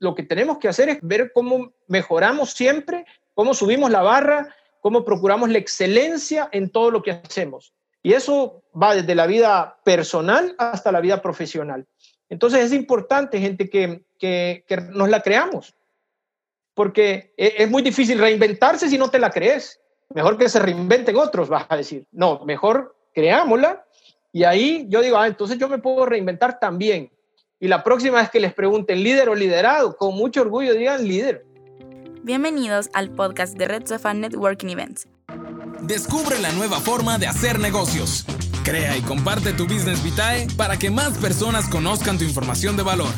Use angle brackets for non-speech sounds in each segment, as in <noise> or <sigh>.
lo que tenemos que hacer es ver cómo mejoramos siempre, cómo subimos la barra, cómo procuramos la excelencia en todo lo que hacemos. Y eso va desde la vida personal hasta la vida profesional. Entonces es importante, gente, que, que, nos la creamos, porque e, es muy difícil reinventarse si no te la crees. Mejor que se reinventen otros, vas a decir. No, mejor creámosla y ahí yo digo, ah, entonces yo me puedo reinventar también. Y la próxima vez que les pregunten líder o liderado, con mucho orgullo digan líder. Bienvenidos al podcast de Red Sofa Networking Events. Descubre la nueva forma de hacer negocios. Crea y comparte tu Business Vitae para que más personas conozcan tu información de valor,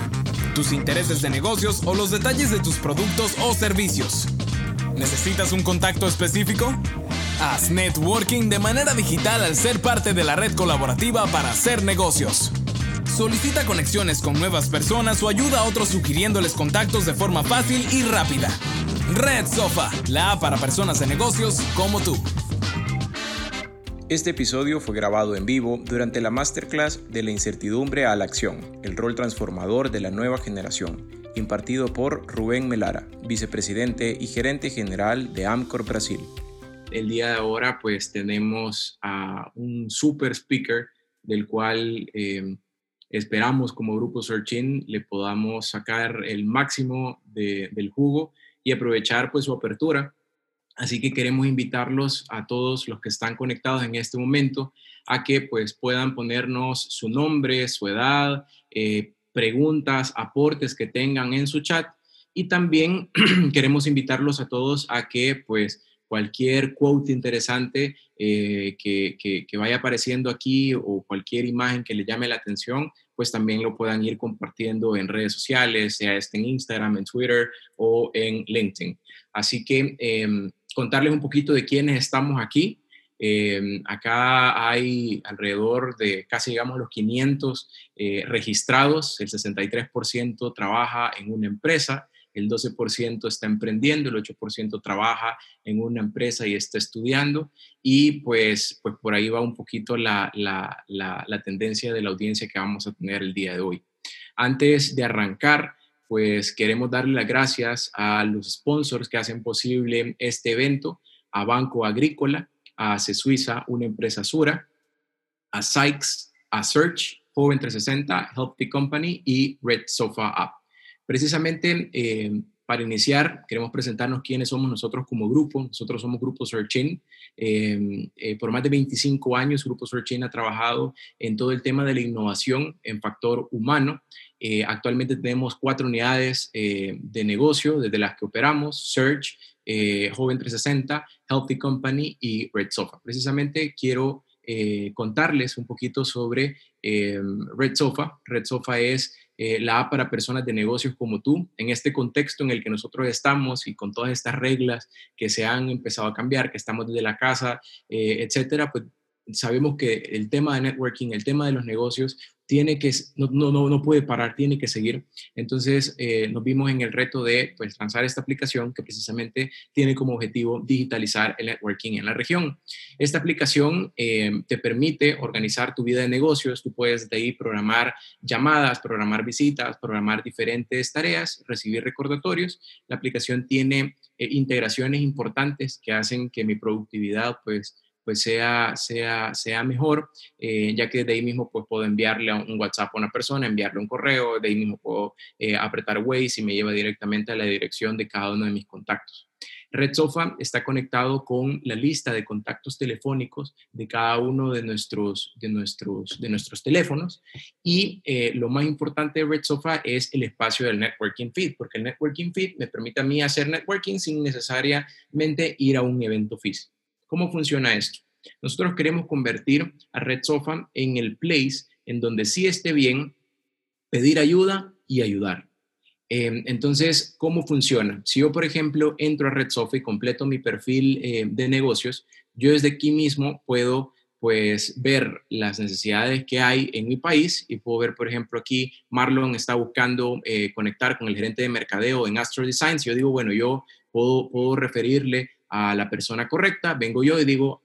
tus intereses de negocios o los detalles de tus productos o servicios. ¿Necesitas un contacto específico? Haz networking de manera digital al ser parte de la red colaborativa para hacer negocios. Solicita conexiones con nuevas personas o ayuda a otros sugiriéndoles contactos de forma fácil y rápida. Red Sofa, la app para personas de negocios como tú. Este episodio fue grabado en vivo durante la masterclass de la incertidumbre a la acción, el rol transformador de la nueva generación, impartido por Rubén Melara, vicepresidente y gerente general de Amcor Brasil. El día de ahora pues tenemos a un super speaker del cual eh, esperamos como Grupo Searching le podamos sacar el máximo del jugo y aprovechar pues su apertura Así que queremos invitarlos a todos los que están conectados en este momento a que pues puedan ponernos su nombre, su edad, eh, preguntas, aportes que tengan en su chat. Y también <clears throat> queremos invitarlos a todos a que pues cualquier quote interesante eh, que, que, vaya apareciendo aquí o cualquier imagen que le llame la atención, pues también lo puedan ir compartiendo en redes sociales, sea este en Instagram, en Twitter o en LinkedIn. Así que em, contarles un poquito de quiénes estamos aquí. Eh, acá hay alrededor de casi, digamos, los 500 eh, registrados. El 63% trabaja en una empresa, el 12% está emprendiendo, el 8% trabaja en una empresa y está estudiando. Y pues, pues por ahí va un poquito la, la, la tendencia de la audiencia que vamos a tener el día de hoy. Antes de arrancar, pues queremos darle las gracias a los sponsors que hacen posible este evento, a Banco Agrícola, a Suiza, una empresa Sura, a Sykes, a Search, Joven 360, Healthy Company y Red Sofa App. Precisamente eh, para iniciar, queremos presentarnos quiénes somos nosotros como grupo. Nosotros somos Grupo Searching. Eh, eh, por más de 25 años, Grupo Searching ha trabajado en todo el tema de la innovación en factor humano eh, actualmente tenemos cuatro unidades eh, de negocio desde las que operamos, Search, Joven 360, Healthy Company y Red Sofa. Precisamente quiero contarles un poquito sobre Red Sofa. Red Sofa es la app para personas de negocios como tú. En este contexto en el que nosotros estamos y con todas estas reglas que se han empezado a cambiar, que estamos desde la casa, etcétera, pues sabemos que el tema de networking, el tema de los negocios, tiene que, no, no, no puede parar, tiene que seguir. Entonces, eh, nos vimos en el reto de pues, lanzar esta aplicación que precisamente tiene como objetivo digitalizar el networking en la región. Esta aplicación eh, te permite organizar tu vida de negocios, tú puedes de ahí programar llamadas, programar visitas, programar diferentes tareas, recibir recordatorios. La aplicación tiene eh, integraciones importantes que hacen que mi productividad pues pues sea, sea, sea mejor, eh, ya que de ahí mismo pues puedo enviarle un WhatsApp a una persona, enviarle un correo, de ahí mismo puedo eh, apretar Waze y me lleva directamente a la dirección de cada uno de mis contactos. Red Sofa está conectado con la lista de contactos telefónicos de cada uno de nuestros, de nuestros, de nuestros teléfonos y eh, lo más importante de Red Sofa es el espacio del networking feed, porque el networking feed me permite a mí hacer networking sin necesariamente ir a un evento físico. ¿Cómo funciona esto? Nosotros queremos convertir a Red Sofa en el place en donde sí esté bien pedir ayuda y ayudar. Em, entonces, ¿cómo funciona? Si yo, por ejemplo, entro a Red Sofa y completo mi perfil eh, de negocios, yo desde aquí mismo puedo pues ver las necesidades que hay en mi país y puedo ver, por ejemplo, aquí Marlon está buscando eh, conectar con el gerente de mercadeo en Astro Designs. Yo digo, bueno, yo puedo, puedo referirle a la persona correcta, vengo yo y digo,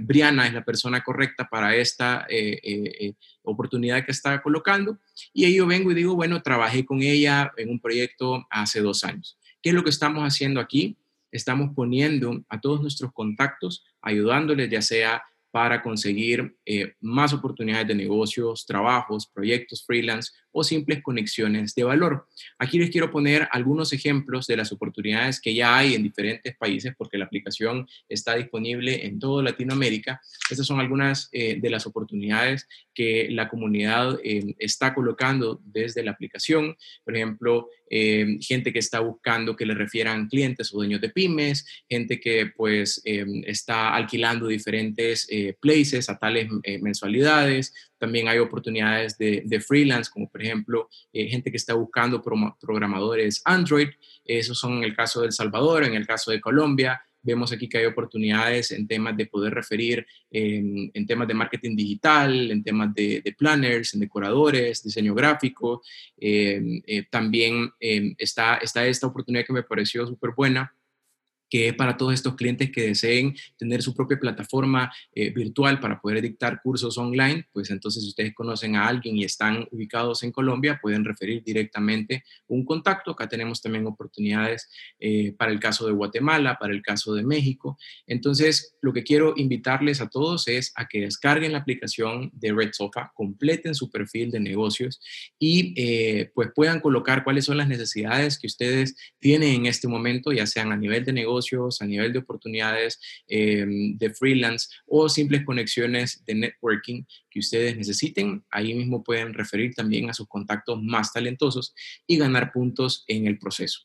Briana es la persona correcta para esta eh, eh, oportunidad que está colocando. Y yo vengo y digo, bueno, trabajé con ella en un proyecto hace dos años. ¿Qué es lo que estamos haciendo aquí? Estamos poniendo a todos nuestros contactos, ayudándoles ya sea para conseguir eh, más oportunidades de negocios, trabajos, proyectos freelance o simples conexiones de valor. Aquí les quiero poner algunos ejemplos de las oportunidades que ya hay en diferentes países porque la aplicación está disponible en toda Latinoamérica. Estas son algunas eh, de las oportunidades que la comunidad eh, está colocando desde la aplicación. Por ejemplo, gente que está buscando que le refieran clientes o dueños de pymes, gente que pues está alquilando diferentes places a tales mensualidades, también hay oportunidades de, freelance, como por ejemplo eh, gente que está buscando programadores Android. Esos son en el caso de El Salvador, en el caso de Colombia. Vemos aquí que hay oportunidades en temas de poder referir en, temas de marketing digital, en temas de, planners, en decoradores, diseño gráfico. Eh, eh, también está, está esta oportunidad que me pareció súper buena que es para todos estos clientes que deseen tener su propia plataforma eh, virtual para poder dictar cursos online, pues entonces si ustedes conocen a alguien y están ubicados en Colombia, pueden referir directamente un contacto. Acá tenemos también oportunidades eh, para el caso de Guatemala, para el caso de México. Entonces, lo que quiero invitarles a todos es a que descarguen la aplicación de Red Sofa, completen su perfil de negocios y eh, pues puedan colocar cuáles son las necesidades que ustedes tienen en este momento, ya sean a nivel de negocio, a nivel de oportunidades em, de freelance o simples conexiones de networking que ustedes necesiten. Ahí mismo pueden referir también a sus contactos más talentosos y ganar puntos en el proceso.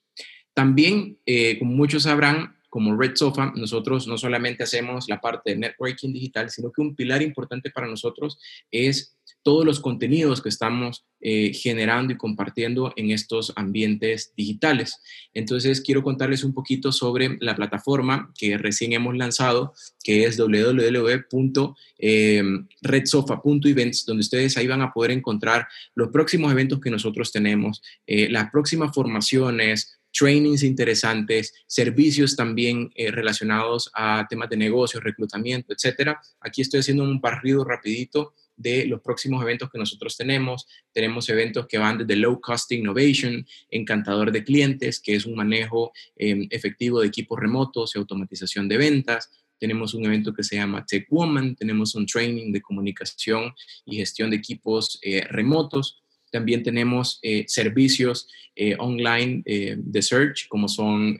También, eh, como muchos sabrán, como Red Sofa, nosotros no solamente hacemos la parte de networking digital, sino que un pilar importante para nosotros es todos los contenidos que estamos eh, generando y compartiendo en estos ambientes digitales. Entonces, quiero contarles un poquito sobre la plataforma que recién hemos lanzado, que es www.redsofa.events, donde ustedes ahí van a poder encontrar los próximos eventos que nosotros tenemos, eh, las próximas formaciones, trainings interesantes, servicios también eh, relacionados a temas de negocios, reclutamiento, etcétera. Aquí estoy haciendo un barrido rapidito de los próximos eventos que nosotros tenemos. Tenemos eventos que van desde Low Cost Innovation, Encantador de Clientes, que es un manejo em, efectivo de equipos remotos y automatización de ventas. Tenemos un evento que se llama Tech Woman, tenemos un training de comunicación y gestión de equipos eh, remotos. También tenemos eh, servicios eh, online de search, como son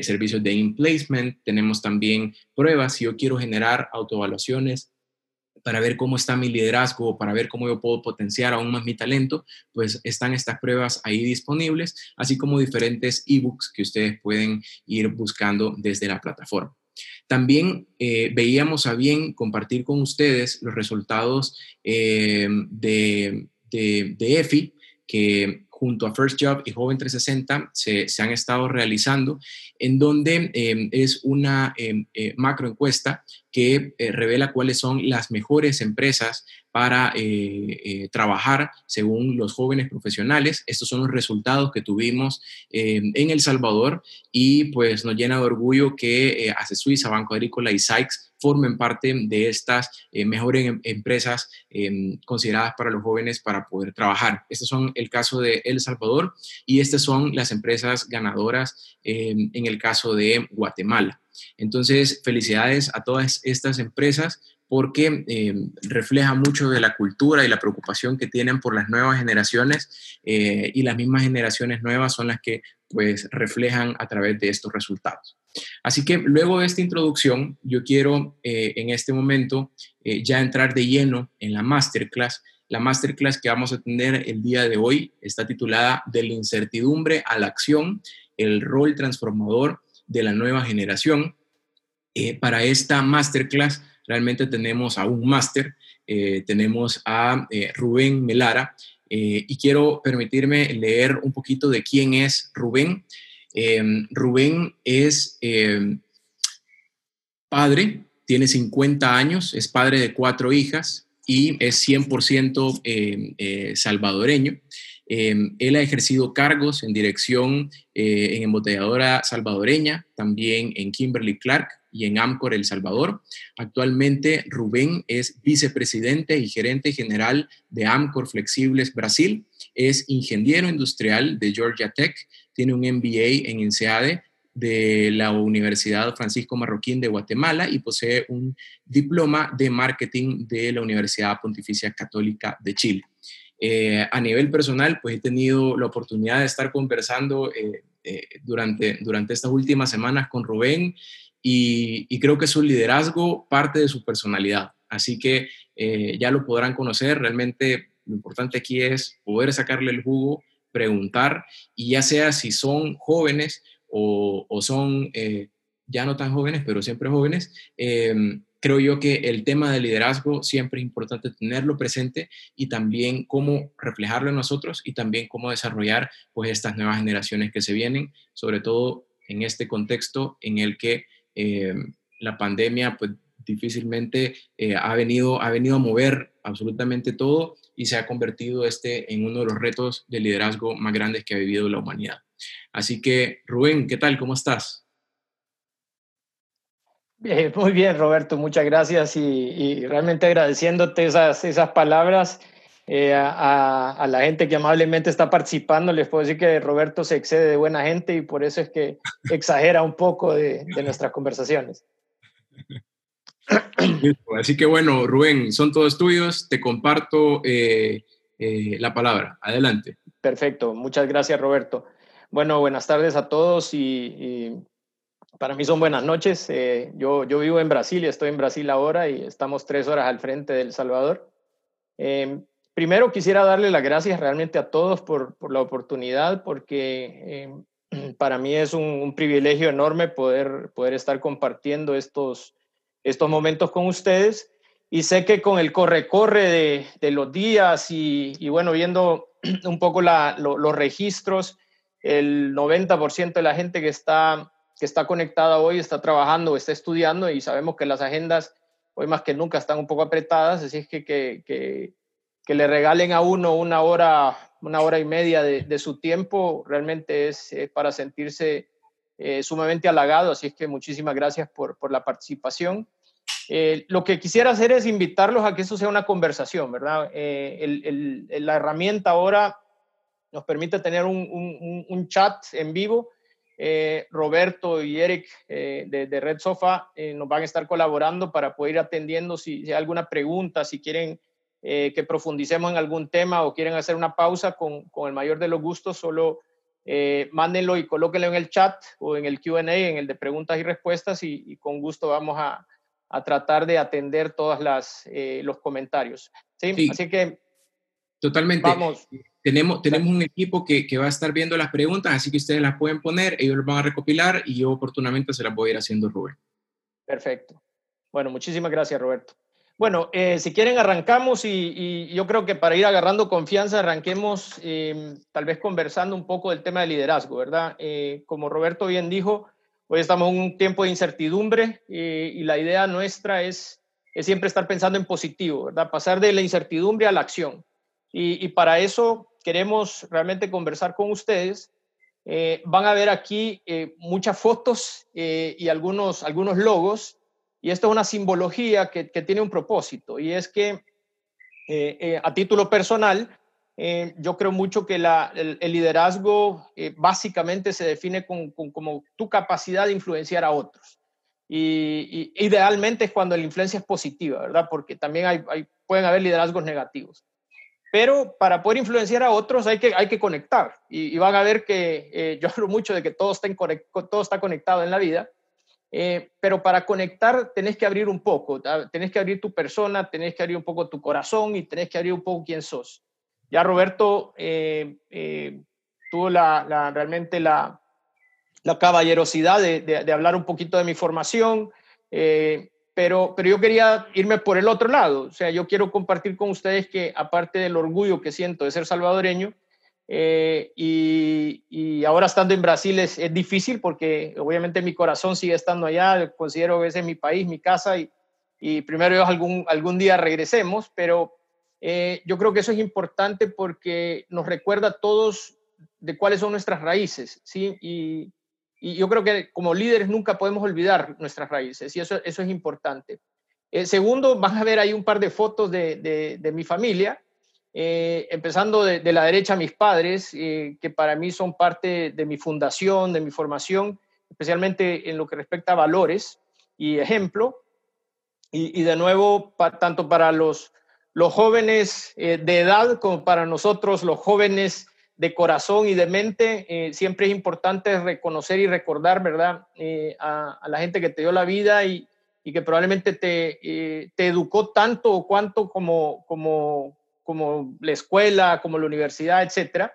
servicios de in-placement. Tenemos también pruebas. Si yo quiero generar autoevaluaciones para ver cómo está mi liderazgo, para ver cómo yo puedo potenciar aún más mi talento, pues están estas pruebas ahí disponibles, así como diferentes ebooks que ustedes pueden ir buscando desde la plataforma. También eh, veíamos a bien compartir con ustedes los resultados eh, de, de, de, EFI, que junto a First Job y Joven 360 se, han estado realizando, en donde eh, es una macro encuesta que eh, revela cuáles son las mejores empresas para eh, eh, trabajar según los jóvenes profesionales. Estos son los resultados que tuvimos en El Salvador y pues nos llena de orgullo que Hace Suiza, Banco Agrícola y Sykes formen parte de estas mejores em, empresas consideradas para los jóvenes para poder trabajar. Estos son el caso de El Salvador y estas son las empresas ganadoras en el caso de Guatemala. Entonces, felicidades a todas estas empresas porque eh, refleja mucho de la cultura y la preocupación que tienen por las nuevas generaciones eh, y las mismas generaciones nuevas son las que pues reflejan a través de estos resultados. Así que luego de esta introducción, yo quiero eh, en este momento ya entrar de lleno en la masterclass. La masterclass que vamos a tener el día de hoy está titulada De la incertidumbre a la acción, el rol transformador de la nueva generación. Eh, para esta masterclass realmente tenemos a un máster, eh, tenemos a eh, Rubén Melara y quiero permitirme leer un poquito de quién es Rubén. Em, Rubén es em, padre, tiene 50 años, es padre de cuatro hijas y es 100% em, salvadoreño. Él ha ejercido cargos en dirección eh, en embotelladora salvadoreña, también en Kimberly Clark, y en Amcor El Salvador. Actualmente Rubén es vicepresidente y gerente general de Amcor Flexibles Brasil. Es ingeniero industrial de Georgia Tech, tiene un MBA en INSEADE de la Universidad Francisco Marroquín de Guatemala y posee un diploma de marketing de la Universidad Pontificia Católica de Chile. Eh, a nivel personal, pues he tenido la oportunidad de estar conversando eh, eh, durante, durante estas últimas semanas con Rubén y, creo que su liderazgo parte de su personalidad. Así que ya lo podrán conocer. Realmente lo importante aquí es poder sacarle el jugo, preguntar y ya sea si son jóvenes o, son eh, ya no tan jóvenes, pero siempre jóvenes, em, creo yo que el tema del liderazgo siempre es importante tenerlo presente y también cómo reflejarlo en nosotros y también cómo desarrollar pues estas nuevas generaciones que se vienen, sobre todo en este contexto en el que em, la pandemia pues difícilmente eh, ha, venido, ha venido a mover absolutamente todo y se ha convertido este en uno de los retos de liderazgo más grandes que ha vivido la humanidad. Así que, Rubén, ¿qué tal? ¿Cómo estás? muy bien, Roberto, muchas gracias y, realmente agradeciéndote esas, esas palabras eh, a, la gente que amablemente está participando. Les puedo decir que Roberto se excede de buena gente y por eso es que <laughs> exagera un poco de, nuestras conversaciones. Así que bueno, Rubén, son todos tuyos. Te comparto eh, eh, la palabra. Adelante. Perfecto, muchas gracias, Roberto. Bueno, buenas tardes a todos y, para mí son buenas noches. Eh, yo, yo vivo en Brasil y estoy en Brasil ahora y estamos tres horas al frente de El Salvador. Eh, primero quisiera darle las gracias realmente a todos por, por la oportunidad porque eh, <clears throat> para mí es un, privilegio enorme poder, poder estar compartiendo estos, estos momentos con ustedes. Y sé que con el corre-corre de, de, los días y, y, bueno, viendo <clears throat> un poco la, los registros, el 90% de la gente que está, que está conectada hoy está trabajando está estudiando y sabemos que las agendas hoy más que nunca están un poco apretadas, así es que, que, le regalen a uno una hora, una hora y media de, su tiempo realmente es, para sentirse eh, sumamente halagado, así es que muchísimas gracias por, por la participación. Eh, lo que quisiera hacer es invitarlos a que eso sea una conversación, ¿verdad? Eh, la herramienta ahora nos permite tener un, chat en vivo. Roberto y Eric de, Red Sofa nos van a estar colaborando para poder ir atendiendo si, hay alguna pregunta, si quieren que profundicemos en algún tema o quieren hacer una pausa con, el mayor de los gustos, solo mándenlo y colóquenlo en el chat o en el QA, en el de preguntas y respuestas y, con gusto vamos a, tratar de atender todos los comentarios. ¿sí? Así que... Totalmente. Vamos. Tenemos, tenemos un equipo que, que, va a estar viendo las preguntas, así que ustedes las pueden poner, ellos las van a recopilar y yo oportunamente se las voy a ir haciendo Rubén. Perfecto. Bueno, muchísimas gracias, Roberto. Bueno, eh, si quieren arrancamos y, yo creo que para ir agarrando confianza arranquemos em, tal vez conversando un poco del tema de liderazgo, ¿verdad? Eh, como Roberto bien dijo, hoy estamos en un tiempo de incertidumbre eh, y la idea nuestra es, es siempre estar pensando en positivo, ¿verdad? Pasar de la incertidumbre a la acción. Y, y para eso queremos realmente conversar con ustedes. Eh, van a ver aquí eh, muchas fotos eh, y algunos, algunos logos, y esto es una simbología que, tiene un propósito, y es que a título personal, yo creo mucho que el, liderazgo básicamente se define con, como tu capacidad de influenciar a otros. Y, idealmente es cuando la influencia es positiva, ¿verdad? Porque también pueden haber liderazgos negativos. Pero para poder influenciar a otros hay que, hay que conectar. Y, van a ver que eh, yo hablo mucho de que todo está, todo está conectado en la vida. Eh, pero para conectar tenés que abrir un poco, tenés que abrir tu persona, tenés que abrir un poco tu corazón y tenés que abrir un poco quién sos. Ya Roberto eh, tuvo la, realmente la, la caballerosidad de, de, de, hablar un poquito de mi formación pero, pero yo quería irme por el otro lado. O sea, yo quiero compartir con ustedes que aparte del orgullo que siento de ser salvadoreño, eh, y, y, ahora estando en Brasil es, es, difícil porque obviamente mi corazón sigue estando allá, considero que ese es mi país, mi casa, y, y primero Dios algún, algún día regresemos, pero eh, yo creo que eso es importante porque nos recuerda a todos de cuáles son nuestras raíces, ¿sí? Y, y yo creo que como líderes nunca podemos olvidar nuestras raíces y eso, eso es importante. Eh, segundo, van a ver ahí un par de fotos de, de, mi familia, eh, empezando de, la derecha mis padres, eh, que para mí son parte de mi fundación, de mi formación, especialmente en lo que respecta a valores y ejemplo. Y, de nuevo, tanto para los, los jóvenes de edad como para nosotros, los jóvenes de corazón y de mente, eh, siempre es importante reconocer y recordar, ¿verdad?, eh, a, la gente que te dio la vida y, y que probablemente te, eh, te, educó tanto o cuanto como, como, como la escuela, como la universidad, etcétera.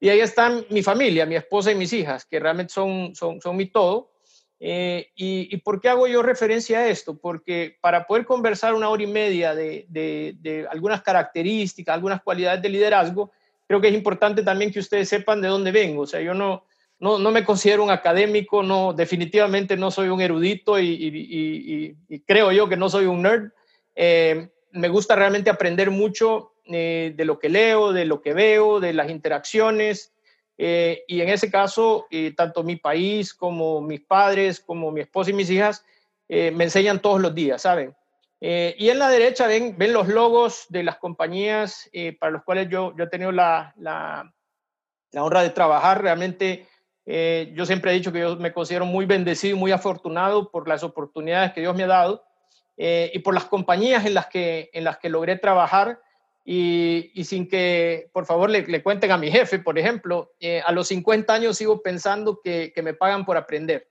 Y ahí están mi familia, mi esposa y mis hijas, que realmente son, son, son mi todo. y, y, por qué hago yo referencia a esto? Porque para poder conversar una hora y media de, de, de algunas características, algunas cualidades de liderazgo, creo que es importante también que ustedes sepan de dónde vengo. O sea, yo no, no, no me considero un académico, no, definitivamente no soy un erudito y, creo yo que no soy un nerd. Eh, me gusta realmente aprender mucho eh, de lo que leo, de lo que veo, de las interacciones. Eh, y en ese caso, tanto mi país como mis padres, como mi esposa y mis hijas, me enseñan todos los días, ¿saben? Eh, y en la derecha ven, ven los logos de las compañías eh, para los cuales yo, yo he tenido la, la, honra de trabajar. Realmente eh, yo siempre he dicho que yo me considero muy bendecido y muy afortunado por las oportunidades que Dios me ha dado y por las compañías en las que, en las que logré trabajar. Y, sin que, por favor, le, cuenten a mi jefe, por ejemplo, a los 50 años sigo pensando que, que me pagan por aprender.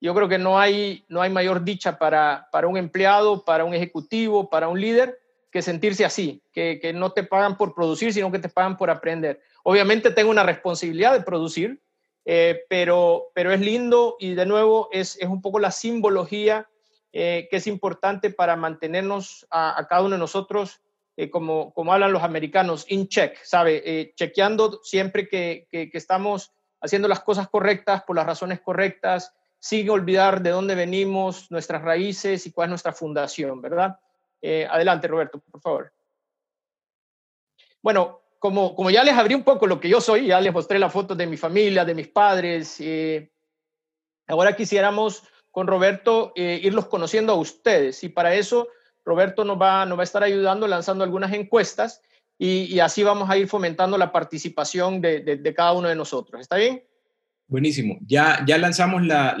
Yo creo que no hay, no hay mayor dicha para, para un empleado, para un ejecutivo, para un líder, que sentirse así, que, que, no te pagan por producir, sino que te pagan por aprender. Obviamente tengo una responsabilidad de producir, eh, pero, pero es lindo y de nuevo es, es un poco la simbología eh, que es importante para mantenernos a, a cada uno de nosotros, eh, como, como hablan los americanos, in check, ¿sabe? chequeando siempre que, que, que estamos haciendo las cosas correctas por las razones correctas, sin olvidar de dónde venimos, nuestras raíces y cuál es nuestra fundación, ¿verdad? Eh, adelante, Roberto, por favor. Bueno, como, como ya les abrí un poco lo que yo soy, ya les mostré la foto de mi familia, de mis padres, eh, ahora quisiéramos con Roberto eh, irlos conociendo a ustedes y para eso Roberto nos va, nos va a estar ayudando lanzando algunas encuestas y, así vamos a ir fomentando la participación de cada uno de nosotros. ¿Está bien? Buenísimo. Ya, ya lanzamos la,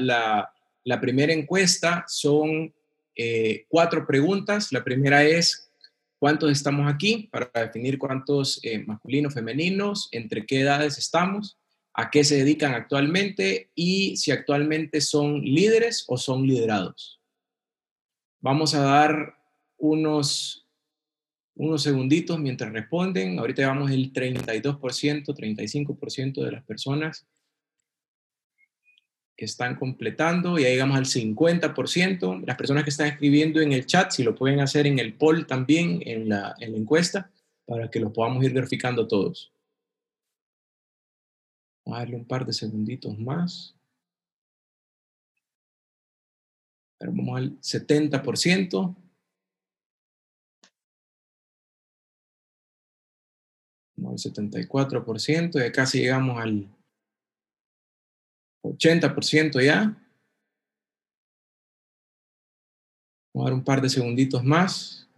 la, primera encuesta. Son eh, cuatro preguntas. La primera es, ¿cuántos estamos aquí? Para definir cuántos eh, masculinos, femeninos, entre qué edades estamos, a qué se dedican actualmente y si actualmente son líderes o son liderados. Vamos a dar unos, unos segunditos mientras responden. Ahorita llevamos el 32%, 35% de las personas que están completando, ya llegamos al 50%. Las personas que están escribiendo en el chat, si lo pueden hacer en el poll también, en la, en la encuesta, para que los podamos ir verificando todos. Vamos a darle un par de segunditos más. Vamos al 70%. Vamos al 74%, ya casi llegamos al 80% ya. Vamos a dar un par de segunditos más.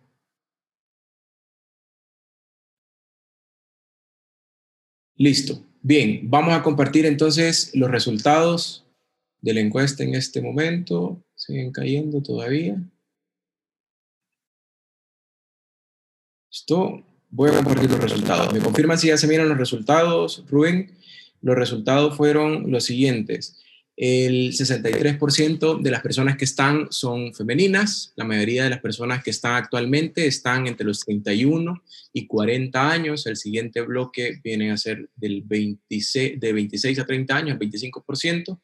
Listo. Bien, vamos a compartir entonces los resultados de la encuesta en este momento. Siguen cayendo todavía. Listo. Voy a compartir los resultados. ¿Me confirman si ya se miran los resultados, Rubén? los resultados fueron los siguientes. El 63% de las personas que están son femeninas, la mayoría de las personas que están actualmente están entre los 31 y 40 años, el siguiente bloque viene a ser del 26, de 26 a 30 años, el 25%,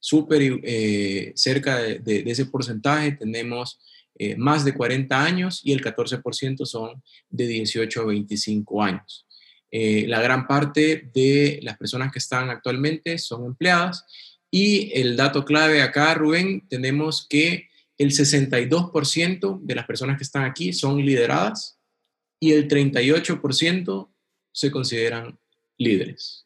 súper eh, cerca de, ese porcentaje tenemos eh, más de 40 años y el 14% son de 18 a 25 años. Eh, la gran parte de las personas que están actualmente son empleadas. Y el dato clave acá, Rubén, tenemos que el 62% de las personas que están aquí son lideradas y el 38% se consideran líderes.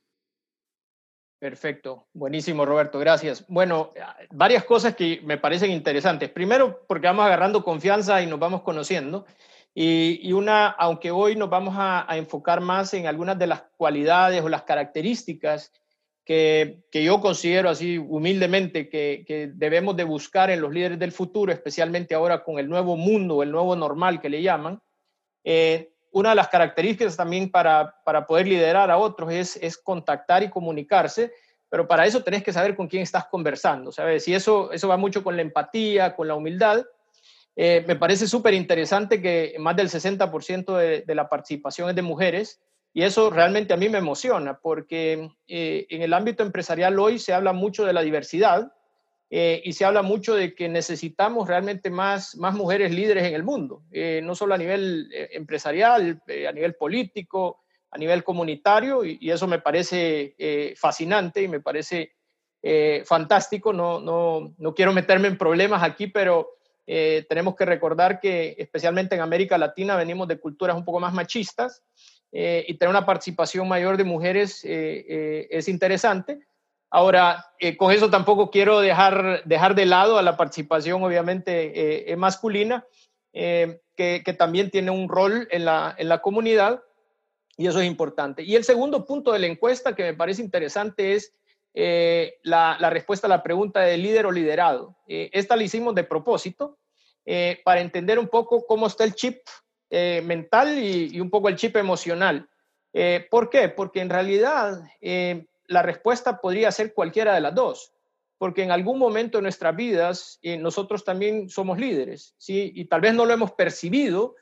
Perfecto, buenísimo Roberto, gracias. Bueno, varias cosas que me parecen interesantes. Primero, porque vamos agarrando confianza y nos vamos conociendo. Y, una, aunque hoy nos vamos a, enfocar más en algunas de las cualidades o las características que, yo considero así humildemente que, debemos de buscar en los líderes del futuro, especialmente ahora con el nuevo mundo, el nuevo normal que le llaman. Eh, una de las características también para, poder liderar a otros es, es, contactar y comunicarse, pero para eso tenés que saber con quién estás conversando, ¿sabes? Y eso, eso va mucho con la empatía, con la humildad. Eh, me parece súper interesante que más del 60% de, de, la participación es de mujeres y eso realmente a mí me emociona porque eh, en el ámbito empresarial hoy se habla mucho de la diversidad, eh, y se habla mucho de que necesitamos realmente más, más mujeres líderes en el mundo, eh, no solo a nivel eh, empresarial, a nivel político, a nivel comunitario, y, eso me parece fascinante y me parece fantástico. No, no, no, quiero meterme en problemas aquí, pero tenemos que recordar que especialmente en América Latina venimos de culturas un poco más machistas y tener una participación mayor de mujeres es interesante Ahora, eh, con eso tampoco quiero dejar, dejar de lado a la participación, obviamente, eh, masculina, eh, que, también tiene un rol en la, en la comunidad, y eso es importante. Y el segundo punto de la encuesta que me parece interesante es la, la, respuesta a la pregunta de líder o liderado. esta la hicimos de propósito para entender un poco cómo está el chip mental y, y, un poco el chip emocional. ¿Por qué? Porque en realidad la respuesta podría ser cualquiera de las dos, porque en algún momento de nuestras vidas eh, nosotros también somos líderes, ¿sí? Y tal vez no lo hemos percibido,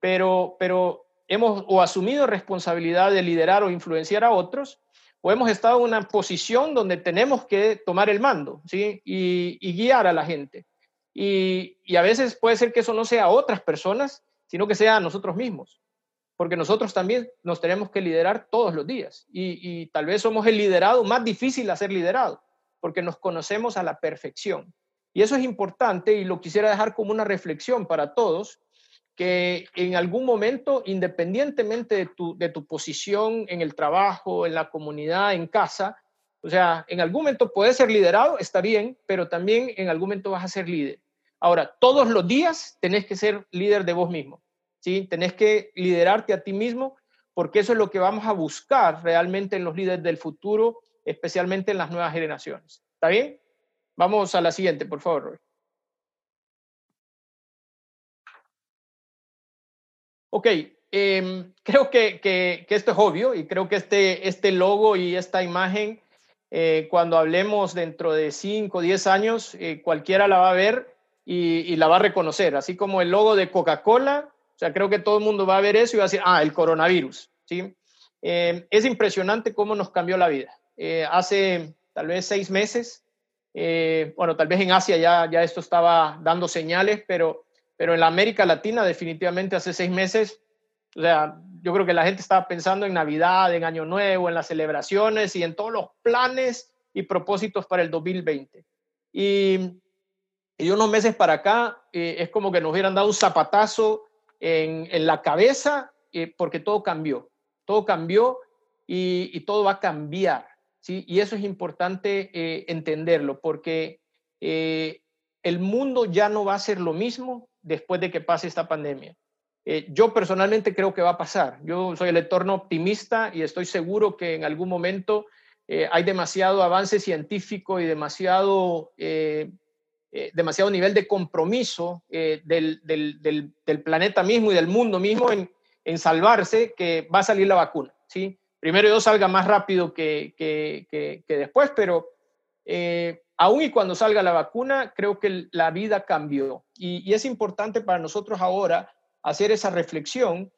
pero, pero hemos o asumido responsabilidad de liderar o influenciar a otros, o hemos estado en una posición donde tenemos que tomar el mando, ¿sí? Y, guiar a la gente. Y, y a veces puede ser que eso no sea a otras personas, sino que sea a nosotros mismos porque nosotros también nos tenemos que liderar todos los días y, tal vez somos el liderado más difícil a ser liderado, porque nos conocemos a la perfección. Y eso es importante y lo quisiera dejar como una reflexión para todos, que en algún momento, independientemente de tu, de tu posición en el trabajo, en la comunidad, en casa, o sea, en algún momento puedes ser liderado, está bien, pero también en algún momento vas a ser líder. Ahora, todos los días tenés que ser líder de vos mismo. ¿Sí? Tenés que liderarte a ti mismo porque eso es lo que vamos a buscar realmente en los líderes del futuro, especialmente en las nuevas generaciones. ¿Está bien? Vamos a la siguiente, por favor, Roy. Ok, em, <laughs> creo que, esto es obvio y creo que este, este logo y esta imagen, eh, cuando hablemos dentro de 5 o 10 años, eh, cualquiera la va a ver y, la va a reconocer, así como el logo de Coca-Cola sea, creo que todo el mundo va a ver eso y va a decir, ah, el coronavirus, ¿sí? Eh, es impresionante cómo nos cambió la vida. Eh, hace tal vez seis meses, eh, bueno, tal vez en Asia ya, ya esto estaba dando señales, pero, pero en la América Latina definitivamente hace seis meses, o sea, yo creo que la gente estaba pensando en Navidad, en Año Nuevo, en las celebraciones y en todos los planes y propósitos para el 2020. Y, y unos meses para acá es como que nos hubieran dado un zapatazo en, la cabeza eh, porque todo cambió, todo cambió y, todo va a cambiar. ¿sí? Y eso es importante eh, entenderlo porque eh, el mundo ya no va a ser lo mismo después de que pase esta pandemia. yo personalmente creo que va a pasar. Yo soy el eterno optimista y estoy seguro que en algún momento hay demasiado avance científico y demasiado eh, demasiado nivel de compromiso eh, del, planeta mismo y del mundo mismo en, salvarse que va a salir la vacuna. ¿sí? Primero yo salga más rápido que, después, pero eh, aún y cuando salga la vacuna, creo que la vida cambió. Y, es importante para nosotros ahora hacer esa reflexión,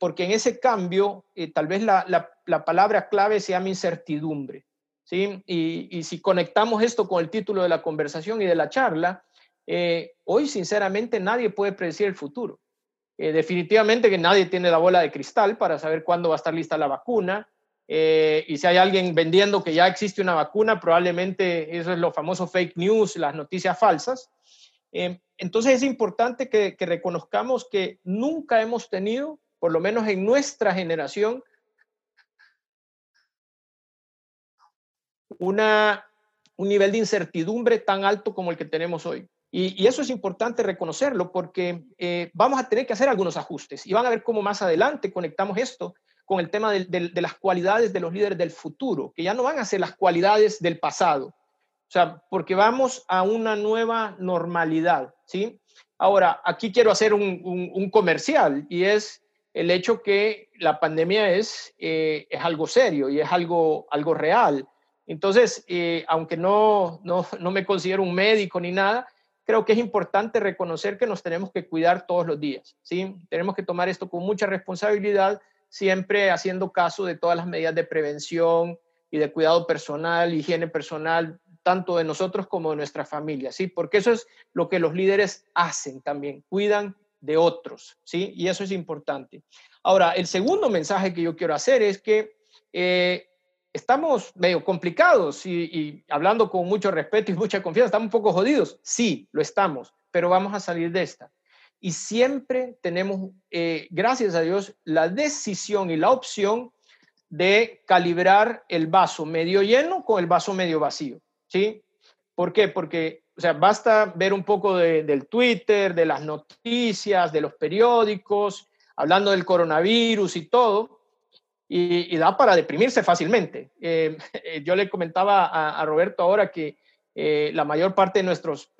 porque en ese cambio, tal vez la, la palabra clave se llama incertidumbre. ¿Sí? Y, si conectamos esto con el título de la conversación y de la charla, eh, hoy sinceramente nadie puede predecir el futuro. Eh, definitivamente que nadie tiene la bola de cristal para saber cuándo va a estar lista la vacuna. Eh, y si hay alguien vendiendo que ya existe una vacuna, probablemente eso es lo famoso fake news, las noticias falsas. entonces es importante que, que reconozcamos que nunca hemos tenido, por lo menos en nuestra generación, una, un nivel de incertidumbre tan alto como el que tenemos hoy. Y, eso es importante reconocerlo porque eh, vamos a tener que hacer algunos ajustes y van a ver cómo más adelante conectamos esto con el tema de, las cualidades de los líderes del futuro, que ya no van a ser las cualidades del pasado. O sea, porque vamos a una nueva normalidad, ¿sí? Ahora, aquí quiero hacer un, comercial y es el hecho que la pandemia es, eh, es algo serio y es algo, algo real. Entonces, eh, aunque no, no, no me considero un médico ni nada, creo que es importante reconocer que nos tenemos que cuidar todos los días, ¿sí? Tenemos que tomar esto con mucha responsabilidad siempre haciendo caso de todas las medidas de prevención y de cuidado personal, higiene personal, tanto de nosotros como de nuestra familia, ¿sí? Porque eso es lo que los líderes hacen también, cuidan de otros, ¿sí? Y eso es importante. Ahora, el segundo mensaje que yo quiero hacer es que eh, estamos medio complicados y, y, hablando con mucho respeto y mucha confianza, estamos un poco jodidos. Sí, lo estamos, pero vamos a salir de esta y siempre tenemos, eh, gracias a Dios, la decisión y la opción de calibrar el vaso medio lleno con el vaso medio vacío, ¿sí? ¿Por qué? Porque, o sea, basta ver un poco del Twitter, de las noticias, de los periódicos, hablando del coronavirus y todo, y, da para deprimirse fácilmente. Eh, <laughs> yo le comentaba a, Roberto ahora que eh, la mayor parte de nuestros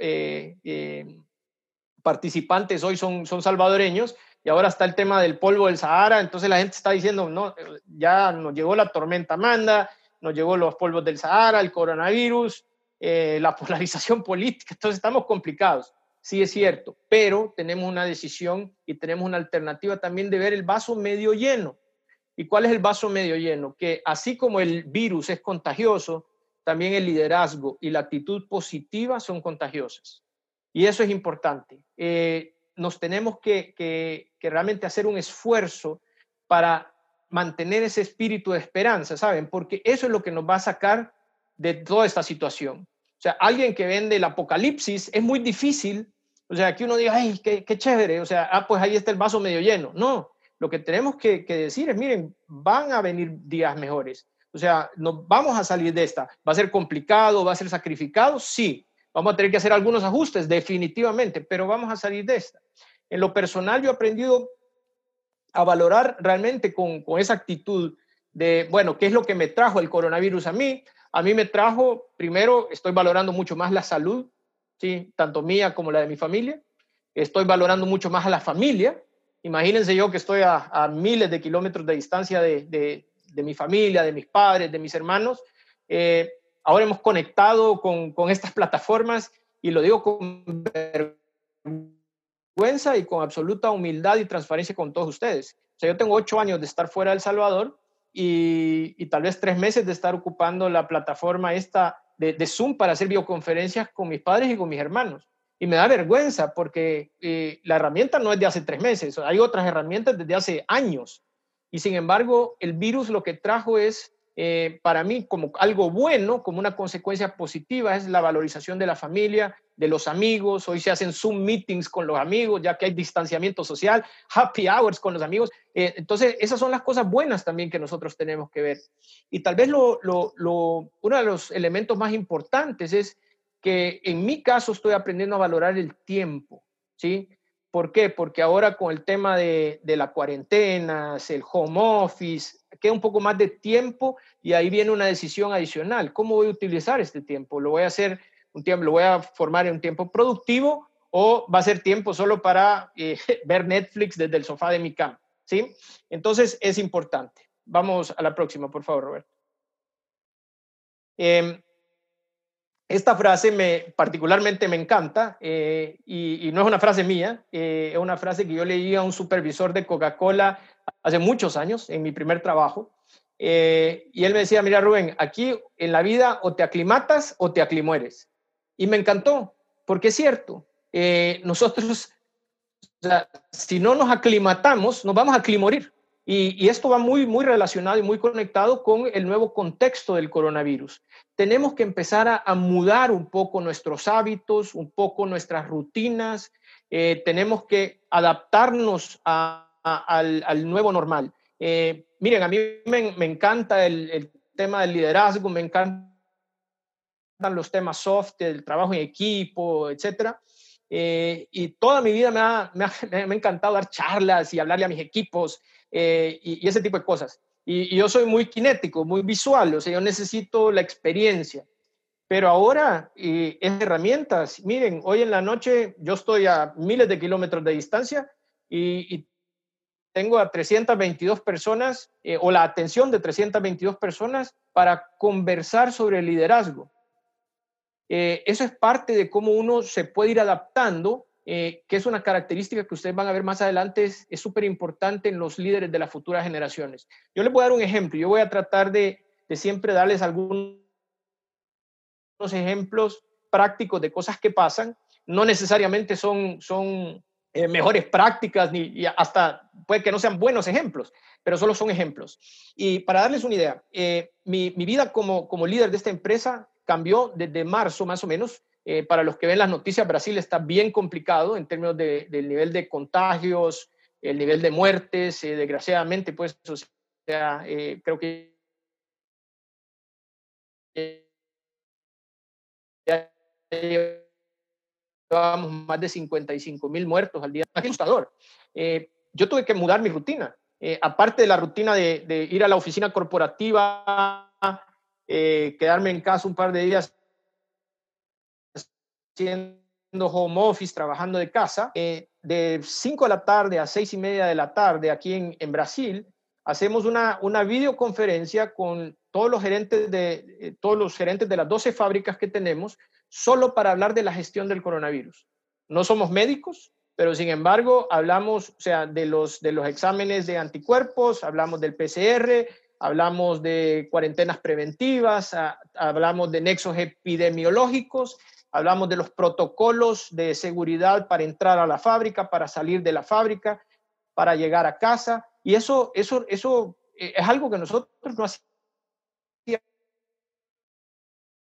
participantes hoy son, salvadoreños y ahora está el tema del polvo del Sahara, entonces la gente está diciendo, no, ya nos llegó la tormenta Amanda, nos llegó los polvos del Sahara, el coronavirus, eh, la <laughs> polarización política, entonces estamos complicados. Sí es cierto, pero tenemos una decisión y tenemos una alternativa también de ver el vaso medio lleno. ¿Y cuál es el vaso medio lleno? Que así como el virus es contagioso, también el liderazgo y la actitud positiva son contagiosas. Y eso es importante. Eh, nos tenemos que, que, realmente hacer un esfuerzo para mantener ese espíritu de esperanza, ¿saben? Porque eso es lo que nos va a sacar de toda esta situación. O sea, alguien que vende el apocalipsis es muy difícil, o sea, que uno diga, ay, qué, qué chévere, o sea, ah, pues ahí está el vaso medio lleno. No, lo que tenemos que, decir es, miren, van a venir días mejores. O sea, nos vamos a salir de esta. ¿Va a ser complicado? ¿Va a ser sacrificado? Sí, Vamos a tener que hacer algunos ajustes, definitivamente, pero vamos a salir de esta. En lo personal, yo he aprendido a valorar realmente con, con esa actitud de, bueno, ¿qué es lo que me trajo el coronavirus a mí? A mí me trajo, primero, estoy valorando mucho más la salud, ¿sí? tanto mía como la de mi familia. Estoy valorando mucho más a la familia. Imagínense yo que estoy a, miles de kilómetros de distancia de, mi familia, de mis padres, de mis hermanos. Eh, ahora hemos conectado con, estas plataformas y lo digo con vergüenza y con absoluta humildad y transparencia con todos ustedes. O sea, yo tengo ocho años de estar fuera de El Salvador y, tal vez tres meses de estar ocupando la plataforma esta de, de, Zoom para hacer videoconferencias con mis padres y con mis hermanos. Y me da vergüenza porque eh, la herramienta no es de hace tres meses, hay otras herramientas desde hace años. Y sin embargo, el virus lo que trajo es eh, para mí como algo bueno, como una consecuencia positiva, es la valorización de la familia, de los amigos. Hoy se hacen Zoom meetings con los amigos, ya que hay distanciamiento social, happy hours con los amigos. Eh, entonces, esas son las cosas buenas también que nosotros tenemos que ver. Y tal vez uno de los elementos más importantes es que en mi caso estoy aprendiendo a valorar el tiempo, ¿sí? ¿Por qué? Porque ahora con el tema de, de la cuarentena, el home office, queda un poco más de tiempo y ahí viene una decisión adicional. ¿Cómo voy a utilizar este tiempo? ¿Lo voy a hacer un tiempo, lo voy a formar en un tiempo productivo o va a ser tiempo solo para eh, <laughs> ver Netflix desde el sofá de mi cama? ¿Sí? Entonces es importante. Vamos a la próxima, por favor, Roberto. Em, esta frase me particularmente me encanta eh, y, no es una frase mía, eh, es una frase que yo leí a un supervisor de Coca-Cola hace muchos años, en mi primer trabajo, eh, y él me decía, mira Rubén, aquí en la vida o te aclimatas o te aclimueres. Y me encantó, porque es cierto, nosotros, si no nos aclimatamos, nos vamos a aclimorir. Y, y, esto va muy, muy relacionado y muy conectado con el nuevo contexto del coronavirus. Tenemos que empezar a, a mudar un poco nuestros hábitos, un poco nuestras rutinas. Eh, tenemos que adaptarnos a, al, nuevo normal. Eh, miren, a mí me, encanta el, tema del liderazgo, me encanta los temas soft, el trabajo en equipo, etcétera. Eh, y toda mi vida me ha, me, ha, <laughs> encantado dar charlas y hablarle a mis equipos eh, y, ese tipo de cosas. Y, yo soy muy kinético, muy visual, o sea, yo necesito la experiencia. Pero ahora eh, es herramientas. Miren, hoy en la noche yo estoy a miles de kilómetros de distancia y, tengo a 322 personas eh, o la atención de 322 personas para conversar sobre liderazgo. Eh, eso es parte de cómo uno se puede ir adaptando, eh, que es una característica que ustedes van a ver más adelante, es súper importante en los líderes de las futuras generaciones. Yo les voy a dar un ejemplo, yo voy a tratar de, de siempre darles algunos ejemplos prácticos de cosas que pasan, no necesariamente son, son eh, mejores prácticas, ni y hasta puede que no sean buenos ejemplos, pero solo son ejemplos. Y para darles una idea, eh, mi, mi, vida como, como líder de esta empresa cambió desde marzo más o menos. Eh, para los que ven las noticias, Brasil está bien complicado en términos de, del nivel de contagios, el nivel de muertes, desgraciadamente, pues, o sea, creo que ya más de 55 mil muertos al día. asustador. Eh, yo tuve que mudar mi rutina. Eh, aparte de la rutina de, ir a la oficina corporativa, eh, quedarme en casa un par de días haciendo home office, trabajando de casa, eh, de 5 de la tarde a 6 y media de la tarde aquí en, en Brasil, hacemos una, una videoconferencia con todos los gerentes de eh, todos los gerentes de las 12 fábricas que tenemos solo para hablar de la gestión del coronavirus. No somos médicos, pero sin embargo hablamos, o sea, de los, de los exámenes de anticuerpos, hablamos del PCR, hablamos de cuarentenas preventivas, hablamos de nexos epidemiológicos, hablamos de los protocolos de seguridad para entrar a la fábrica, para salir de la fábrica, para llegar a casa. Y eso, eso, eso eh, es algo que nosotros no hacíamos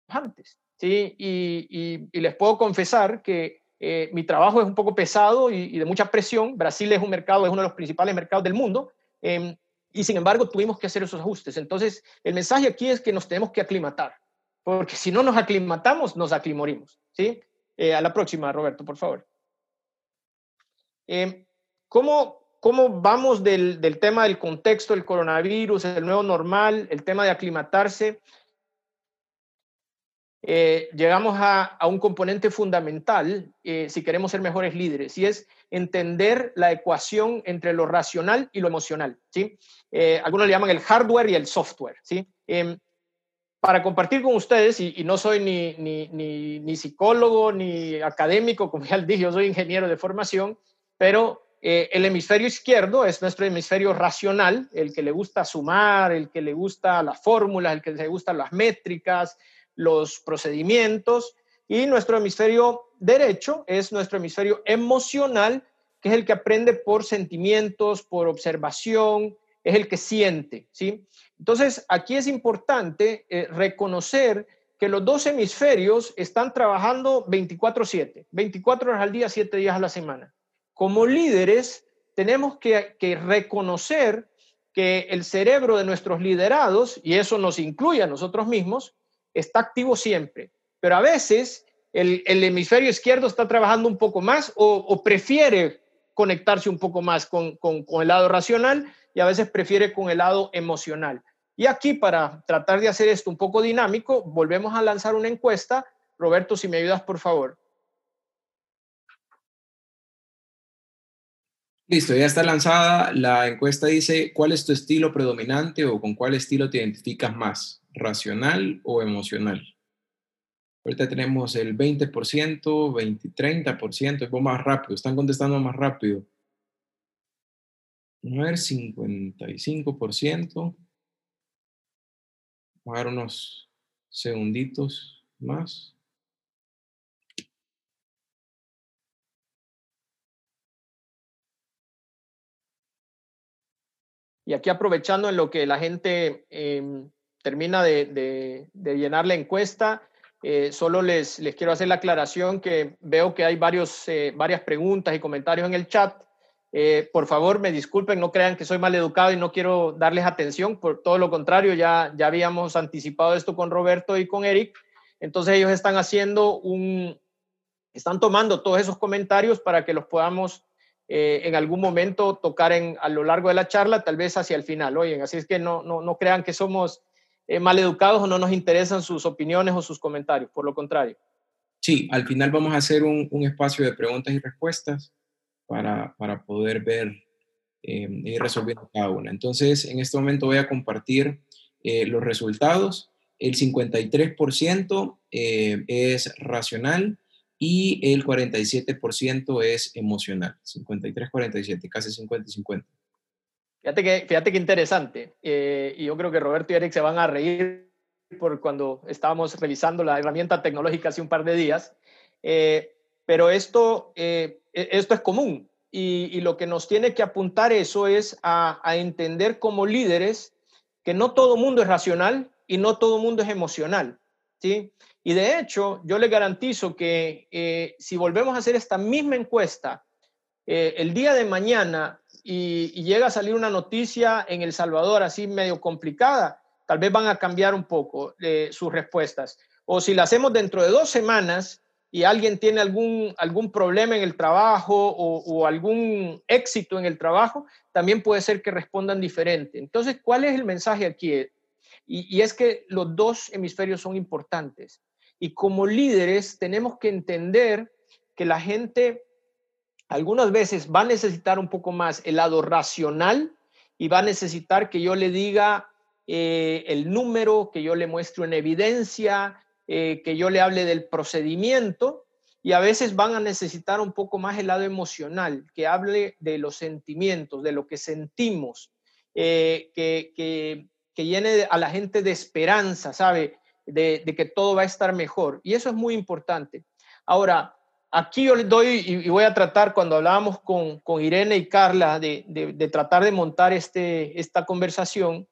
antes. ¿sí? Y, y, les puedo confesar que eh, mi trabajo es un poco pesado y, de mucha presión. Brasil es un mercado, es uno de los principales mercados del mundo. Eh, y sin embargo, tuvimos que hacer esos ajustes. Entonces, el mensaje aquí es que nos tenemos que aclimatar, porque si no nos aclimatamos, nos aclimorimos. ¿sí? Eh, a la próxima, Roberto, por favor. Em, ¿cómo, ¿Cómo vamos del, del tema del contexto del coronavirus, el nuevo normal, el tema de aclimatarse? eh, llegamos a, a, un componente fundamental eh, si queremos ser mejores líderes y es entender la ecuación entre lo racional y lo emocional. ¿sí? Eh, algunos le llaman el hardware y el software. ¿sí? Para compartir con ustedes, y, no soy ni, ni, ni, psicólogo ni académico, como ya dije, yo soy ingeniero de formación, pero eh, el hemisferio izquierdo es nuestro hemisferio racional, el que le gusta sumar, el que le gusta las fórmulas, el que le gusta las métricas, los procedimientos y nuestro hemisferio derecho es nuestro hemisferio emocional, que es el que aprende por sentimientos, por observación, es el que siente, ¿sí? Entonces, aquí es importante eh, reconocer que los dos hemisferios están trabajando 24/7, 24 horas al día, 7 días a la semana. Como líderes, tenemos que, reconocer que el cerebro de nuestros liderados, y eso nos incluye a nosotros mismos, está activo siempre, pero a veces el, hemisferio izquierdo está trabajando un poco más o, prefiere conectarse un poco más con, el lado racional y a veces prefiere con el lado emocional. Y aquí, para tratar de hacer esto un poco dinámico, volvemos a lanzar una encuesta. Roberto, si me ayudas, por favor. Listo, ya está lanzada. La encuesta dice, ¿cuál es tu estilo predominante o con cuál estilo te identificas más? racional o emocional. Ahorita tenemos el 20%, 20, 30%, es más rápido, están contestando más rápido. A ver, 55%. Vamos a dar unos segunditos más. Y aquí aprovechando en lo que la gente eh, termina de, de, de, llenar la encuesta, eh, solo les, les, quiero hacer la aclaración que veo que hay varios, eh, varias preguntas y comentarios en el chat. Eh, por favor, me disculpen, no crean que soy mal educado y no quiero darles atención, por todo lo contrario, ya, ya habíamos anticipado esto con Roberto y con Eric. Entonces ellos están haciendo un, están tomando todos esos comentarios para que los podamos eh, en algún momento tocar en, a lo largo de la charla, tal vez hacia el final. Oyen, así es que no, no, no crean que somos eh, mal educados o no nos interesan sus opiniones o sus comentarios, por lo contrario. Sí, al final vamos a hacer un, un espacio de preguntas y respuestas para, para poder ver eh, y resolviendo cada una. Entonces, en este momento voy a compartir eh, los resultados. El 53% es racional, y el 47% es emocional, 53-47, casi 50-50. Fíjate que, fíjate que interesante. Eh, y yo creo que Roberto y Eric se van a reír por cuando estábamos revisando la herramienta tecnológica hace un par de días. Eh, pero esto, eh, e, esto es común. Y, lo que nos tiene que apuntar eso es a, entender como líderes que no todo mundo es racional y no todo mundo es emocional. ¿sí? Y de hecho, yo le garantizo que eh, si volvemos a hacer esta misma encuesta eh, el día de mañana y, llega a salir una noticia en El Salvador así medio complicada, tal vez van a cambiar un poco sus respuestas. O si la hacemos dentro de dos semanas y alguien tiene algún, algún problema en el trabajo o, algún éxito en el trabajo, también puede ser que respondan diferente. Entonces, ¿cuál es el mensaje aquí? Y, y, es que los dos hemisferios son importantes. Y como líderes tenemos que entender que la gente algunas veces va a necesitar un poco más el lado racional y va a necesitar que yo le diga eh, el número, que yo le muestre una evidencia, eh, que yo le hable del procedimiento y a veces van a necesitar un poco más el lado emocional, que hable de los sentimientos, de lo que sentimos, eh, que, que, que llene a la gente de esperanza, ¿sabe? de, que todo va a estar mejor. Y eso es muy importante. Ahora, aquí yo les doy, y, voy a tratar cuando hablábamos con, Irene y Carla de, tratar de montar este, esta conversación,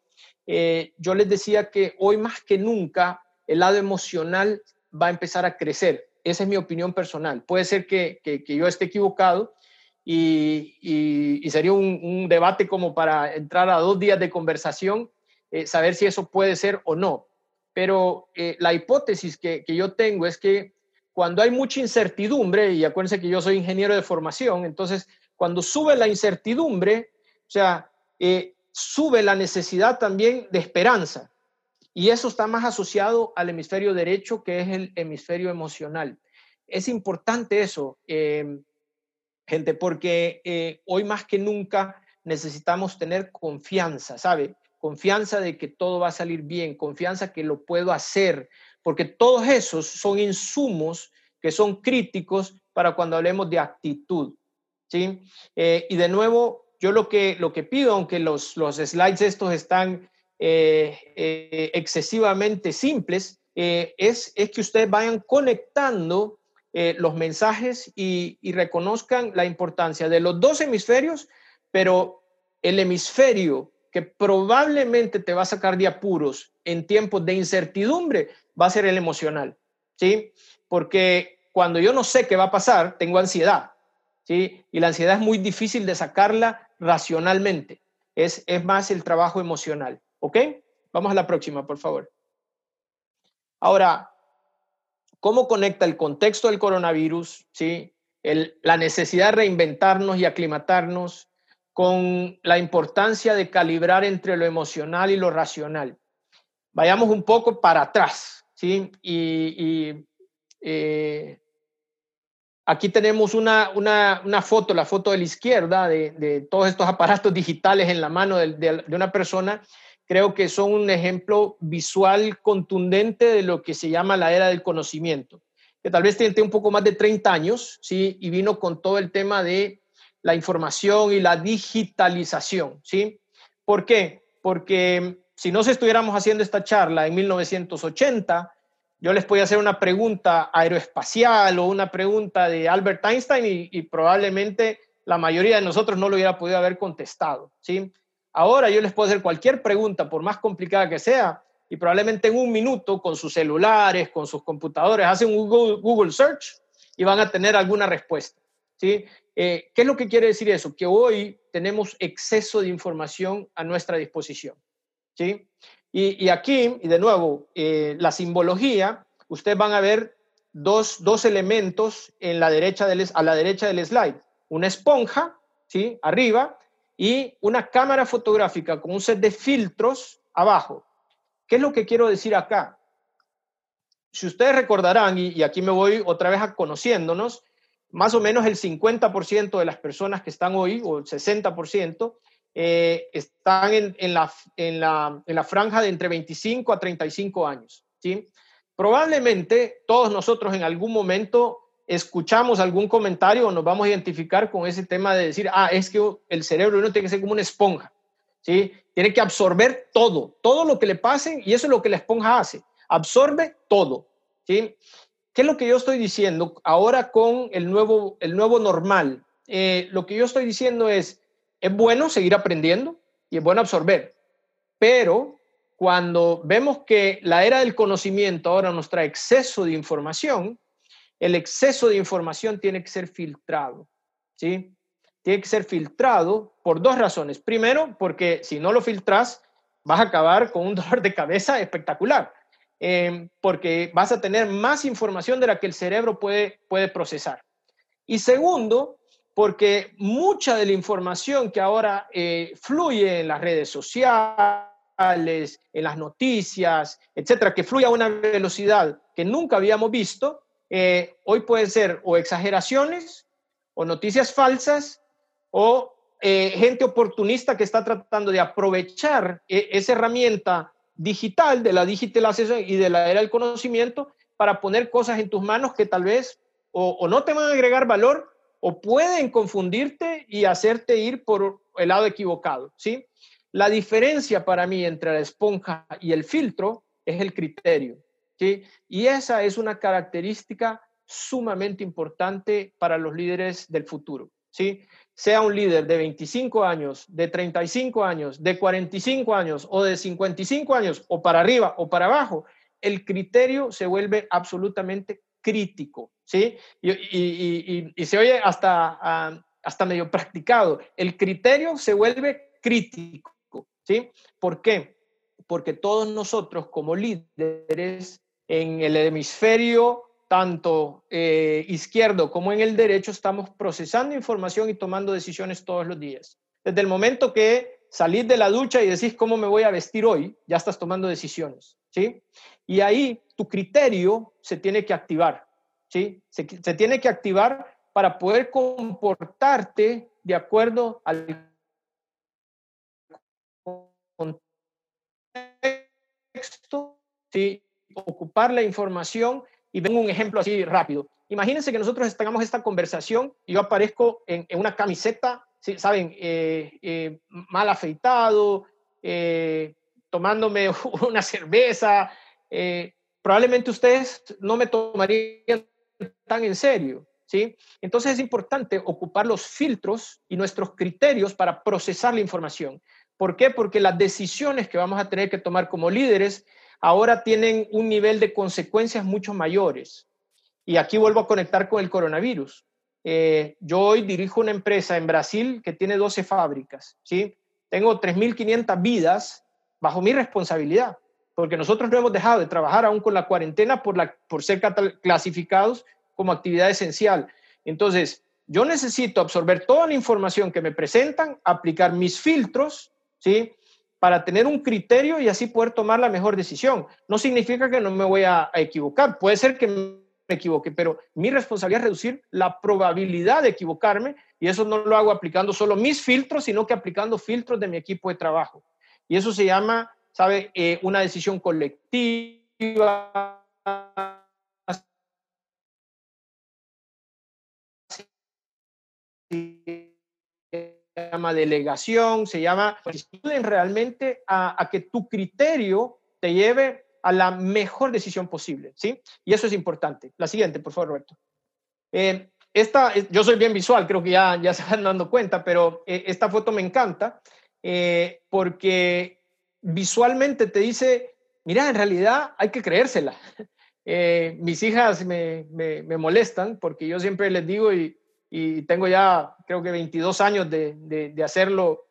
eh, yo les decía que hoy más que nunca el lado emocional va a empezar a crecer. Esa es mi opinión personal. Puede ser que, yo esté equivocado y, sería un, debate como para entrar a dos días de conversación, eh, saber si eso puede ser o no. Pero eh, la hipótesis que, yo tengo es que cuando hay mucha incertidumbre, y acuérdense que yo soy ingeniero de formación, entonces cuando sube la incertidumbre, o sea, eh, sube la necesidad también de esperanza. Y eso está más asociado al hemisferio derecho, que es el hemisferio emocional. Es importante eso, em, gente, porque eh, hoy más que nunca necesitamos tener confianza, ¿sabe? confianza de que todo va a salir bien, confianza que lo puedo hacer, porque todos esos son insumos que son críticos para cuando hablemos de actitud. ¿sí? Eh, y de nuevo, yo lo que, lo que pido, aunque los, los slides estos están eh, eh, excesivamente simples, es, es que ustedes vayan conectando los mensajes y, y reconozcan la importancia de los dos hemisferios, pero el hemisferio que probablemente te va a sacar de apuros en tiempos de incertidumbre va a ser el emocional, ¿sí? Porque cuando yo no sé qué va a pasar, tengo ansiedad, ¿sí? Y la ansiedad es muy difícil de sacarla racionalmente. Es, es más el trabajo emocional, ¿ok? Vamos a la próxima, por favor. Ahora, ¿cómo conecta el contexto del coronavirus, ¿sí? El, la necesidad de reinventarnos y aclimatarnos, con la importancia de calibrar entre lo emocional y lo racional. Vayamos un poco para atrás, ¿sí? Y, eh, aquí tenemos una, una, foto, la foto de la izquierda, de, todos estos aparatos <laughs> digitales en la mano de, de, una persona. Creo que son un ejemplo visual contundente de lo que se llama la era del conocimiento, que tal vez tiene un poco más de 30 años, ¿sí? Y vino con todo el tema de la información y la digitalización, ¿sí? ¿Por qué? Porque si no se estuviéramos haciendo esta charla en 1980, yo les podía hacer una pregunta aeroespacial o una pregunta de Albert Einstein y, probablemente la mayoría de nosotros no lo hubiera podido haber contestado, ¿sí? Ahora yo les puedo hacer cualquier pregunta, por más complicada que sea, y probablemente en un minuto con sus celulares, con sus computadores, hacen un Google, Search y van a tener alguna respuesta. ¿sí? Eh, ¿Qué es lo que quiere decir eso? Que hoy tenemos exceso de información a nuestra disposición. ¿sí? Y, aquí, y de nuevo, eh, la simbología ustedes van a ver dos, dos elementos en la derecha del, a la derecha del slide. Una esponja, ¿sí? Arriba, y una cámara fotográfica con un set de filtros abajo. ¿Qué es lo que quiero decir acá? Si ustedes recordarán, y, aquí me voy otra vez a conociéndonos, más o menos el 50% de las personas que están hoy, o el 60%, eh, están en, la, en, la, en la franja de entre 25 a 35 años. ¿sí? Probablemente todos nosotros en algún momento escuchamos algún comentario o nos vamos a identificar con ese tema de decir, ah, es que el cerebro no tiene que ser como una esponja, ¿sí? Tiene que absorber todo, todo lo que le pase y eso es lo que la esponja hace, absorbe todo, ¿sí? ¿Qué es lo que yo estoy diciendo ahora con el nuevo, el nuevo normal? Eh, lo que yo estoy diciendo es, es bueno seguir aprendiendo y es bueno absorber, pero cuando vemos que la era del conocimiento ahora nos trae exceso de información, el exceso de información tiene que ser filtrado, ¿sí? Tiene que ser filtrado por dos razones. Primero, porque si no lo filtras, vas a acabar con un <laughs> dolor de cabeza espectacular, eh, porque vas a tener más información de la que el cerebro puede, puede procesar. Y segundo, porque mucha de la información que ahora eh, fluye en las redes sociales, en las noticias, etcétera, que fluye a una velocidad que nunca habíamos visto, eh, hoy pueden ser o exageraciones o noticias falsas o eh, gente oportunista que está tratando de aprovechar eh, esa herramienta digital de la digitalización y de la era del conocimiento para poner cosas en tus manos que tal vez o, no te van a agregar valor o pueden confundirte y hacerte ir por el lado equivocado, ¿sí? La diferencia para mí entre la esponja y el filtro es el criterio. Y esa es una característica sumamente importante para los líderes del futuro, ¿sí? Sea un líder de 25 años, de 35 años, de 45 años o de 55 años o para arriba o para abajo, el criterio se vuelve absolutamente crítico, ¿sí? Y, se oye hasta, ah, hasta medio practicado. El criterio se vuelve crítico, ¿sí? ¿Por qué? Porque todos nosotros como líderes en el hemisferio tanto eh, izquierdo como en el derecho estamos procesando información y tomando decisiones todos los días. Desde el momento que salís de la ducha y decís cómo me voy a vestir hoy, ya estás tomando decisiones, ¿sí? Y ahí tu criterio se tiene que activar, ¿sí? Se, se tiene que activar para poder comportarte de acuerdo al contexto, ¿sí? Ocupar la información y vengo un ejemplo así rápido. Imagínense que nosotros tengamos esta conversación y yo aparezco en, una camiseta, ¿saben? Eh, eh, mal afeitado, eh, tomándome <laughs> una cerveza. probablemente ustedes no me tomarían tan en serio, ¿sí? Entonces es importante ocupar los filtros y nuestros criterios para procesar la información. ¿Por qué? Porque las decisiones que vamos a tener que tomar como líderes ahora tienen un nivel de consecuencias mucho mayores. Y aquí vuelvo a conectar con el coronavirus. Eh, yo hoy dirijo una empresa en Brasil que tiene 12 fábricas, ¿sí? Tengo 3.500 vidas bajo mi responsabilidad, porque nosotros no hemos dejado de trabajar aún con la cuarentena por, la, por ser clasificados como actividad esencial. Entonces, yo necesito absorber toda la información que me presentan, aplicar mis filtros, ¿sí? Para tener un criterio y así poder tomar la mejor decisión. No significa que no me voy a, equivocar, puede ser que me equivoque, pero mi responsabilidad es reducir la probabilidad de equivocarme y eso no lo hago aplicando solo mis filtros, sino que aplicando filtros de mi equipo de trabajo. Y eso se llama, ¿sabe? Eh, una decisión colectiva. se llama delegación, se llama, ayuden realmente a, que tu criterio te lleve a la mejor decisión posible, ¿sí? Y eso es importante. La siguiente, por favor, Roberto. Eh, esta, yo soy bien visual, creo que ya, ya se van dando cuenta, pero eh, esta foto me encanta eh, porque visualmente te dice, mira, en realidad hay que creérsela. <laughs> mis hijas me, me, me molestan porque yo siempre les digo y y tengo ya creo que 22 años de, de, hacerlo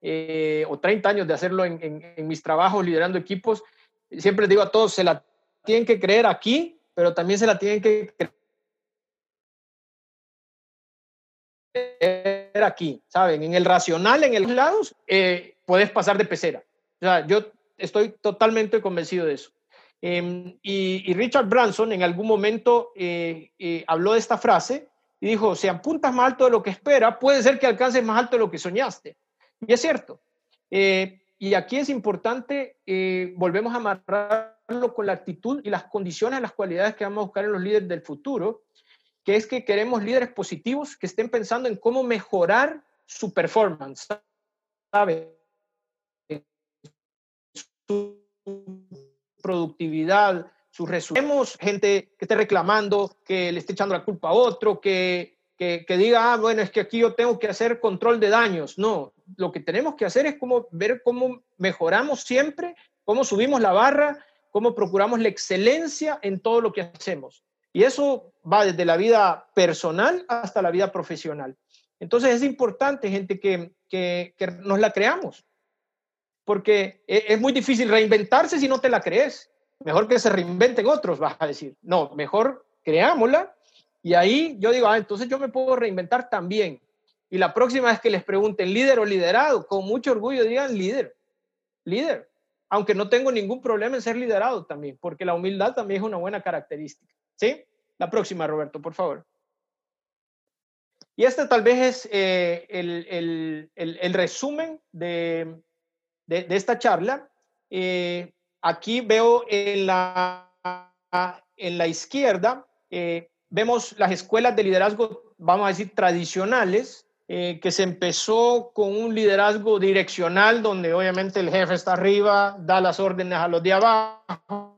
eh, o 30 años de hacerlo en, mis trabajos liderando equipos. Siempre digo a todos, se la tienen que creer aquí pero también se la tienen que creer aquí, ¿saben? En el racional, en los lados, eh, puedes pasar de pecera. O sea, yo estoy totalmente convencido de eso. Em, y, Richard Branson en algún momento eh, eh, habló de esta frase y dijo, si apuntas más alto de lo que espera, puede ser que alcances más alto de lo que soñaste. Y es cierto. Eh, y aquí es importante, volvemos a amarrarlo con la actitud y las condiciones, las cualidades que vamos a buscar en los líderes del futuro, que es que queremos líderes positivos que estén pensando en cómo mejorar su performance, ¿sabe? Su productividad, sus resultados. gente que esté reclamando, que le esté echando la culpa a otro, que, que, diga, ah, bueno, es que aquí yo tengo que hacer control de daños. No, lo que tenemos que hacer es como ver cómo mejoramos siempre, cómo subimos la barra, cómo procuramos la excelencia en todo lo que hacemos. Y eso va desde la vida personal hasta la vida profesional. Entonces es importante, gente, que, que, que nos la creamos porque e, es muy difícil reinventarse si no te la crees. Mejor que se reinventen otros, vas a decir. No, mejor creámosla y ahí yo digo, ah, entonces yo me puedo reinventar también. Y la próxima vez que les pregunten líder o liderado, con mucho orgullo digan líder, líder, aunque no tengo ningún problema en ser liderado también, porque la humildad también es una buena característica. ¿Sí? La próxima, Roberto, por favor. Y este tal vez es eh, el, el resumen de, de, esta charla. Eh, aquí veo en la, en la izquierda, eh, vemos las escuelas de liderazgo, vamos a decir, tradicionales, eh, que se empezó con un liderazgo direccional, donde obviamente el jefe está arriba, da las órdenes a los de abajo.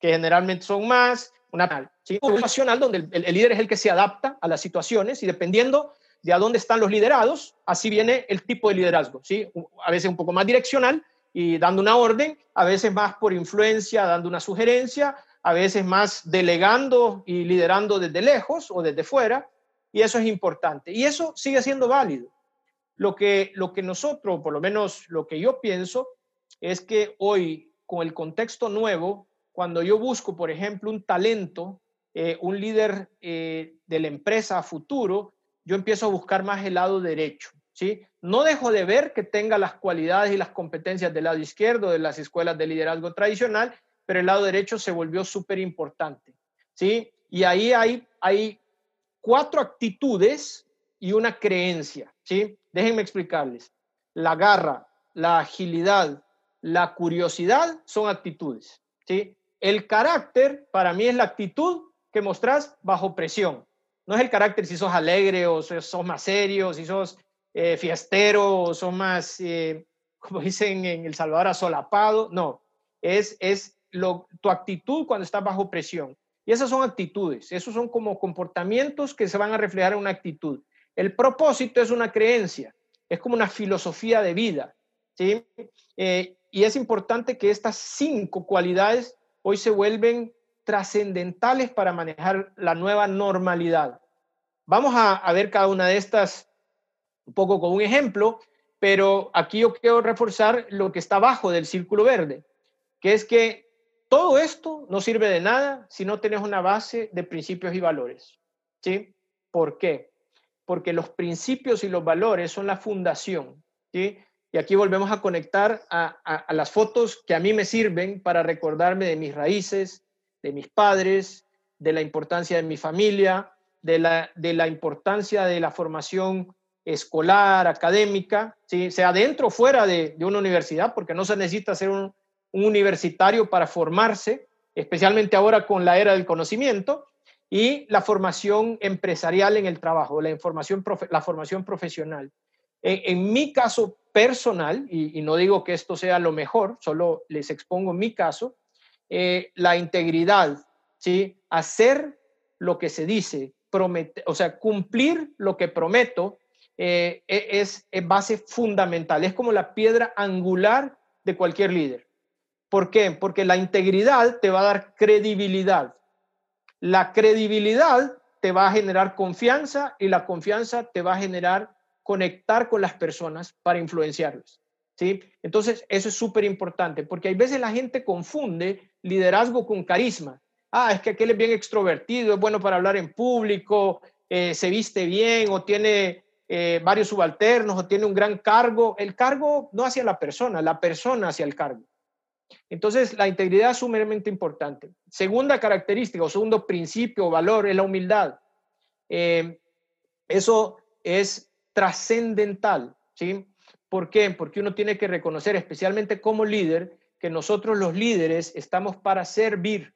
que generalmente son más, una ¿sí? nacional donde el, líder es el que se adapta a las situaciones y dependiendo de a dónde están los liderados, así viene el tipo de liderazgo, ¿sí? A veces un poco más direccional y dando una orden, a veces más por influencia, dando una sugerencia, a veces más delegando y liderando desde lejos o desde fuera, y eso es importante. Y eso sigue siendo válido. Lo que, lo que nosotros, por lo menos lo que yo pienso, es que hoy, con el contexto nuevo, cuando yo busco, por ejemplo, un talento, eh, un líder eh, de la empresa futuro, yo empiezo a buscar más el lado derecho. ¿sí? No dejo de ver que tenga las cualidades y las competencias del lado izquierdo de las escuelas de liderazgo tradicional, pero el lado derecho se volvió súper importante. ¿sí? Y ahí hay, hay cuatro actitudes y una creencia. ¿sí? Déjenme explicarles. La garra, la agilidad, la curiosidad son actitudes. ¿sí? El carácter para mí es la actitud que mostrás bajo presión. No es el carácter si sos alegre o sos más serio, si sos eh, fiestero o sos más, eh, como <laughs> dicen en El Salvador, asolapado. No, es, es lo, tu actitud cuando estás bajo presión. Y esas son actitudes, esos son como comportamientos que se van a reflejar en una actitud. El propósito es una creencia, es como una filosofía de vida. ¿sí? Eh, y es importante que estas cinco cualidades hoy se vuelven trascendentales para manejar la nueva normalidad. Vamos a, ver cada una de estas un poco con un ejemplo, pero aquí yo quiero reforzar lo que está abajo del círculo verde, que es que todo esto no sirve de nada si no tienes una base de principios y valores. ¿Sí? ¿Por qué? Porque los principios y los valores son la fundación. ¿sí? Y aquí volvemos a conectar a, las fotos que a mí me sirven para recordarme de mis raíces, de mis padres, de la importancia de mi familia, de la, de la importancia de la formación escolar, académica, ¿sí? sea dentro o fuera de, una universidad, porque no se necesita ser un, universitario para formarse, especialmente ahora con la era del conocimiento, y la formación empresarial en el trabajo, la, información, la formación profesional. En, mi caso personal, y, no digo que esto sea lo mejor, solo les expongo mi caso, eh, la integridad, ¿sí? hacer lo que se dice, o sea, cumplir lo que prometo eh, e, es, es, base fundamental, es como la piedra angular de cualquier líder. ¿Por qué? Porque la integridad te va a dar credibilidad. La credibilidad te va a generar confianza y la confianza te va a generar conectar con las personas para influenciarlas. ¿sí? Entonces, eso es súper importante, porque hay veces la gente confunde liderazgo con carisma. Ah, es que aquel es bien extrovertido, es bueno para hablar en público, eh, se viste bien o tiene eh, varios subalternos o tiene un gran cargo. El cargo no hacia la persona, la persona hacia el cargo. Entonces, la integridad es sumamente importante. Segunda característica o segundo principio o valor es la humildad. Eh, eso es trascendental, ¿sí? ¿Por qué? Porque uno tiene que reconocer, especialmente como líder, que nosotros los líderes estamos para servir,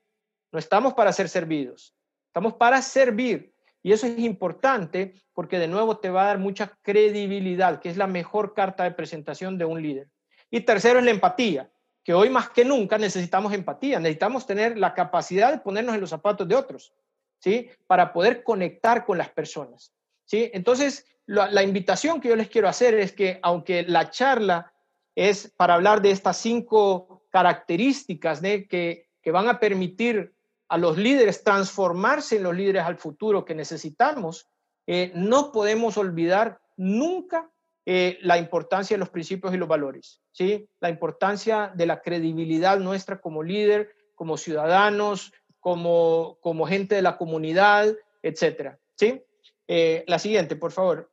no estamos para ser servidos, estamos para servir. Y eso es importante porque de nuevo te va a dar mucha credibilidad, que es la mejor carta de presentación de un líder. Y tercero es la empatía que hoy más que nunca necesitamos empatía, necesitamos tener la capacidad de ponernos en los zapatos de otros, ¿sí? Para poder conectar con las personas, ¿sí? Entonces, la, invitación que yo les quiero hacer es que aunque la charla es para hablar de estas cinco características ¿sí? que, que van a permitir a los líderes transformarse en los líderes al futuro que necesitamos, eh, no podemos olvidar nunca eh, la importancia de los principios y los valores, ¿sí? La importancia de la credibilidad nuestra como líder, como ciudadanos, como, como gente de la comunidad, etcétera, ¿sí? Eh, la siguiente, por favor.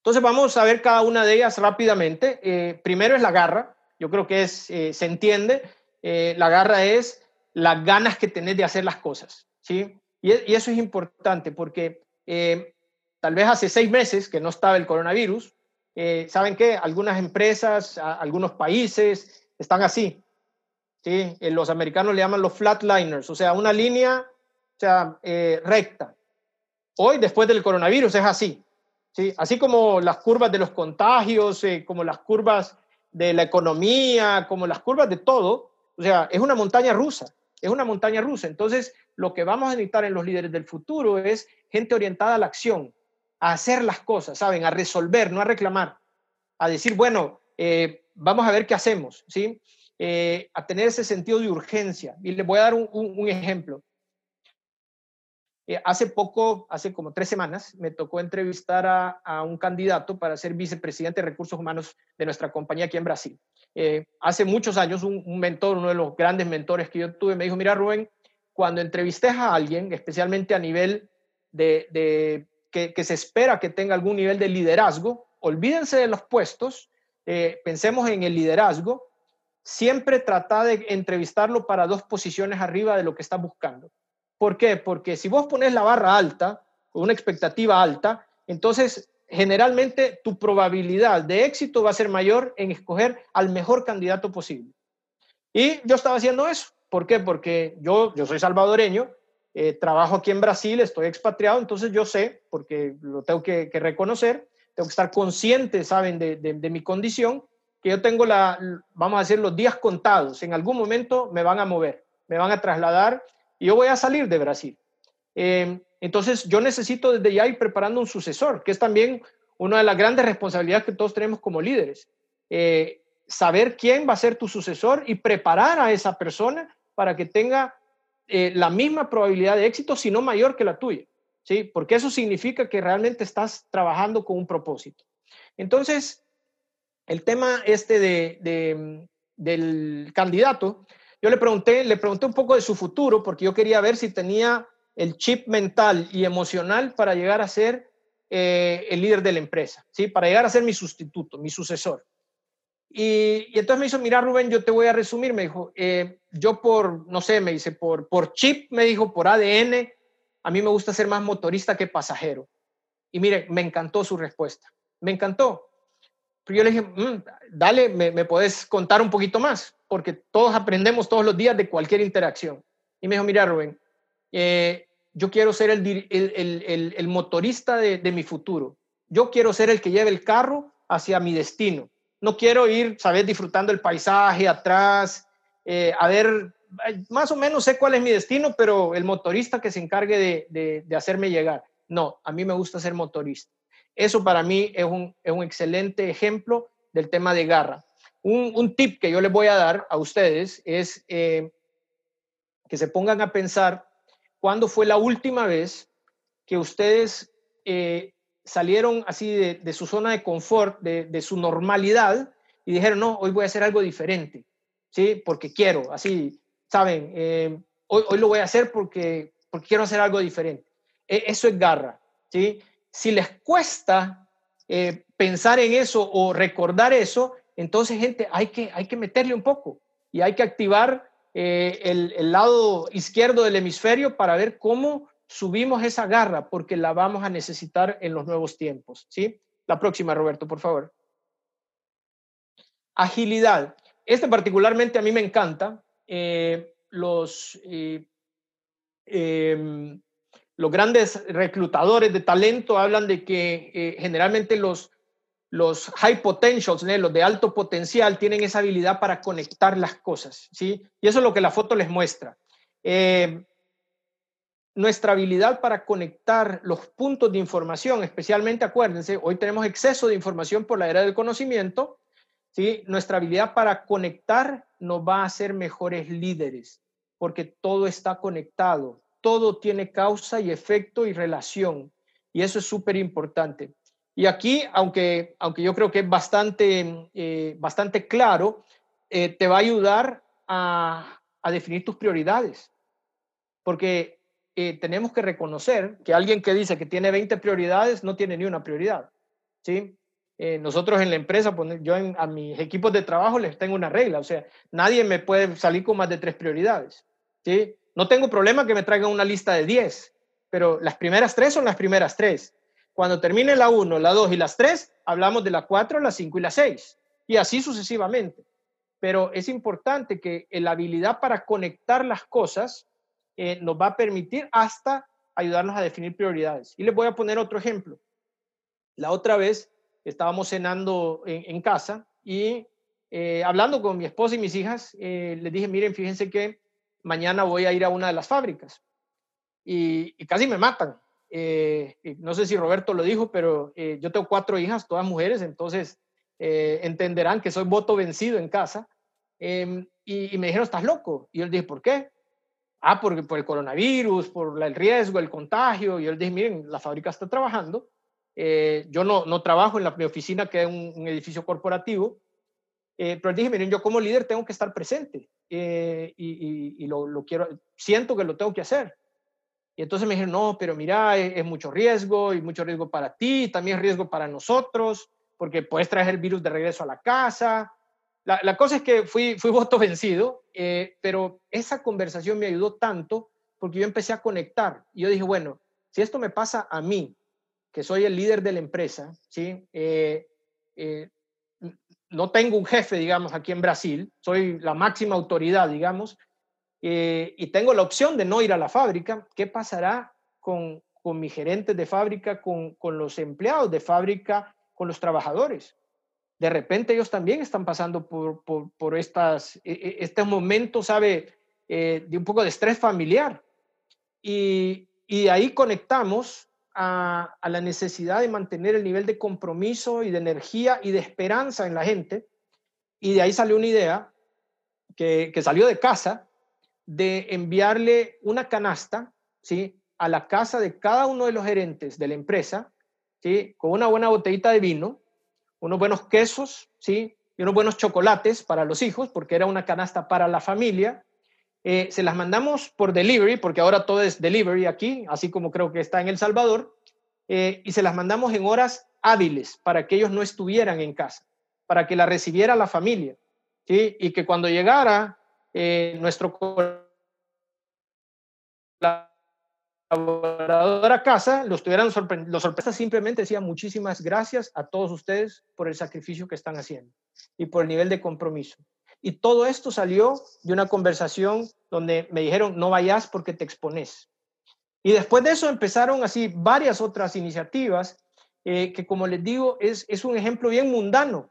Entonces vamos a ver cada una de ellas rápidamente. Eh, primero es la garra, yo creo que es, se entiende, la garra es las ganas que tenés de hacer las cosas, ¿sí? Y, y eso es importante porque tal vez hace seis meses que no estaba el coronavirus, eh, ¿saben qué? Algunas empresas, algunos países están así. ¿sí? Eh, los americanos le llaman los flatliners, o sea, una línea o sea, eh, recta. Hoy, después del coronavirus, es así. ¿Sí? Así como las curvas de los contagios, como las curvas de la economía, como las curvas de todo, o sea, es una montaña rusa, es una montaña rusa. Entonces, lo que vamos a necesitar en los líderes del futuro es gente orientada a la acción, a hacer las cosas, ¿saben? A resolver, no a reclamar, a decir, bueno, eh, vamos a ver qué hacemos, ¿sí? Eh, a tener ese sentido de urgencia. Y les voy a dar un, ejemplo. Eh, hace poco, hace como tres semanas, me tocó entrevistar a, un candidato para ser vicepresidente de recursos humanos de nuestra compañía aquí en Brasil. hace muchos años, un, mentor, uno de los grandes mentores que yo tuve, me dijo, mira Rubén, cuando entrevistes a alguien, especialmente a nivel de que, se espera que tenga algún nivel de liderazgo, olvídense de los puestos, eh, pensemos en el liderazgo, siempre trata de entrevistarlo para dos posiciones arriba de lo que está buscando. ¿Por qué? Porque si vos pones la barra alta, con una expectativa alta, entonces generalmente tu probabilidad de éxito va a ser mayor en escoger al mejor candidato posible. Y yo estaba haciendo eso. ¿Por qué? Porque yo, yo soy salvadoreño eh, trabajo aquí en Brasil, estoy expatriado, entonces yo sé, porque lo tengo que, reconocer, tengo que estar consciente, ¿saben?, de, mi condición, que yo tengo la, vamos a decir, los días contados. En algún momento me van a mover, me van a trasladar yo voy a salir de Brasil. Eh, entonces yo necesito desde ya ir preparando un sucesor, que es también una de las grandes responsabilidades que todos tenemos como líderes. Eh, saber quién va a ser tu sucesor y preparar a esa persona para que tenga eh, la misma probabilidad de éxito, sino mayor que la tuya, ¿sí? Porque eso significa que realmente estás trabajando con un propósito. Entonces, el tema este de, del candidato, yo le pregunté, le pregunté un poco de su futuro, porque yo quería ver si tenía el chip mental y emocional para llegar a ser eh, el líder de la empresa, ¿sí? Para llegar a ser mi sustituto, mi sucesor. Y, entonces me hizo, mira Rubén, yo te voy a resumir, me dijo, eh, yo por, no sé, me dice, por, por chip, me dijo, por ADN, a mí me gusta ser más motorista que pasajero. Y mire, me encantó su respuesta, me encantó. Pero yo le dije, mm, dale, me, me puedes contar un poquito más, porque todos aprendemos todos los días de cualquier interacción. Y me dijo, mira Rubén, eh, yo quiero ser el, motorista de, de mi futuro. Yo quiero ser el que lleve el carro hacia mi destino no quiero ir, ¿sabes? Disfrutando el paisaje atrás, eh, a ver, más o menos sé cuál es mi destino, pero el motorista que se encargue de, hacerme llegar. No, a mí me gusta ser motorista. Eso para mí es un, excelente ejemplo del tema de garra. Un, tip que yo les voy a dar a ustedes es eh, que se pongan a pensar cuándo fue la última vez que ustedes eh, salieron así de, su zona de confort, de, su normalidad, y dijeron, no, hoy voy a hacer algo diferente, ¿sí? Porque quiero, así, ¿saben? Eh, hoy, hoy, lo voy a hacer porque, porque quiero hacer algo diferente. E, eso es garra, ¿sí? Si les cuesta eh, pensar en eso o recordar eso, entonces, gente, hay que, hay que meterle un poco y hay que activar eh, el, lado izquierdo del hemisferio para ver cómo subimos esa garra porque la vamos a necesitar en los nuevos tiempos. ¿sí? La próxima, Roberto, por favor. Agilidad. Este particularmente a mí me encanta. Eh, los, em, los grandes reclutadores de talento hablan de que eh, generalmente los, los high potentials, los de alto potencial, tienen esa habilidad para conectar las cosas. ¿sí? Y eso es lo que la foto les muestra nuestra habilidad para conectar los puntos de información, especialmente, acuérdense, hoy tenemos exceso de información por la era del conocimiento, ¿sí? nuestra habilidad para conectar nos va a hacer mejores líderes, porque todo está conectado, todo tiene causa y efecto y relación, y eso es súper importante. Y aquí, aunque, aunque yo creo que es bastante, eh, bastante claro, eh, te va a ayudar a, a definir tus prioridades, porque eh, tenemos que reconocer que alguien que dice que tiene 20 prioridades no tiene ni una prioridad. ¿sí? Nosotros en la empresa, pues, yo a mis equipos de trabajo les tengo una regla, o sea, nadie me puede salir con más de tres prioridades. ¿sí? No tengo problema que me traigan una lista de 10, pero las primeras tres son las primeras tres. Cuando termine la 1, la 2 y las 3, hablamos de la 4, la 5 y la 6, y así sucesivamente. Pero es importante que la habilidad para conectar las cosas eh, nos va a permitir hasta ayudarnos a definir prioridades. Y les voy a poner otro ejemplo. La otra vez estábamos cenando en, casa y eh, hablando con mi esposa y mis hijas, eh, les dije, miren, fíjense que mañana voy a ir a una de las fábricas. Y, casi me matan. no sé si Roberto lo dijo, pero yo tengo cuatro hijas, todas mujeres, entonces entenderán que soy voto vencido en casa. Em, y, me dijeron, ¿estás loco? Y yo les dije, ¿por qué? ah, porque por el coronavirus, por el riesgo, el contagio, y él dice, miren, la fábrica está trabajando, eh, yo no, no trabajo en la, mi oficina, que es un, edificio corporativo, eh, pero dije, miren, yo como líder tengo que estar presente eh, y, lo, quiero, siento que lo tengo que hacer. Y entonces me dijeron, no, pero mira, es, es, mucho riesgo y mucho riesgo para ti, también es riesgo para nosotros, porque puedes traer el virus de regreso a la casa, la, cosa es que fui, fui <laughs> voto vencido, eh, pero esa conversación me ayudó tanto porque yo empecé a conectar. Y yo dije, bueno, si esto me pasa a mí, que soy el líder de la empresa, ¿sí? Eh, eh, no tengo un jefe, digamos, aquí en Brasil, soy la máxima autoridad, digamos, y tengo la opción de no ir a la fábrica, ¿qué pasará con, con mis gerentes de fábrica, con, con los empleados de fábrica, con los trabajadores? de repente ellos también están pasando por, por, estas, e, e, este momento, ¿sabe? Eh, de un poco de estrés familiar. Y, y ahí conectamos a, la necesidad de mantener el nivel de compromiso y de energía y de esperanza en la gente. Y de ahí salió una idea que, que salió de casa de enviarle una canasta, ¿sí? A la casa de cada uno de los gerentes de la empresa, ¿sí? Con una buena botellita de vino, unos buenos quesos, ¿sí? Y unos buenos chocolates para los hijos, porque era una canasta para la familia. Eh, se las mandamos por delivery, porque ahora todo es delivery aquí, así como creo que está en El Salvador, eh, y se las mandamos en horas hábiles para que ellos no estuvieran en casa, para que la recibiera la familia. Y que cuando llegara eh, nuestro a casa, los tuvieran sorprendidos. Los sorpresas simplemente decía muchísimas gracias a todos ustedes por el sacrificio que están haciendo y por el nivel de compromiso. Y todo esto salió de una conversación donde me dijeron, no vayas porque te expones. Y después de eso empezaron así varias otras iniciativas eh, que, como les digo, es, es un ejemplo bien mundano,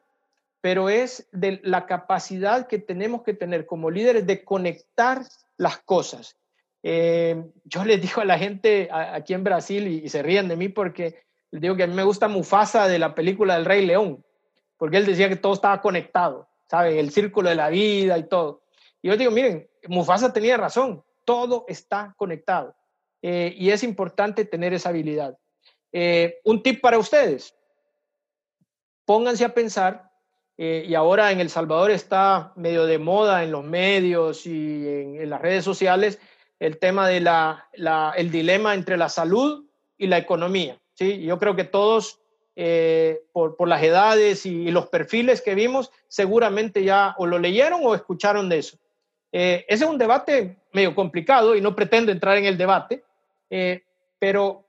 pero es de la capacidad que tenemos que tener como líderes de conectar las cosas eh, yo les digo a la gente aquí en Brasil y, se ríen de mí porque les digo que a mí me gusta Mufasa de la película del Rey León, porque él decía que todo estaba conectado, ¿sabe? El círculo de la vida y todo. Y yo digo, miren, Mufasa tenía razón, todo está conectado. Eh, y es importante tener esa habilidad. Eh, un tip para ustedes. Pónganse a pensar, eh, y ahora en El Salvador está medio de moda en los medios y en, las redes sociales el tema de la, el dilema entre la salud y la economía. ¿sí? Yo creo que todos, eh, por, las edades y, los perfiles que vimos, seguramente ya o lo leyeron o escucharon de eso. ese es un debate medio complicado y no pretendo entrar en el debate, pero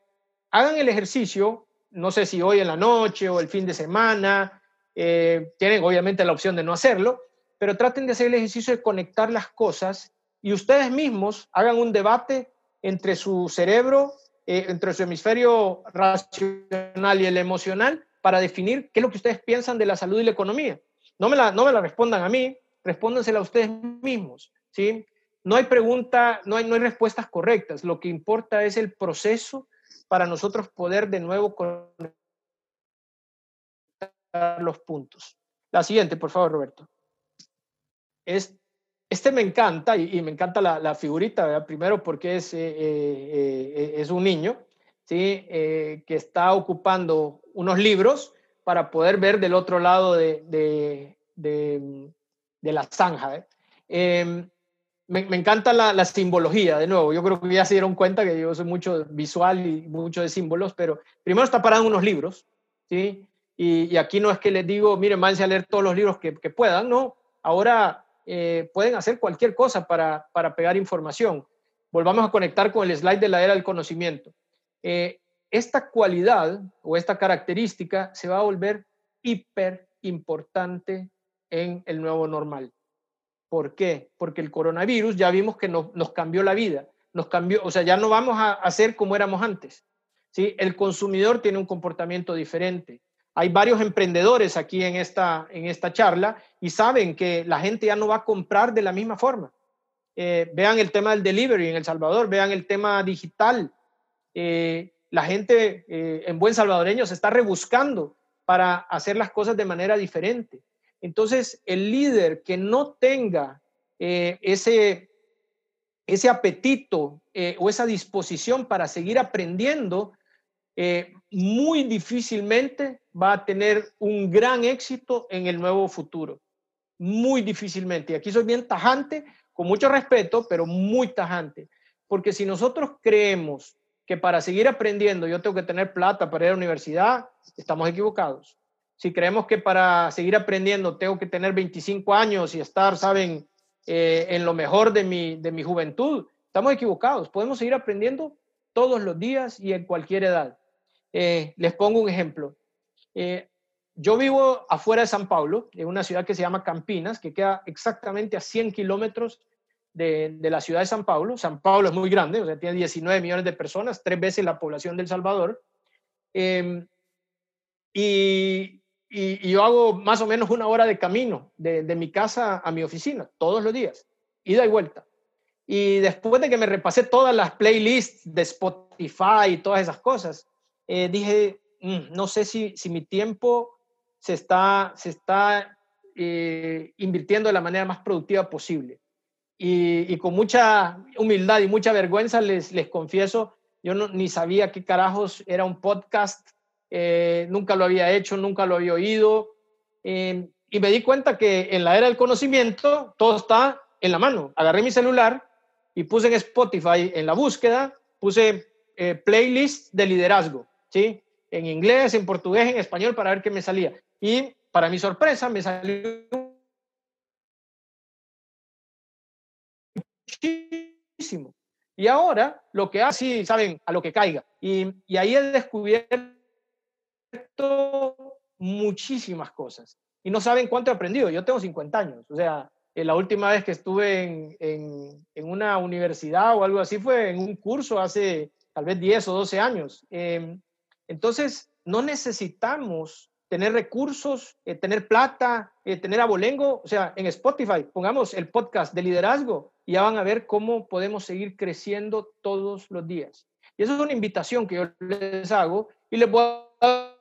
hagan el ejercicio, no sé si hoy en la noche o el fin de semana, eh, tienen obviamente la opción de no hacerlo, pero traten de hacer el ejercicio de conectar las cosas y ustedes mismos hagan un debate entre su cerebro, eh, entre su hemisferio racional y el emocional para definir qué es lo que ustedes piensan de la salud y la economía. No me la, no me la respondan a mí, respóndansela a ustedes mismos. ¿sí? No hay pregunta, no hay, no hay respuestas correctas. Lo que importa es el proceso para nosotros poder de nuevo conectar los puntos. La siguiente, por favor, Roberto. Es, este me encanta y, me encanta la, figurita, primero porque es, eh, eh, eh, es un niño ¿sí? que está ocupando unos libros para poder ver del otro lado de, de, de la zanja. Em, me, encanta la, simbología, de nuevo. Yo creo que ya se dieron cuenta que yo soy mucho visual y mucho de símbolos, pero primero está parado en unos libros, ¿sí? Y, aquí no es que les digo, miren, váyanse a leer todos los libros que, puedan, no. Ahora eh, pueden hacer cualquier cosa para, para, pegar información. Volvamos a conectar con el slide de la era del conocimiento. Eh, esta cualidad o esta característica se va a volver hiper importante en el nuevo normal. ¿Por qué? Porque el coronavirus ya vimos que nos, cambió la vida, nos cambió, o sea, ya no vamos a hacer como éramos antes. ¿sí? El consumidor tiene un comportamiento diferente. Hay varios emprendedores aquí en esta, en esta charla y saben que la gente ya no va a comprar de la misma forma. Eh, vean el tema del delivery en El Salvador, vean el tema digital. Eh, la gente eh, en buen salvadoreño se está rebuscando para hacer las cosas de manera diferente. Entonces, el líder que no tenga ese, ese apetito o esa disposición para seguir aprendiendo, eh, muy difícilmente va a tener un gran éxito en el nuevo futuro. Muy difícilmente. Y aquí soy bien tajante, con mucho respeto, pero muy tajante. Porque si nosotros creemos que para seguir aprendiendo yo tengo que tener plata para ir a la universidad, estamos equivocados si creemos que para seguir aprendiendo tengo que tener 25 años y estar, saben, eh, en lo mejor de mi, de mi juventud, estamos equivocados. Podemos seguir aprendiendo todos los días y en cualquier edad. Eh, les pongo un ejemplo. Eh, yo vivo afuera de San Paulo, en una ciudad que se llama Campinas, que queda exactamente a 100 kilómetros de, de, la ciudad de San Paulo. San Paulo es muy grande, o sea, tiene 19 millones de personas, tres veces la población del Salvador. y y, yo hago más o menos una hora de camino de, mi casa a mi oficina, todos los días, ida y vuelta. Y después de que me repasé todas las playlists de Spotify y todas esas cosas, eh, dije, mm, no sé si, si mi tiempo se está, se está eh, invirtiendo de la manera más productiva posible. Y, con mucha humildad y mucha vergüenza les, les confieso, yo no, ni sabía qué carajos era un podcast eh, nunca lo había hecho, nunca lo había oído. Y me di cuenta que en la era del conocimiento todo está en la mano. Agarré mi celular y puse en Spotify, en la búsqueda, puse playlist de liderazgo, ¿sí? En inglés, en portugués, en español, para ver qué me salía. Y para mi sorpresa, me salió muchísimo. Y ahora lo que hace, saben, a lo que caiga. Y, ahí he descubierto muchísimas cosas y no saben cuánto he aprendido. Yo tengo 50 años, o sea, eh, la última vez que estuve en, una universidad o algo así fue en un curso hace tal vez 10 o 12 años. Em, entonces, no necesitamos tener recursos, eh, tener plata, eh, tener abolengo. O sea, en Spotify pongamos el podcast de liderazgo y ya van a ver cómo podemos seguir creciendo todos los días. Y eso es una invitación que yo les hago y les voy a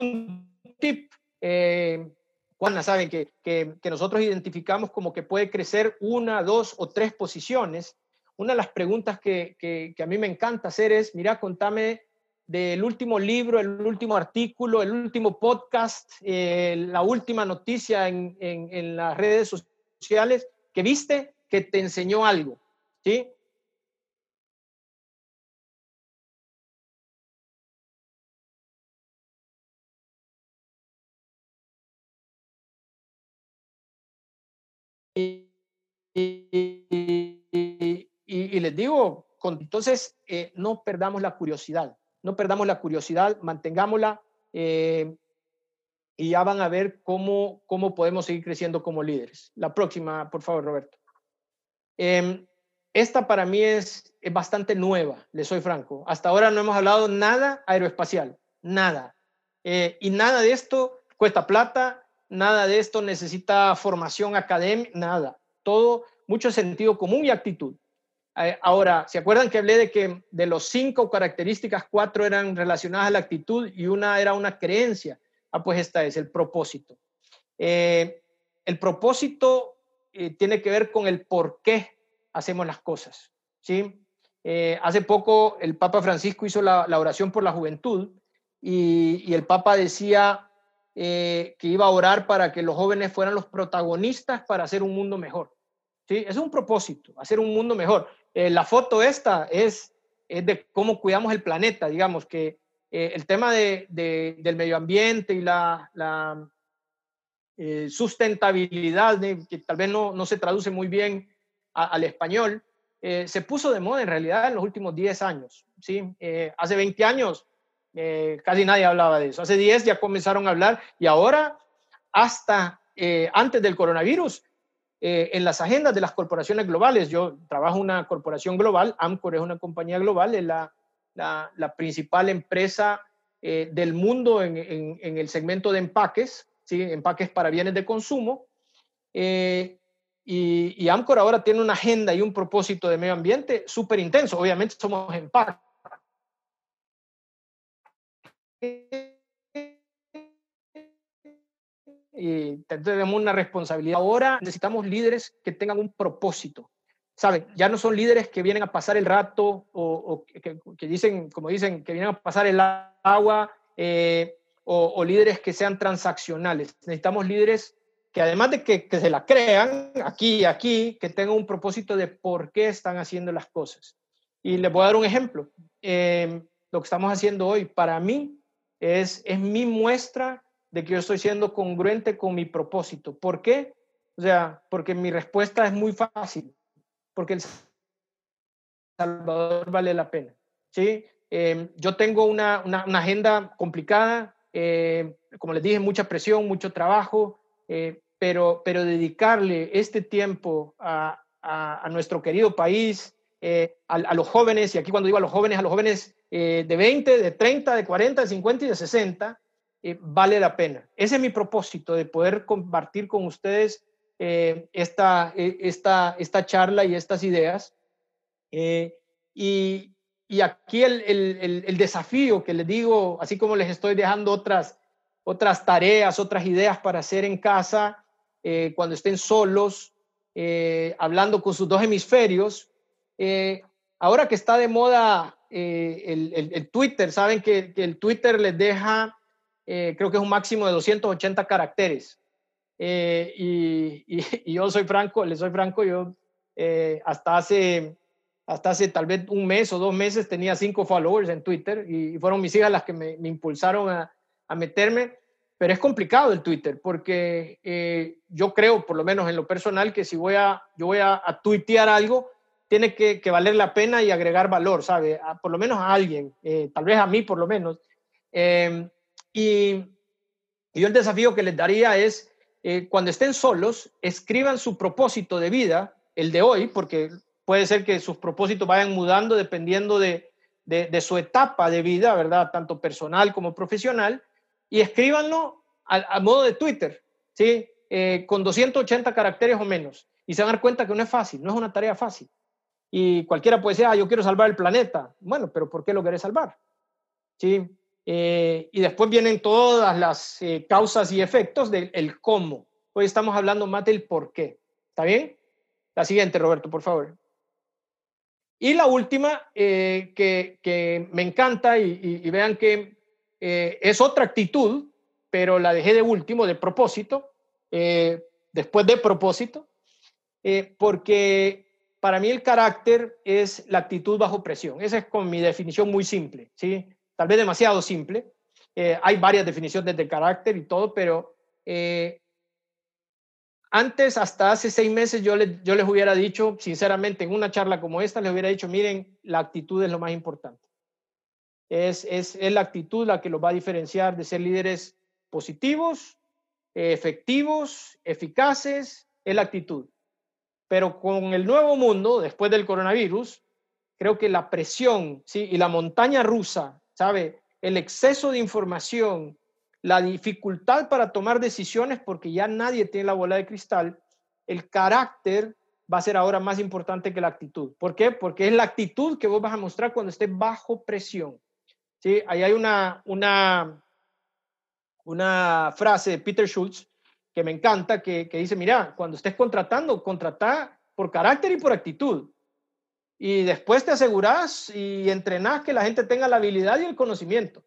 un tip. Eh, Juana, saben que, que, nosotros identificamos como que puede crecer una, dos o tres posiciones. Una de las preguntas que, a mí me encanta hacer es, mira, contame del último libro, el último artículo, el último podcast, eh, la última noticia en, las redes sociales que viste que te enseñó algo, ¿sí? Y, les digo, entonces, eh, no perdamos la curiosidad, no perdamos la curiosidad, mantengámosla eh, y ya van a ver cómo, cómo podemos seguir creciendo como líderes. La próxima, por favor, Roberto. Em, esta para mí es, es bastante nueva, le soy franco. Hasta ahora no hemos hablado nada aeroespacial, nada. Eh, y nada de esto cuesta plata, nada de esto necesita formación académica, nada. Todo, mucho sentido común y actitud. Eh, ahora, ¿se acuerdan que hablé de que de los cinco características, cuatro eran relacionadas a la actitud y una era una creencia? Ah, pues esta es el propósito. Eh, el propósito eh, tiene que ver con el por qué hacemos las cosas. ¿sí? hace poco el Papa Francisco hizo la, oración por la juventud y, y el Papa decía que iba a orar para que los jóvenes fueran los protagonistas para hacer un mundo mejor. ¿sí? Es un propósito, hacer un mundo mejor. Eh, la foto esta es, es, de cómo cuidamos el planeta, digamos, que eh, el tema de, del medio ambiente y la, la eh, sustentabilidad, que tal vez no, no, se traduce muy bien al español, se puso de moda en realidad en los últimos 10 años. ¿sí? hace 20 años casi nadie hablaba de eso. Hace 10 ya comenzaron a hablar y ahora, hasta antes del coronavirus, eh, en las agendas de las corporaciones globales. Yo trabajo en una corporación global, Amcor es una compañía global, es la, la, principal empresa eh, del mundo en, en, el segmento de empaques, ¿sí? empaques para bienes de consumo. Eh, y, y, Amcor ahora tiene una agenda y un propósito de medio ambiente súper intenso. Obviamente somos empaques y tenemos una responsabilidad. Ahora necesitamos líderes que tengan un propósito. ¿Saben? Ya no son líderes que vienen a pasar el rato o, que, dicen, como dicen, que vienen a pasar el agua eh, o, líderes que sean transaccionales. Necesitamos líderes que además de que, se la crean aquí y aquí, que tengan un propósito de por qué están haciendo las cosas. Y les voy a dar un ejemplo. Eh, lo que estamos haciendo hoy, para mí, es, es mi muestra de que yo estoy siendo congruente con mi propósito. ¿Por qué? O sea, porque mi respuesta es muy fácil, porque el Salvador vale la pena. ¿sí? Em, yo tengo una, una, agenda complicada, eh, como les dije, mucha presión, mucho trabajo, eh, pero, pero dedicarle este tiempo a, a, nuestro querido país, eh, a, a, los jóvenes, y aquí cuando digo a los jóvenes, a los jóvenes de 20, de 30, de 40, de 50 y de 60, eh, vale la pena. Ese es mi propósito, de poder compartir con ustedes eh, esta, eh, esta, esta charla y estas ideas. y, y, aquí el, el, el, desafío que les digo, así como les estoy dejando otras, otras tareas, otras ideas para hacer en casa, cuando estén solos, hablando con sus dos hemisferios, ahora que está de moda el, el, Twitter, saben que, que, el Twitter les deja eh, creo que es un máximo de 280 caracteres. Eh, <laughs> y, yo soy franco, le soy franco, yo eh, hasta, hace, hasta hace tal vez un mes o dos meses tenía cinco followers en Twitter y, fueron mis hijas las que me, impulsaron a, a, meterme. Pero es complicado el Twitter porque yo creo, por lo menos en lo personal, que si voy a, yo voy a, a tuitear algo, tiene que, que, valer la pena y agregar valor, ¿sabe? por lo menos a alguien, tal vez a mí por lo menos. Y, yo el desafío que les daría es, eh, cuando estén solos, escriban su propósito de vida, el de hoy, porque puede ser que sus propósitos vayan mudando dependiendo de, de, su etapa de vida, ¿verdad? Tanto personal como profesional, y escríbanlo a, modo de Twitter, ¿sí? Eh, con 280 caracteres o menos. Y se van a dar cuenta que no es fácil, no es una tarea fácil. Y cualquiera puede decir, ah, yo quiero salvar el planeta. Bueno, pero ¿por qué lo querés salvar? ¿Sí? Eh, y después vienen todas las eh, causas y efectos del cómo. Hoy estamos hablando más del por qué. ¿Está bien? La siguiente, Roberto, por favor. Y la última, eh, que, me encanta y, vean que es otra actitud, pero la dejé de último, de propósito, después de propósito, porque para mí el carácter es la actitud bajo presión. Esa es con mi definición muy simple, ¿sí? Tal vez demasiado simple. hay varias definiciones de carácter y todo, pero antes, hasta hace seis meses, yo, yo les hubiera dicho, sinceramente, en una charla como esta, les hubiera dicho, miren, la actitud es lo más importante. Es, es, es la actitud la que los va a diferenciar de ser líderes positivos, efectivos, eficaces, es la actitud. Pero con el nuevo mundo, después del coronavirus, creo que la presión ¿sí? y la montaña rusa, ¿sabe? El exceso de información, la dificultad para tomar decisiones porque ya nadie tiene la bola de cristal, el carácter va a ser ahora más importante que la actitud. ¿Por qué? Porque es la actitud que vos vas a mostrar cuando estés bajo presión. ¿Sí? Ahí hay una, una, una frase de Peter Schultz que me encanta, que, que dice, mira, cuando estés contratando, contrata por carácter y por actitud. Y después te aseguras y entrenás que la gente tenga la habilidad y el conocimiento.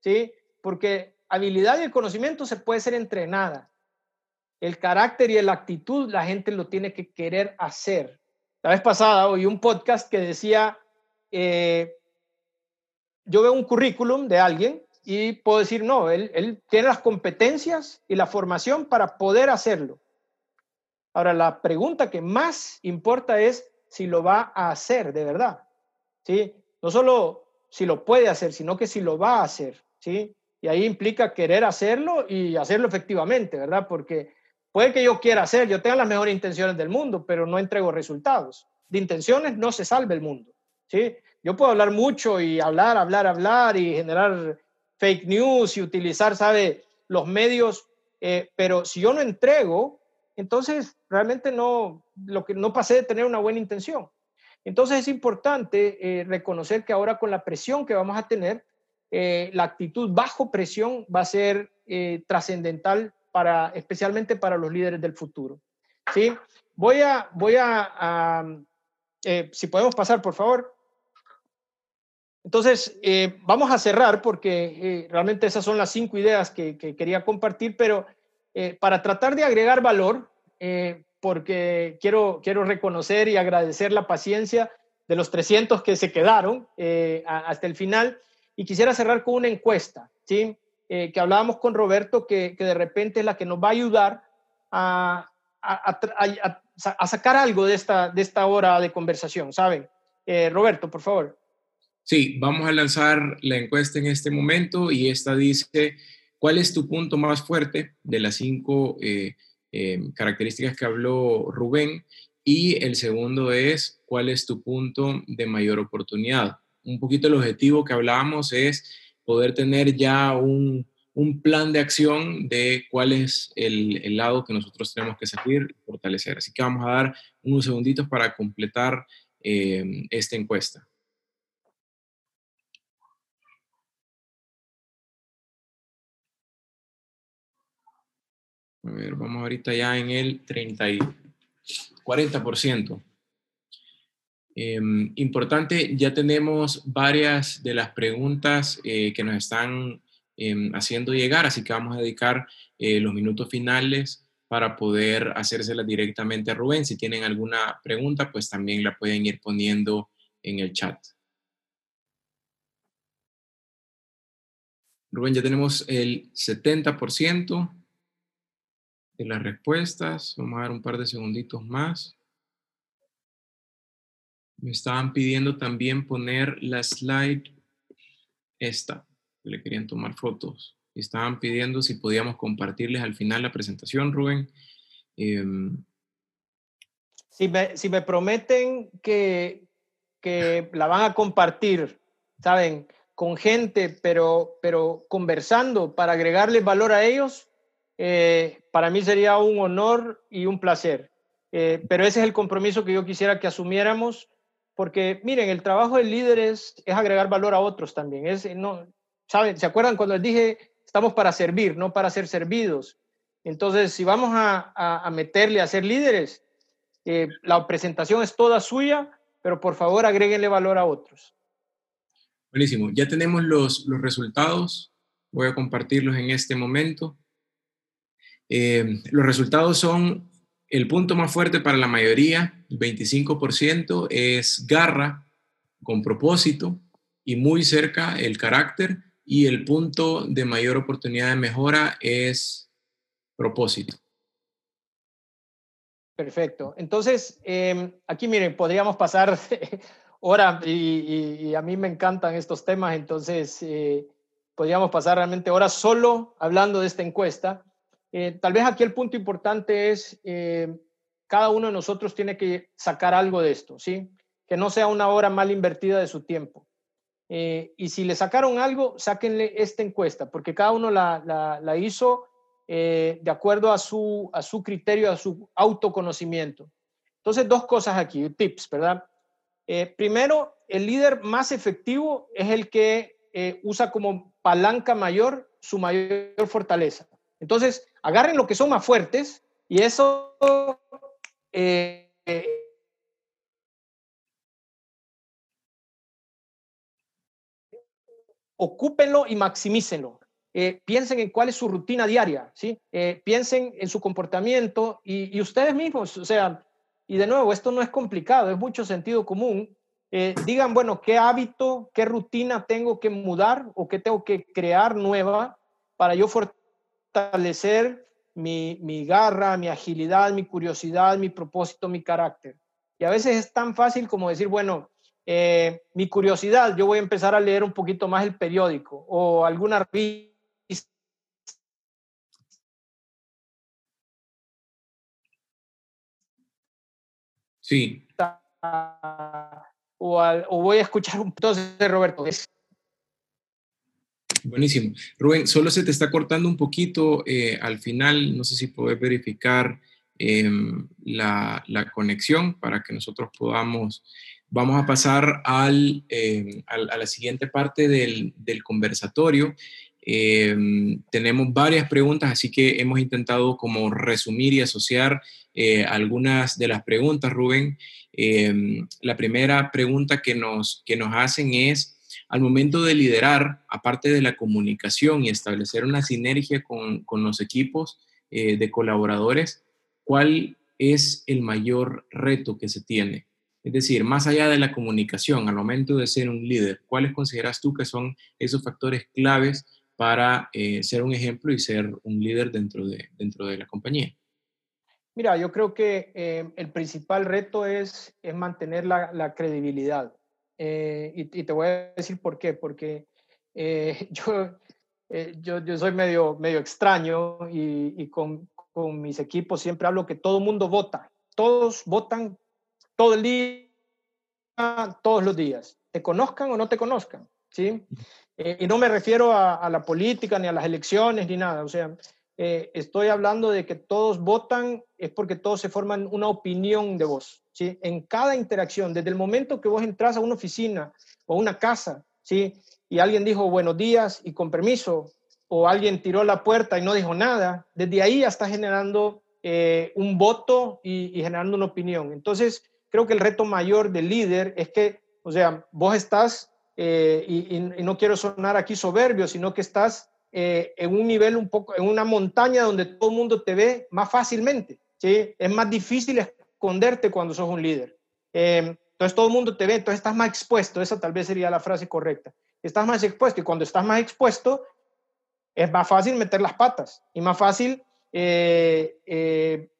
¿sí? Porque habilidad y el conocimiento se puede ser entrenada. El carácter y la actitud la gente lo tiene que querer hacer. La vez pasada oí un podcast que decía, eh, yo veo un currículum de alguien y puedo decir, no, él, él tiene las competencias y la formación para poder hacerlo. Ahora, la pregunta que más importa es si lo va a hacer de verdad. ¿sí? No solo si lo puede hacer, sino que si lo va a hacer. ¿sí? Y ahí implica querer hacerlo y hacerlo efectivamente, ¿verdad? Porque puede que yo quiera hacer, yo tenga las mejores intenciones del mundo, pero no entrego resultados. De intenciones no se salve el mundo, ¿sí? Yo puedo hablar mucho y hablar, hablar, hablar y generar fake news y utilizar, ¿sabe? Los medios, eh, pero si yo no entrego, entonces realmente no, lo que, no pasé de tener una buena intención. Entonces es importante eh, reconocer que ahora con la presión que vamos a tener, eh, la actitud bajo presión va a ser eh, trascendental para, especialmente para los líderes del futuro. ¿sí? Voy a, voy a, eh, si podemos pasar, por favor. Entonces, vamos a cerrar porque realmente esas son las cinco ideas que, que quería compartir, pero para tratar de agregar valor, porque quiero, quiero reconocer y agradecer la paciencia de los 300 que se quedaron hasta el final. Y quisiera cerrar con una encuesta, ¿sí? Eh, que hablábamos con Roberto, que, que, de repente es la que nos va a ayudar a, a, sacar algo de esta, de esta hora de conversación, ¿saben? Eh, Roberto, por favor. Sí, vamos a lanzar la encuesta en este momento y esta dice, ¿cuál es tu punto más fuerte de las cinco eh, características que habló Rubén? Y el segundo es, ¿cuál es tu punto de mayor oportunidad? un poquito el objetivo que hablábamos es poder tener ya un, plan de acción de cuál es el, lado que nosotros tenemos que seguir y fortalecer. Así que vamos a dar unos segunditos para completar eh, esta encuesta. A ver, vamos ahorita ya en el 30 y 40%. Em, importante, ya tenemos varias de las preguntas eh, que nos están em, haciendo llegar, así que vamos a dedicar eh, los minutos finales para poder hacérselas directamente a Rubén. Si tienen alguna pregunta, pues también la pueden ir poniendo en el chat. Rubén, ya tenemos el 70% de las respuestas. Vamos a dar un par de segunditos más. Me estaban pidiendo también poner la slide esta, le querían tomar fotos. Estaban pidiendo si podíamos compartirles al final la presentación, Rubén. Em, si, me, si me prometen que, que la van a compartir, ¿saben? Con gente, pero, pero conversando para agregarles valor a ellos, eh, para mí sería un honor y un placer. Eh, pero ese es el compromiso que yo quisiera que asumiéramos porque miren, el trabajo del líder es, agregar valor a otros también. Es, no, ¿saben? ¿Se acuerdan cuando les dije, estamos para servir, no para ser servidos? Entonces, si vamos a, a, meterle a ser líderes, eh, la presentación es toda suya, pero por favor agréguenle valor a otros. Buenísimo. Ya tenemos los, los resultados. Voy a compartirlos en este momento. Eh, los resultados son el punto más fuerte para la mayoría, el 25%, es garra con propósito y muy cerca el carácter y el punto de mayor oportunidad de mejora es propósito. Perfecto. Entonces, em, aquí miren, podríamos pasar <laughs> horas y, a mí me encantan estos temas, entonces eh, podríamos pasar realmente horas solo hablando de esta encuesta. Eh, tal vez aquí el punto importante es, eh, cada uno de nosotros tiene que sacar algo de esto, ¿sí? Que no sea una hora mal invertida de su tiempo. y si le sacaron algo, sáquenle esta encuesta, porque cada uno la, la hizo eh, de acuerdo a su, a su criterio, a su autoconocimiento. Entonces, dos cosas aquí, tips, ¿verdad? Eh, primero, el líder más efectivo es el que eh, usa como palanca mayor su mayor fortaleza. Entonces, agarren lo que son más fuertes y eso ocúpenlo y maximícenlo. Eh, piensen en cuál es su rutina diaria, ¿sí? Eh, piensen en su comportamiento y, ustedes mismos, o sea, y de nuevo, esto no es complicado, es mucho sentido común. Eh, digan, bueno, ¿qué hábito, qué rutina tengo que mudar o qué tengo que crear nueva para yo fortalecer mi, mi garra, mi agilidad, mi curiosidad, mi propósito, mi carácter? Y a veces es tan fácil como decir, bueno, mi curiosidad, yo voy a empezar a leer un poquito más el periódico o alguna revista Sí. O, voy a escuchar un entonces Roberto. Buenísimo. Rubén, solo se te está cortando un poquito eh, al final. No sé si puedes verificar em, la, conexión para que nosotros podamos. Vamos a pasar al, em, a la siguiente parte del, del conversatorio. Em, tenemos varias preguntas, así que hemos intentado como resumir y asociar eh, algunas de las preguntas, Rubén. La primera pregunta que nos, que nos hacen es, al momento de liderar, aparte de la comunicación y establecer una sinergia con, con los equipos eh, de colaboradores, ¿cuál es el mayor reto que se tiene? Es decir, más allá de la comunicación, al momento de ser un líder, ¿cuáles consideras tú que son esos factores claves para eh, ser un ejemplo y ser un líder dentro de, dentro de la compañía? Mira, yo creo que eh, el principal reto es, es mantener la, credibilidad. Eh, y, te voy a decir por qué. Porque <laughs> yo, yo, yo, soy medio, medio extraño y, y con, con, mis equipos siempre hablo que todo mundo vota. Todos votan todo el día, todos los días. Te conozcan o no te conozcan. ¿sí? Eh, y no me refiero a, la política, ni a las elecciones, ni nada. O sea, eh, estoy hablando de que todos votan es porque todos se forman una opinión de vos, ¿sí? En cada interacción, desde el momento que vos entras a una oficina o una casa, ¿sí? Y alguien dijo buenos días y con permiso, o alguien tiró la puerta y no dijo nada, desde ahí ya está generando eh, un voto y, y generando una opinión. Entonces, creo que el reto mayor del líder es que, o sea, vos estás eh, y, no quiero sonar aquí soberbio, sino que estás eh, en un nivel un poco, en una montaña donde todo el mundo te ve más fácilmente, ¿sí? Es más difícil esconderte cuando sos un líder. Eh, entonces todo el mundo te ve, entonces estás más expuesto, esa tal vez sería la frase correcta. Estás más expuesto y cuando estás más expuesto es más fácil meter las patas y más fácil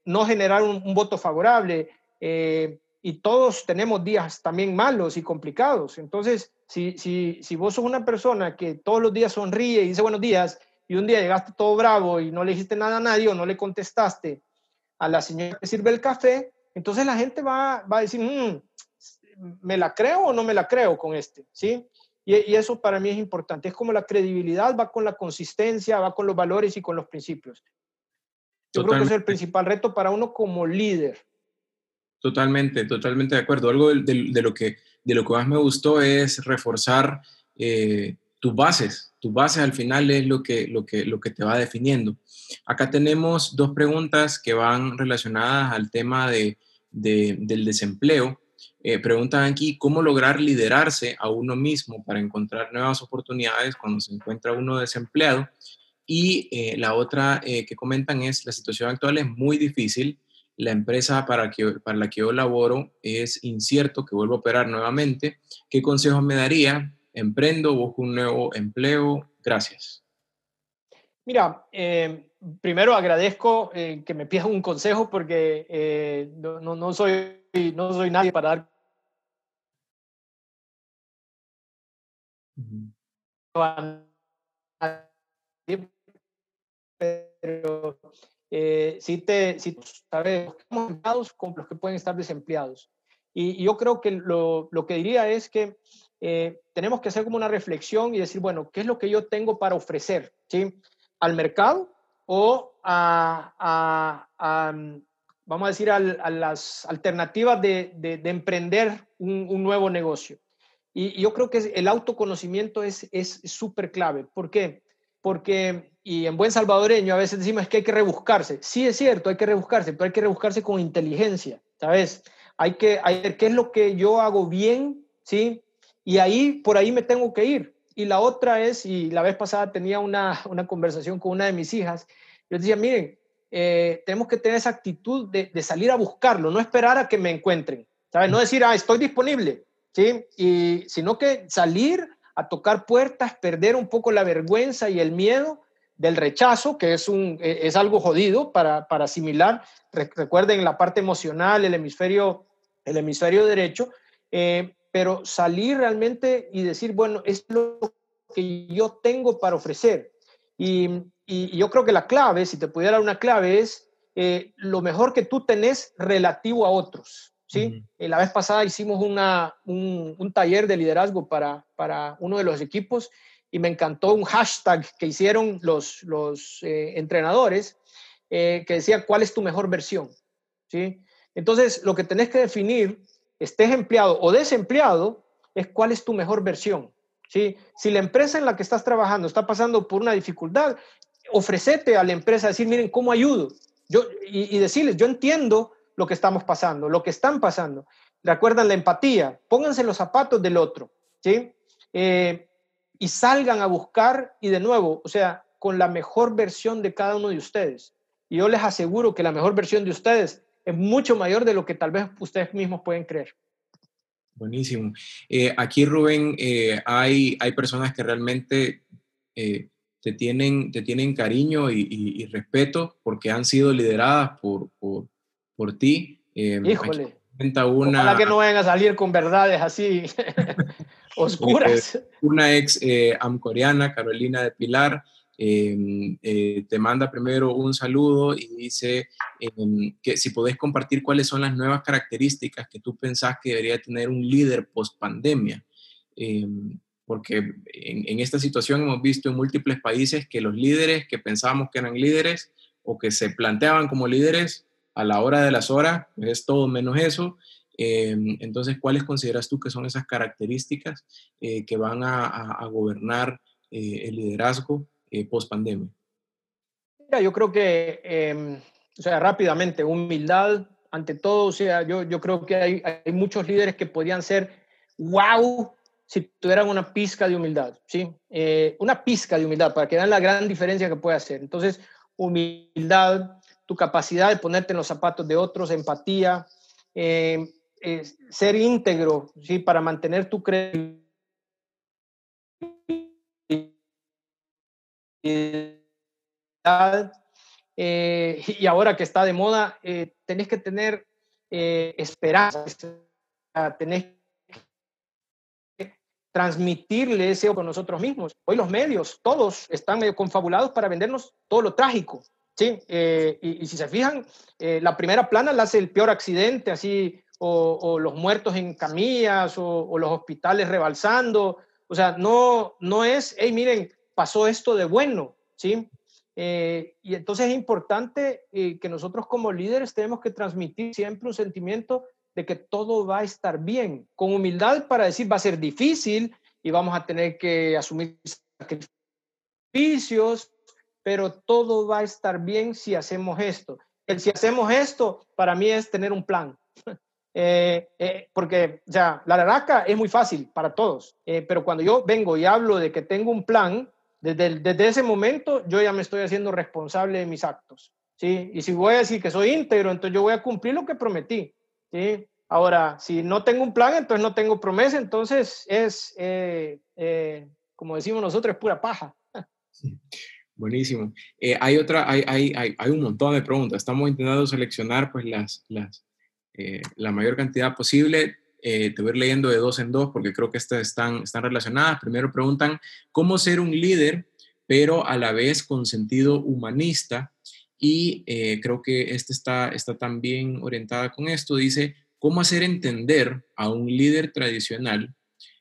no generar un, un voto favorable. y todos tenemos días también malos y complicados. Entonces, si, si, si vos sos una persona que todos los días sonríe y dice buenos días y un día llegaste todo bravo y no le dijiste nada a nadie o no le contestaste a la señora que sirve el café, entonces la gente va, va a decir, mm, ¿me la creo o no me la creo con este? ¿Sí? Y, y, eso para mí es importante. Es como la credibilidad va con la consistencia, va con los valores y con los principios. Yo creo que es el principal reto para uno como líder. Totalmente, totalmente de acuerdo. Algo de, lo, que, de lo que más me gustó es reforzar eh, tus bases. Tus bases al final es lo que, lo, que, lo que te va definiendo. Acá tenemos dos preguntas que van relacionadas al tema de, del desempleo. Eh, preguntan aquí cómo lograr liderarse a uno mismo para encontrar nuevas oportunidades cuando se encuentra uno desempleado. Y eh, la otra eh, que comentan es, la situación actual es muy difícil. La empresa para, que, para la que yo laboro es incierto que vuelva a operar nuevamente. ¿Qué consejos me daría? ¿Emprendo? ¿Busco un nuevo empleo? Gracias. Mira, primero agradezco que me pidas un consejo porque no, no, no, soy, no soy nadie para dar pero eh, si te, si sabes, empleados con los que pueden estar desempleados. Y, yo creo que lo, lo, que diría es que eh, tenemos que hacer como una reflexión y decir, bueno, ¿qué es lo que yo tengo para ofrecer ¿sí? Al mercado o a, a, vamos a decir, a, las alternativas de, de, de emprender un, un, nuevo negocio? Y, yo creo que el autoconocimiento es súper clave. ¿Por qué? Porque, y en buen salvadoreño a veces decimos que hay que rebuscarse. Sí es cierto, hay que rebuscarse, pero hay que rebuscarse con inteligencia, ¿sabes? Hay que, hay, ¿qué es lo que yo hago bien? ¿Sí? Y ahí, por ahí me tengo que ir. Y la otra es, y la vez pasada tenía una, una conversación con una de mis hijas, yo decía, miren, eh, tenemos que tener esa actitud de, de, salir a buscarlo, no esperar a que me encuentren, ¿sabes? No decir, ah, estoy disponible, ¿sí? Y sino que salir a tocar puertas, perder un poco la vergüenza y el miedo del rechazo, que es, un, e, es algo jodido para, para asimilar. Recuerden la parte emocional, el hemisferio, el hemisferio derecho, eh, pero salir realmente y decir, bueno, es lo que yo tengo para ofrecer. Y, y yo creo que la clave, si te pudiera dar una clave, es eh, lo mejor que tú tenés relativo a otros. ¿sí? Eh, la vez pasada hicimos una, un, taller de liderazgo para, para uno de los equipos y me encantó un hashtag que hicieron los, los eh, entrenadores que decía, ¿cuál es tu mejor versión? ¿Sí? Entonces, lo que tenés que definir, estés empleado o desempleado, es cuál es tu mejor versión. ¿Sí? Si la empresa en la que estás trabajando está pasando por una dificultad, ofrecete a la empresa, decir, miren, ¿cómo ayudo? Yo, y, y decirles, yo entiendo lo que estamos pasando, lo que están pasando. Recuerdan la empatía, pónganse los zapatos del otro, ¿sí? Eh, y salgan a buscar y de nuevo, o sea, con la mejor versión de cada uno de ustedes. Y yo les aseguro que la mejor versión de ustedes es mucho mayor de lo que tal vez ustedes mismos pueden creer. Buenísimo. Eh, aquí, Rubén, eh, hay, hay personas que realmente te, tienen, te tienen cariño y, respeto porque han sido lideradas por, por, por ti. Eh, Híjole. Una, Ojalá que no vayan a salir con verdades así <laughs> oscuras. <laughs> Una ex eh, amcoreana, Carolina de Pilar, em, eh, te manda primero un saludo y dice em, que si podés compartir cuáles son las nuevas características que tú pensás que debería tener un líder post pandemia. Em, porque en, esta situación hemos visto en múltiples países que los líderes que pensábamos que eran líderes o que se planteaban como líderes a la hora de las horas, es todo menos eso. Entonces, ¿cuáles consideras tú que son esas características eh, que van a, gobernar eh, el liderazgo eh, post pandemia? yo creo que, em, o sea, rápidamente, humildad ante todo, o sea, yo, yo creo que hay, hay muchos líderes que podrían ser wow si tuvieran una pizca de humildad, ¿sí? una pizca de humildad para que vean la gran diferencia que puede hacer. Entonces, humildad, tu capacidad de ponerte en los zapatos de otros, empatía, eh, ser íntegro, ¿sí? Para mantener tu credibilidad. Eh, y ahora que está de moda, eh, tenés que tener esperanza, tenés que transmitirle ese con nosotros mismos. Hoy los medios, todos están medio confabulados para vendernos todo lo trágico, Sí, eh, y, si se fijan, eh, la primera plana la hace el peor accidente, así, o, los muertos en camillas, o, los hospitales rebalsando. O sea, no, no es, hey, miren, pasó esto de bueno, ¿sí? Eh, y entonces es importante que nosotros como líderes tenemos que transmitir siempre un sentimiento de que todo va a estar bien, con humildad para decir va a ser difícil y vamos a tener que asumir sacrificios, pero todo va a estar bien si hacemos esto. El si hacemos esto, para mí es tener un plan. <laughs> Eh, eh, porque ya, la laraca es muy fácil para todos, eh, pero cuando yo vengo y hablo de que tengo un plan, desde, desde ese momento yo ya me estoy haciendo responsable de mis actos. ¿sí? Y si voy a decir que soy íntegro, entonces yo voy a cumplir lo que prometí. ¿sí? Ahora, si no tengo un plan, entonces no tengo promesa, entonces es, como decimos nosotros, es pura paja. Buenísimo. hay otra, hay, hay, hay, hay, un montón de preguntas. Estamos intentando seleccionar pues las, las, eh, la mayor cantidad posible. Eh, te voy a ir leyendo de dos en dos porque creo que estas están, están relacionadas. Primero preguntan cómo ser un líder, pero a la vez con sentido humanista. Y eh, creo que esta está, está también orientada con esto. Dice, ¿cómo hacer entender a un líder tradicional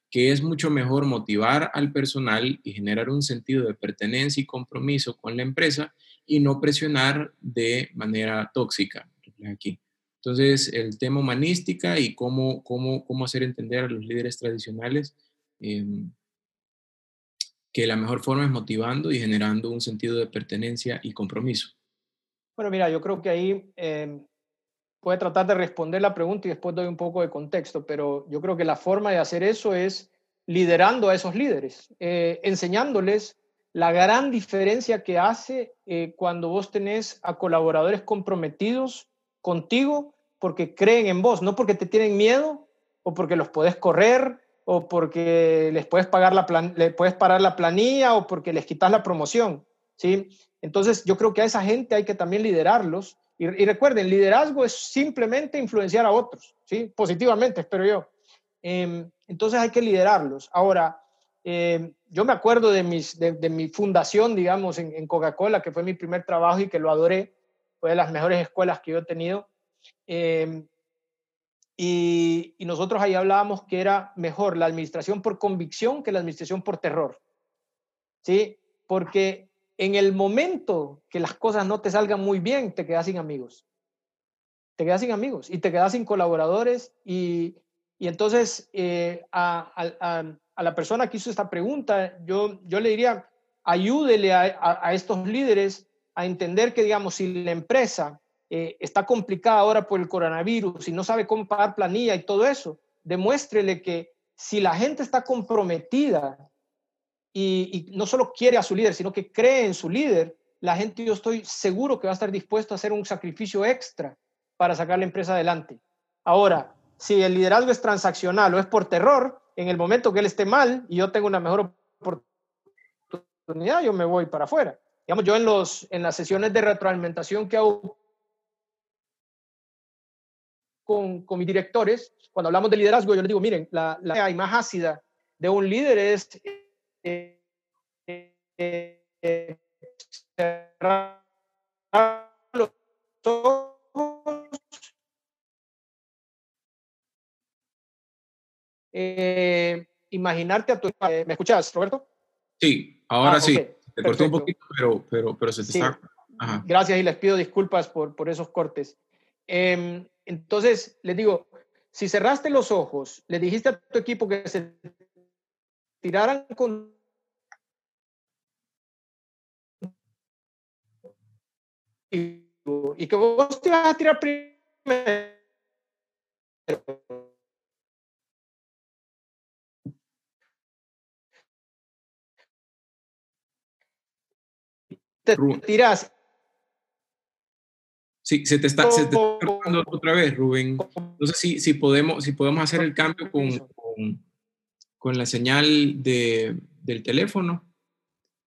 que es mucho mejor motivar al personal y generar un sentido de pertenencia y compromiso con la empresa y no presionar de manera tóxica? Aquí. Entonces, el tema humanística y cómo, cómo, cómo hacer entender a los líderes tradicionales em, que la mejor forma es motivando y generando un sentido de pertenencia y compromiso. Bueno, mira, yo creo que ahí eh, puede tratar de responder la pregunta y después doy un poco de contexto, pero yo creo que la forma de hacer eso es liderando a esos líderes, eh, enseñándoles la gran diferencia que hace eh, cuando vos tenés a colaboradores comprometidos contigo porque creen en vos, no porque te tienen miedo o porque los puedes correr o porque les puedes pagar la plan le puedes parar la planilla o porque les quitas la promoción, ¿sí? Entonces, yo creo que a esa gente hay que también liderarlos y, recuerden, liderazgo es simplemente influenciar a otros, ¿sí? Positivamente, espero yo. Em, entonces hay que liderarlos. Ahora, em, yo me acuerdo de, mis, de, mi fundación, digamos, en, en Coca-Cola, que fue mi primer trabajo y que lo adoré, fue de las mejores escuelas que yo he tenido. Em, y, nosotros ahí hablábamos que era mejor la administración por convicción que la administración por terror. ¿Sí? Porque en el momento que las cosas no te salgan muy bien, te quedas sin amigos. Te quedas sin amigos y te quedas sin colaboradores. Y, y entonces eh, a, la persona que hizo esta pregunta, yo, yo le diría, ayúdele a estos líderes a entender que, digamos, si la empresa eh, está complicada ahora por el coronavirus y no sabe cómo pagar planilla y todo eso, demuéstrele que si la gente está comprometida y, no solo quiere a su líder, sino que cree en su líder, la gente yo estoy seguro que va a estar dispuesto a hacer un sacrificio extra para sacar la empresa adelante. Ahora, si el liderazgo es transaccional o es por terror, en el momento que él esté mal y yo tengo una mejor oportunidad, yo me voy para afuera. Digamos, yo en, los, en las sesiones de retroalimentación que hago con, mis directores, cuando hablamos de liderazgo, yo les digo, miren, la, la más ácida de un líder es eh, eh, cerrar los ojos, imaginarte a tu... ¿Me escuchas, Roberto? Sí, ahora ah, sí. Te corté un poquito, pero, pero, pero se te está... Gracias y les pido disculpas por, por esos cortes. Eh, entonces, les digo, si cerraste los ojos, le dijiste a tu equipo que se tiraran con y que vos te vas a tirar primero. Te tiras Sí, se te está, se te está otra vez, Rubén. No sé si, si, podemos, si podemos hacer el cambio con, con, la señal de, del teléfono.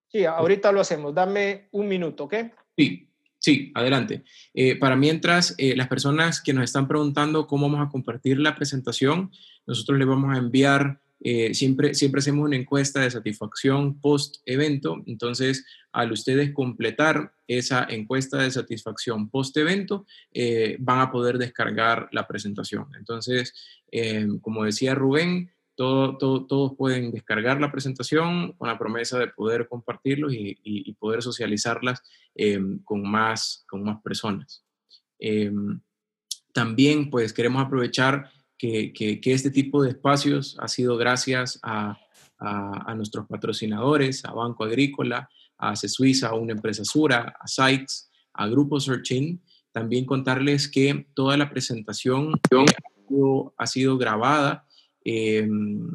Sí, ahorita lo hacemos. Dame un minuto, ¿ok? Sí, sí, adelante. Eh, para mientras, eh, las personas que nos están preguntando cómo vamos a compartir la presentación, nosotros les vamos a enviar eh, siempre, siempre hacemos una encuesta de satisfacción post evento, entonces al ustedes completar esa encuesta de satisfacción post evento, eh, van a poder descargar la presentación. Entonces, eh, como decía Rubén, todo, todos pueden descargar la presentación con la promesa de poder compartirlos y, poder socializarlas con, más, con más personas. también, pues, queremos aprovechar que, este tipo de espacios ha sido gracias a, nuestros patrocinadores, a Banco Agrícola, a Suiza, a una empresa Sura, a Sykes, a Grupo Searching. También contarles que toda la presentación ha sido grabada. Em,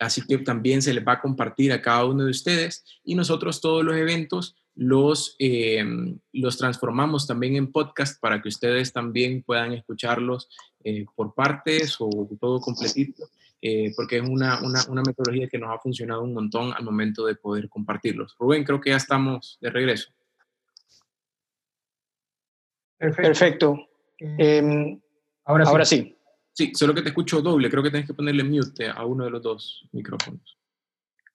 así que también se les va a compartir a cada uno de ustedes y nosotros todos los eventos los, em, los transformamos también en podcast para que ustedes también puedan escucharlos eh, por partes o todo completito, eh, porque es una, una, una, metodología que nos ha funcionado un montón al momento de poder compartirlos. Rubén, creo que ya estamos de regreso. Perfecto. Em, ahora, ahora sí. Sí, solo que te escucho doble. Creo que tienes que ponerle mute a uno de los dos micrófonos.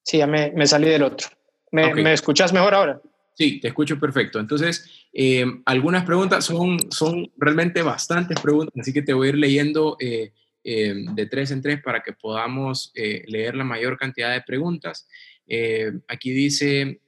Sí, ya me, me salí del otro. ¿Me, ¿Me, escuchas mejor ahora? Sí, te escucho perfecto. Entonces, eh, algunas preguntas son, son realmente bastantes preguntas, así que te voy a ir leyendo eh, eh, de tres en tres para que podamos leer la mayor cantidad de preguntas. aquí dice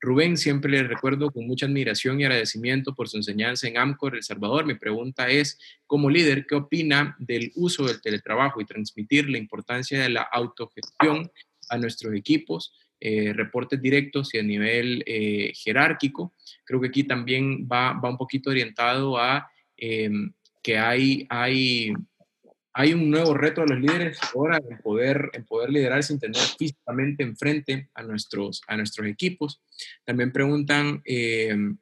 Rubén, siempre le recuerdo con mucha admiración y agradecimiento por su enseñanza en AMCOR, El Salvador. Mi pregunta es, como líder, ¿qué opina del uso del teletrabajo y transmitir la importancia de la autogestión a nuestros equipos? Eh, reportes directos y a nivel eh, jerárquico. Creo que aquí también va, va un poquito orientado a em, que hay, hay hay un nuevo reto a los líderes ahora en poder, en poder liderar sin tener físicamente enfrente a nuestros, a nuestros equipos. También preguntan em,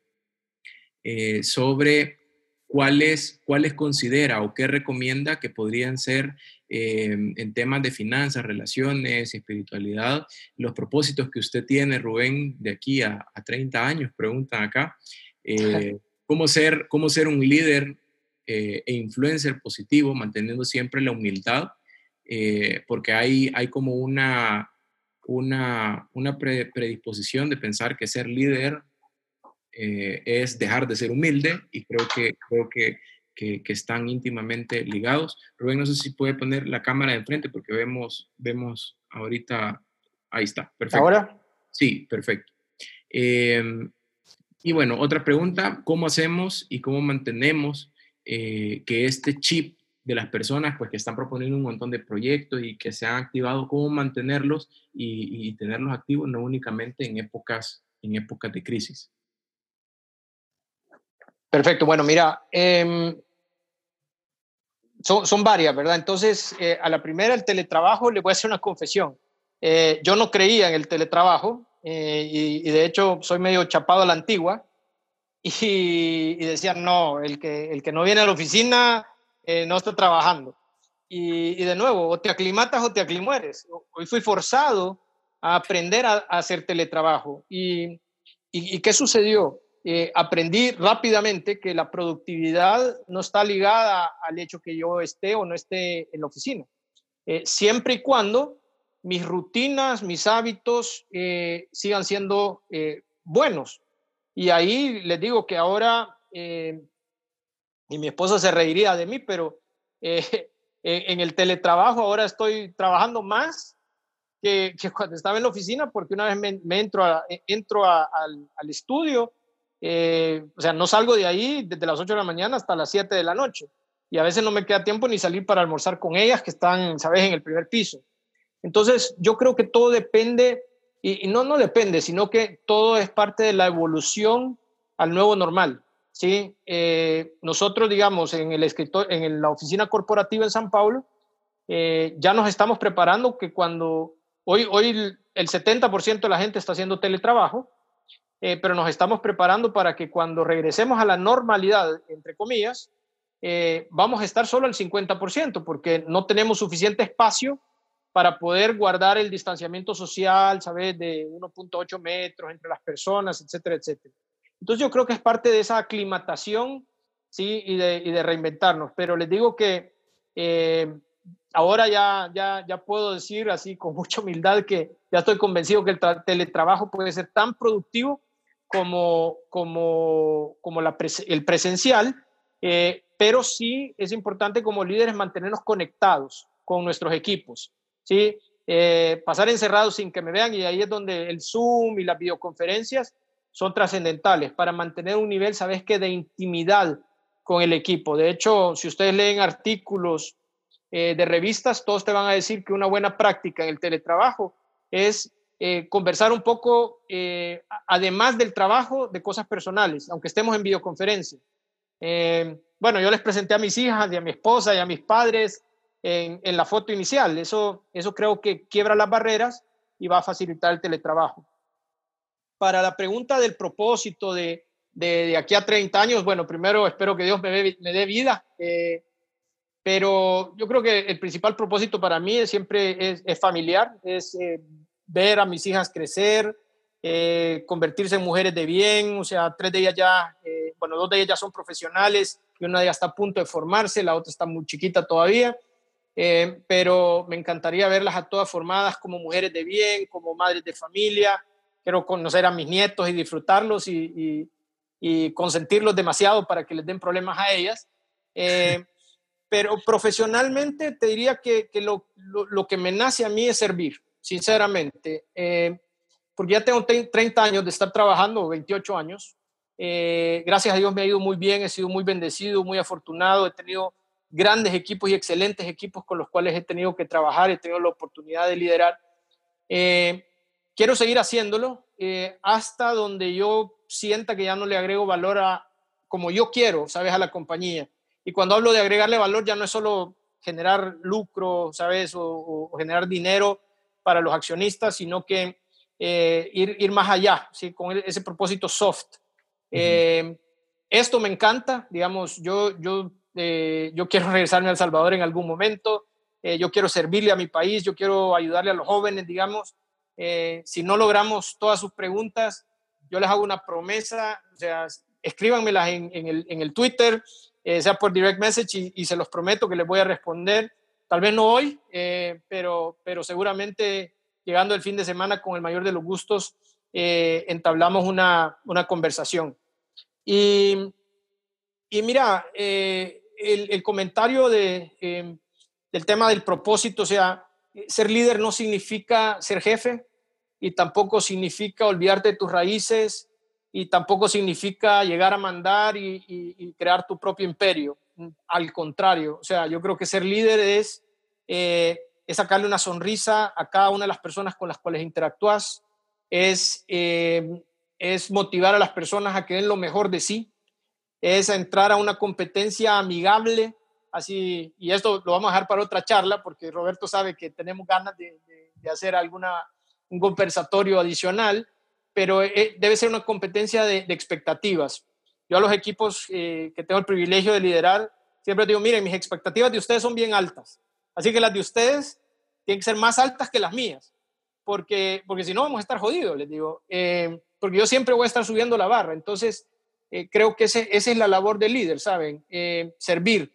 eh, sobre cuáles, cuáles considera o qué recomienda que podrían ser em, en temas de finanzas, relaciones, espiritualidad, los propósitos que usted tiene, Rubén, de aquí a, a 30 años, preguntan acá. Eh, ¿cómo, ser, ¿Cómo ser un líder eh, e influencer positivo, manteniendo siempre la humildad, eh, porque hay, hay como una, una, una predisposición de pensar que ser líder eh, es dejar de ser humilde y creo que, creo que, que, están íntimamente ligados. Rubén, no sé si puede poner la cámara de enfrente porque vemos, vemos ahorita, ahí está, perfecto. ¿Ahora? Sí, perfecto. Em, y bueno, otra pregunta, ¿cómo hacemos y cómo mantenemos eh, que este chip de las personas pues que están proponiendo un montón de proyectos y que se han activado, cómo mantenerlos y, tenerlos activos no únicamente en épocas, en épocas de crisis. Perfecto, bueno, mira, em, son, varias, ¿verdad? Entonces, eh, a la primera, el teletrabajo, le voy a hacer una confesión. Eh, yo no creía en el teletrabajo y, y, de hecho soy medio chapado a la antigua <laughs> y, decían, no, el que, el que no viene a la oficina eh, no está trabajando. Y, de nuevo, o te aclimatas o te aclimueres. Hoy fui forzado a aprender a, hacer teletrabajo. ¿Y, y, qué sucedió? Eh, aprendí rápidamente que la productividad no está ligada al hecho que yo esté o no esté en la oficina. Eh, siempre y cuando mis rutinas, mis hábitos sigan siendo buenos. Y ahí les digo que ahora, eh, y mi esposa se reiría de mí, pero eh, <laughs> en el teletrabajo ahora estoy trabajando más que, cuando estaba en la oficina, porque una vez me, entro, a, entro al, estudio, eh, o sea, no salgo de ahí desde las 8 de la mañana hasta las 7 de la noche. Y a veces no me queda tiempo ni salir para almorzar con ellas que están, sabes, en el primer piso. Entonces, yo creo que todo depende y, no, no depende, sino que todo es parte de la evolución al nuevo normal. ¿sí? Eh, nosotros, digamos, en, el escritor, en la oficina corporativa en San Paulo, eh, ya nos estamos preparando que cuando hoy, hoy el 70% de la gente está haciendo teletrabajo, eh, pero nos estamos preparando para que cuando regresemos a la normalidad, entre comillas, vamos a estar solo al 50%, porque no tenemos suficiente espacio para poder guardar el distanciamiento social, ¿sabes? De 1.8 metros entre las personas, etcétera, etcétera. Entonces yo creo que es parte de esa aclimatación, ¿sí? Y de, y de reinventarnos. Pero les digo que eh, ahora ya, ya, ya puedo decir así con <laughs> mucha humildad que ya estoy convencido que el teletrabajo puede ser tan productivo como, como, como la el presencial, eh, pero sí es importante como líderes mantenernos conectados con nuestros equipos. ¿sí? Eh, pasar encerrados sin que me vean y ahí es donde el Zoom y las videoconferencias son trascendentales para mantener un nivel, ¿sabes qué?, de intimidad con el equipo. De hecho, si ustedes leen artículos eh, de revistas, todos te van a decir que una buena práctica en el teletrabajo es eh, conversar un poco, además del trabajo, de cosas personales, aunque estemos en videoconferencia. Eh, bueno, yo les presenté a mis hijas y a mi esposa y a mis padres en, la foto inicial. Eso, eso creo que quiebra las barreras y va a facilitar el teletrabajo. Para la pregunta del propósito de, de, aquí a 30 años, bueno, primero espero que Dios me, dé vida, eh, pero yo creo que el principal propósito para mí es, siempre es, es familiar, es eh, ver a mis hijas crecer, eh, convertirse en mujeres de bien, o sea, tres de ellas ya, eh, bueno, dos de ellas ya son profesionales y una de ellas está a punto de formarse, la otra está muy chiquita todavía, eh, pero me encantaría verlas a todas formadas como mujeres de bien, como madres de familia, quiero conocer a mis nietos y disfrutarlos y, y, consentirlos demasiado para que les den problemas a ellas. pero profesionalmente te diría que, que lo, lo, que me nace a mí es servir, sinceramente. Eh, porque ya tengo 30 años de estar trabajando, 28 años. Eh, gracias a Dios me ha ido muy bien, he sido muy bendecido, muy afortunado, he tenido grandes equipos y excelentes equipos con los cuales he tenido que trabajar, he tenido la oportunidad de liderar. Eh, quiero seguir haciéndolo hasta donde yo sienta que ya no le agrego valor a como yo quiero, sabes, a la compañía. Y cuando hablo de agregarle valor ya no es solo generar lucro, sabes, o generar dinero para los accionistas, sino que eh, ir, ir, más allá, ¿sí? con ese propósito soft. Eh, esto me encanta, digamos, yo, yo, eh, yo quiero <laughs> regresarme a El Salvador en algún momento, eh, yo quiero servirle a mi país, yo quiero ayudarle a los jóvenes, digamos. Eh, si no logramos todas sus preguntas, yo les hago una promesa, o sea, escríbanmelas en, en, el, en el, Twitter, sea por direct message y, y, se los prometo que les voy a responder. Tal vez no hoy, pero, pero seguramente llegando el fin de semana con el mayor de los gustos, eh, entablamos una, una, conversación. Y, y mira, eh, el, el, comentario de, eh, del tema del propósito, o sea, ser líder no significa ser jefe y tampoco significa olvidarte de tus raíces y tampoco significa llegar a mandar y, y, y crear tu propio imperio. Al contrario, o sea, yo creo que ser líder es eh, es sacarle una sonrisa a cada una de las personas con las cuales interactúas, es, eh, es motivar a las personas a que den lo mejor de sí, es entrar a una competencia amigable, así, y esto lo vamos a dejar para otra charla, porque Roberto sabe que tenemos ganas de, hacer alguna, un conversatorio adicional, pero eh, debe ser una competencia de, de, expectativas. Yo a los equipos eh, que tengo el privilegio de liderar, siempre digo, miren, mis expectativas de ustedes son bien altas Así que las de ustedes tienen que ser más altas que las mías, porque, porque si no vamos a estar jodidos, les digo, eh, porque yo siempre voy a estar subiendo la barra. Entonces, eh, creo que ese, esa es la labor del líder, ¿saben? Eh, servir.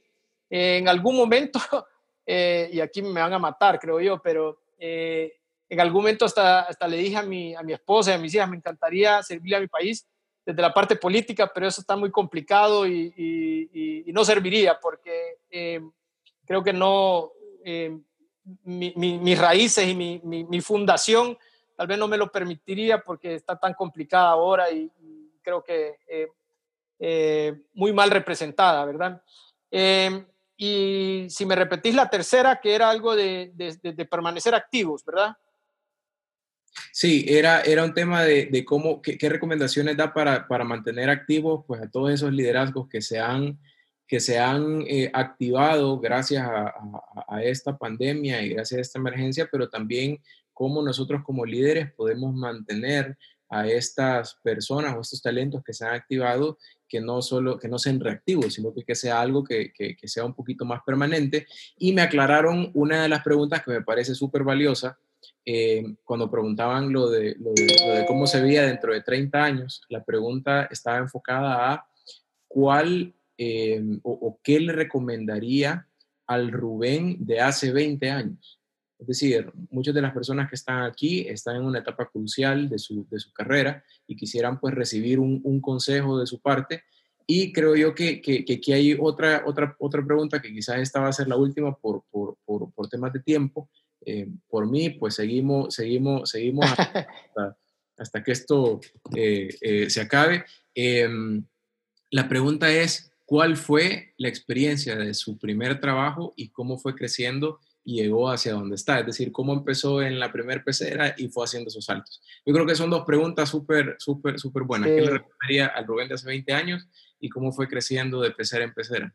en algún momento, <laughs> y aquí me van a matar, creo yo, pero en algún momento hasta, hasta le dije a mi, a mi esposa y a mis hijas, me encantaría servirle a mi país desde la parte política, pero eso está muy complicado y, y, y no serviría porque creo que no, eh, mi, mi, mis raíces y mi, fundación tal vez no me lo permitiría porque está tan complicada ahora y, creo que eh, eh, muy mal representada, ¿verdad? Y si me repetís la tercera, que era algo de, permanecer activos, ¿verdad? Sí, era, era un tema de, de cómo, qué, qué, recomendaciones da para, para mantener activos pues, a todos esos liderazgos que se han que se han eh, activado gracias a, a, a, esta pandemia y gracias a esta emergencia, pero también cómo nosotros como líderes podemos mantener a estas personas o estos talentos que se han activado que no solo que no sean reactivos, sino que, que sea algo que, que, que, sea un poquito más permanente. Y me aclararon una de las preguntas que me parece súper valiosa, eh, cuando preguntaban lo de, lo, de, lo de cómo se veía dentro de 30 años, la pregunta estaba enfocada a cuál eh, o, o, qué le recomendaría al Rubén de hace 20 años? Es decir, muchas de las personas que están aquí están en una etapa crucial de su, de su carrera y quisieran pues recibir un, un, consejo de su parte. Y creo yo que, que, que, aquí hay otra, otra, otra pregunta que quizás esta va a ser la última por, por, por, por temas de tiempo. Eh, por mí, pues seguimos, seguimos, seguimos hasta, <laughs> hasta que esto eh, eh, se acabe. Em, la pregunta es, cuál fue la experiencia de su primer trabajo y cómo fue creciendo y llegó hacia donde está, es decir, cómo empezó en la primer pecera y fue haciendo esos saltos. Yo creo que son dos preguntas súper, súper, súper buenas. ¿Qué le recomendaría al Rubén de hace 20 años y cómo fue creciendo de pecera en pecera?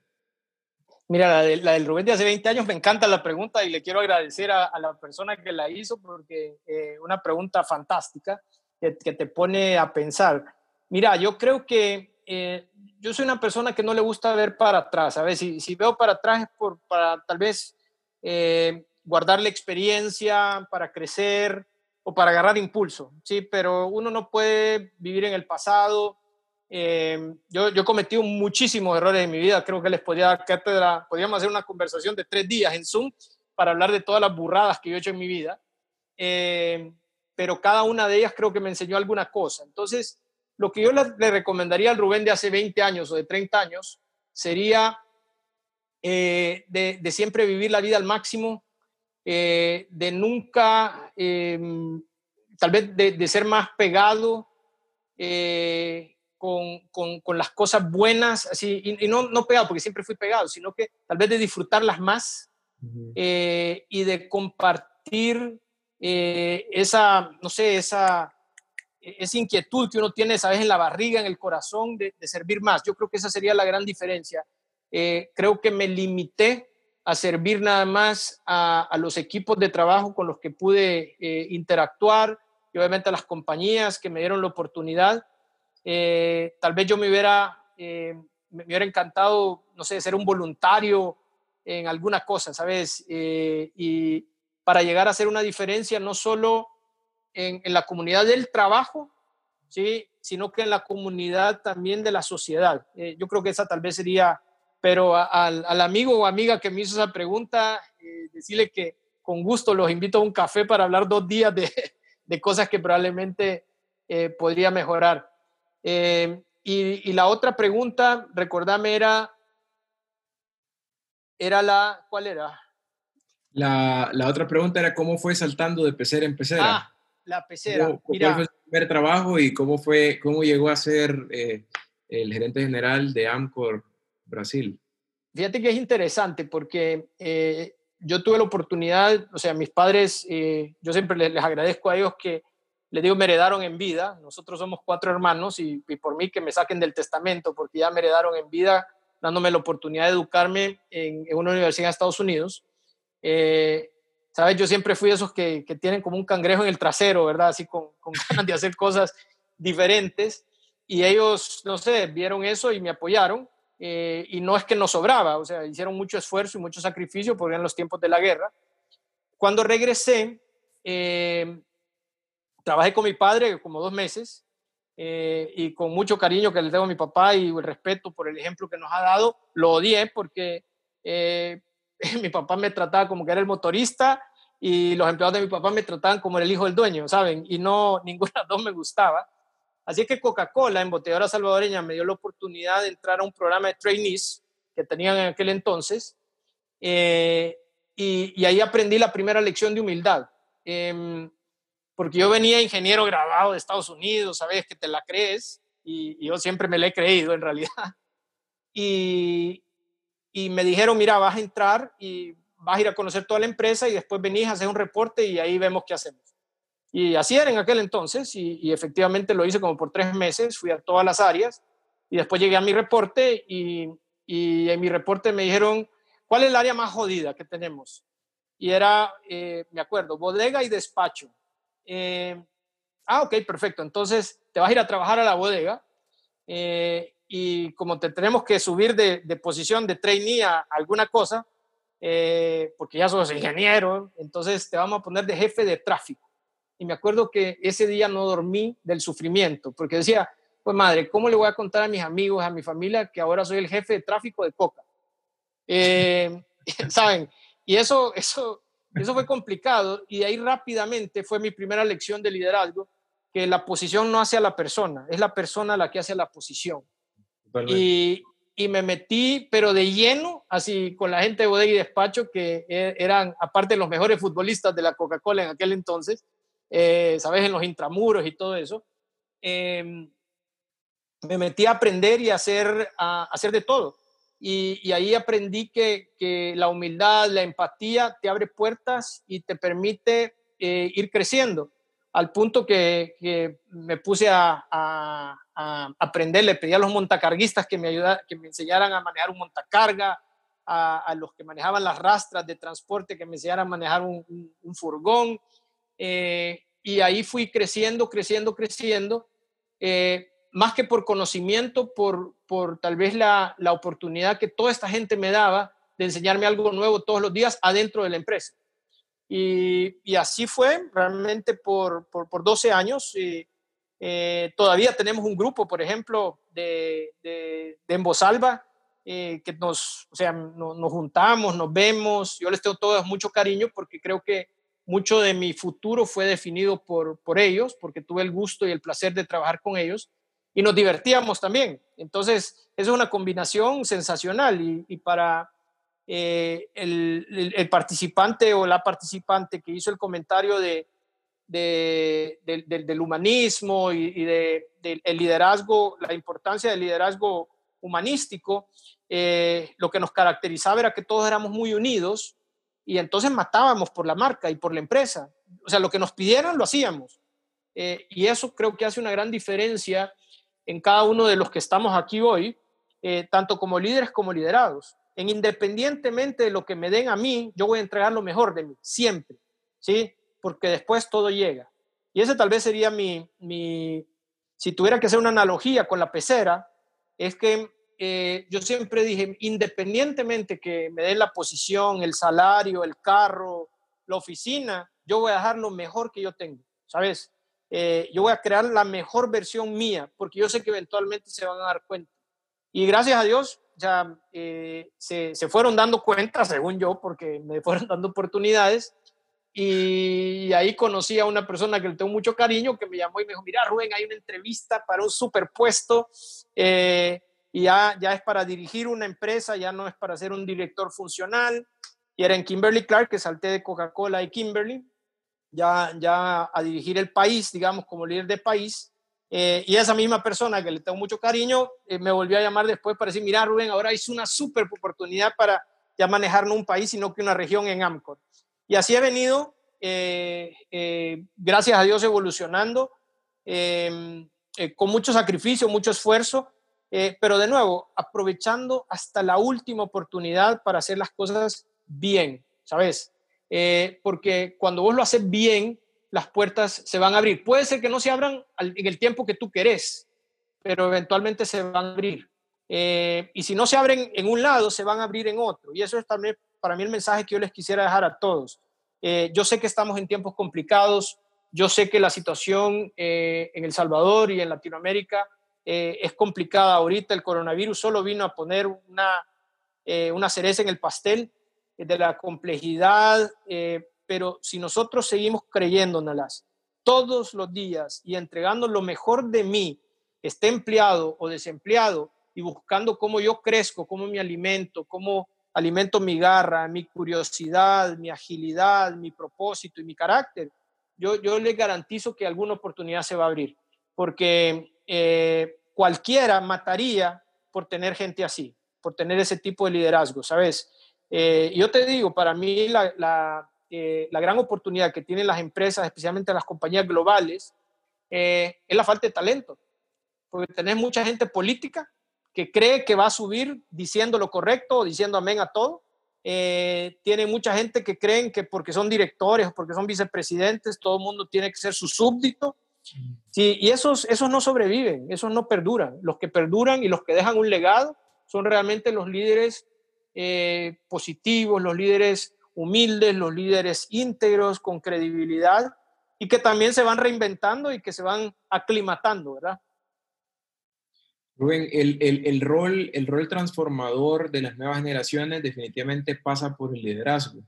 Mira, la, del Rubén de hace 20 años me encanta la pregunta y le quiero agradecer a, la persona que la hizo porque eh, una pregunta fantástica que, te pone a pensar. Mira, yo creo que eh, yo soy una persona que no le gusta ver para atrás. A ver, si, si veo para atrás es para tal vez eh, guardar la experiencia, para crecer o para agarrar impulso, ¿sí? Pero uno no puede vivir en el pasado eh, yo, yo he cometido muchísimos errores en mi vida, creo que les podría dar cátedra, podríamos hacer una conversación de tres días en Zoom para hablar de todas las burradas que yo he hecho en mi vida, eh, pero cada una de ellas creo que me enseñó alguna cosa. Entonces, lo que yo le, recomendaría al Rubén de hace 20 años o de 30 años sería eh, de, de, siempre vivir la vida al máximo, de nunca, tal vez de, de, ser más pegado, eh, con, con, las cosas buenas, así, y, no, no pegado, porque siempre fui pegado, sino que tal vez de disfrutarlas más eh, y de compartir eh, esa, no sé, esa, esa inquietud que uno tiene, sabes, en la barriga, en el corazón, de, servir más. Yo creo que esa sería la gran diferencia. Eh, creo que me limité a servir nada más a, los equipos de trabajo con los que pude interactuar y obviamente a las compañías que me dieron la oportunidad eh, tal vez yo me hubiera, eh, me hubiera encantado, no sé, ser un voluntario en alguna cosa, ¿sabes? Eh, y para llegar a hacer una diferencia no solo en, la comunidad del trabajo, ¿sí? sino que en la comunidad también de la sociedad. yo creo que esa tal vez sería, pero al, al, amigo o amiga que me hizo esa pregunta, decirle que con gusto los invito a un café para hablar dos días de, <laughs> de cosas que probablemente podría mejorar. Eh, y, la otra pregunta, recordame, era, era la, ¿cuál era? La, la, otra pregunta era cómo fue saltando de pecera en pecera. Ah, la pecera. ¿Cómo, Mira, fue su primer trabajo y cómo, fue, cómo llegó a ser eh, el gerente general de Amcor Brasil? Fíjate que es interesante porque eh, yo tuve la oportunidad, o sea, mis padres, yo siempre les, les agradezco a ellos que le digo, me heredaron en vida. Nosotros somos cuatro hermanos y, por mí que me saquen del testamento, porque ya me heredaron en vida, dándome la oportunidad de educarme en, una universidad en Estados Unidos. Eh, Sabes, yo siempre fui esos que, tienen como un cangrejo en el trasero, ¿verdad? Así con, <laughs> ganas de hacer cosas diferentes. Y ellos, no sé, vieron eso y me apoyaron. Eh, y no es que nos sobraba, o sea, hicieron mucho esfuerzo y mucho sacrificio porque eran los tiempos de la guerra. Cuando regresé, eh, trabajé con mi padre como dos meses eh, y con mucho cariño que le tengo a mi papá y el respeto por el ejemplo que nos ha dado, lo odié porque eh, <laughs> mi papá me trataba como que era el motorista y los empleados de mi papá me trataban como el hijo del dueño, ¿saben? Y no, <laughs> ninguna de dos me gustaba. Así que Coca-Cola, embotelladora salvadoreña, me dio la oportunidad de entrar a un programa de trainees que tenían en aquel entonces. Eh, y, y, ahí aprendí la primera lección de humildad. Eh, porque yo venía ingeniero grabado de Estados Unidos, sabes que te la crees, y, yo siempre me la he creído en realidad. <laughs> Y, y, me dijeron, mira, vas a entrar y vas a ir a conocer toda la empresa y después venís a hacer un reporte y ahí vemos qué hacemos. Y así era en aquel entonces y, y efectivamente lo hice como por tres meses, fui a todas las áreas y después llegué a mi reporte y, y en mi reporte me dijeron, ¿cuál es el área más jodida que tenemos? Y era, eh, me acuerdo, bodega y despacho. Eh, ah, ok, perfecto. Entonces te vas a ir a trabajar a la bodega eh, y como te tenemos que subir de, posición de trainee a alguna cosa, eh, porque ya sos ingeniero, entonces te vamos a poner de jefe de tráfico. Y me acuerdo que ese día no dormí del sufrimiento, porque decía, pues madre, ¿cómo le voy a contar a mis amigos, a mi familia, que ahora soy el jefe de tráfico de Coca? <laughs> ¿Saben? Y eso, eso, eso fue complicado y ahí rápidamente fue mi primera lección de liderazgo, que la posición no hace a la persona, es la persona la que hace la posición. Y, y, me metí, pero de lleno, así con la gente de bodega y despacho, que e, eran, aparte, los mejores futbolistas de la Coca-Cola en aquel entonces, eh, ¿sabes? En los intramuros y todo eso. Em, me metí a aprender y a hacer, a hacer de todo y, ahí aprendí que, la humildad, la empatía te abre puertas y te permite eh, ir creciendo, al punto que, me puse a, aprender, le pedí a los montacarguistas que me, ayudaran, que me enseñaran a manejar un montacarga, a, los que manejaban las rastras de transporte que me enseñaran a manejar un, furgón. Eh, y ahí fui creciendo, creciendo, creciendo. Eh, más que por conocimiento, por, por tal vez la, la, oportunidad que toda esta gente me daba de enseñarme algo nuevo todos los días adentro de la empresa. Y, y así fue realmente por, por, por 12 años. Eh, todavía tenemos un grupo, por ejemplo, de, de, de Embosalva, eh, que nos, o sea, nos juntamos, nos vemos. Yo les tengo todos mucho cariño porque creo que mucho de mi futuro fue definido por, por ellos, porque tuve el gusto y el placer de trabajar con ellos y nos divertíamos también. Entonces, es una combinación sensacional y, para eh, el, participante o la participante que hizo el comentario de, del humanismo y, del liderazgo, la importancia del liderazgo humanístico, eh, lo que nos caracterizaba era que todos éramos muy unidos y entonces matábamos por la marca y por la empresa. O sea, lo que nos pidieran lo hacíamos. Eh, y eso creo que hace una gran diferencia en cada uno de los que estamos aquí hoy, eh, tanto como líderes como liderados. En independientemente de lo que me den a mí, yo voy a entregar lo mejor de mí, siempre, ¿sí? Porque después todo llega. Y ese tal vez sería mi, mi si tuviera que hacer una analogía con la pecera, es que eh, yo siempre dije, independientemente que me den la posición, el salario, el carro, la oficina, yo voy a dejar lo mejor que yo tengo, ¿sabes? Eh, yo voy a crear la mejor versión mía, porque yo sé que eventualmente se van a dar cuenta. Y gracias a Dios, ya eh, se, se, fueron dando cuenta, según yo, porque me <laughs> fueron dando oportunidades. Y ahí conocí a una persona que le tengo mucho cariño, que me llamó y me dijo, mira, Rubén, hay una entrevista para un superpuesto eh, y ya, ya es para dirigir una empresa, ya no es para ser un director funcional. Y era en Kimberly Clark, que salté de Coca-Cola y Kimberly ya, ya a dirigir el país, digamos, como líder de país. Eh, y esa misma persona que le tengo mucho cariño eh, me volvió a llamar después para decir, mira Rubén, ahora es una súper oportunidad para ya manejar no un país, sino que una región en AMCOR. Y así he venido, eh, gracias a Dios, evolucionando, em, con mucho sacrificio, mucho esfuerzo, pero de nuevo, aprovechando hasta la última oportunidad para hacer las cosas bien, ¿sabes? Eh, porque cuando vos lo haces bien, las puertas se van a abrir. Puede ser que no se abran en el tiempo que tú querés, pero eventualmente se van a abrir. Eh, y si no se abren en un lado, se van a abrir en otro. Y eso es también para mí el mensaje que yo les quisiera dejar a todos. Eh, yo sé que estamos en tiempos complicados, yo sé que la situación en El Salvador y en Latinoamérica es complicada ahorita. El coronavirus solo vino a poner una, una cereza en el pastel, de la complejidad, eh, pero si nosotros seguimos creyendo, Nalas, todos los días y entregando lo mejor de mí, esté empleado o desempleado, y buscando cómo yo crezco, cómo me alimento, cómo alimento mi garra, mi curiosidad, mi agilidad, mi propósito y mi carácter, yo, yo le garantizo que alguna oportunidad se va a abrir, porque eh, cualquiera mataría por tener gente así, por tener ese tipo de liderazgo, ¿sabes? Eh, yo te digo, para mí la, eh, la, gran oportunidad que tienen las empresas, especialmente las compañías globales, eh, es la falta de talento. Porque tenés mucha gente política que cree que va a subir diciendo lo correcto o diciendo amén a todo. tiene mucha gente que creen que porque son directores porque son vicepresidentes, todo el mundo tiene que ser su súbdito. Sí, y esos, esos no sobreviven, esos no perduran. Los que perduran y los que dejan un legado son realmente los líderes eh, positivos, los líderes humildes, los líderes íntegros, con credibilidad y que también se van reinventando y que se van aclimatando, ¿verdad? Rubén, el, el, el, rol, el rol transformador de las nuevas generaciones definitivamente pasa por el liderazgo.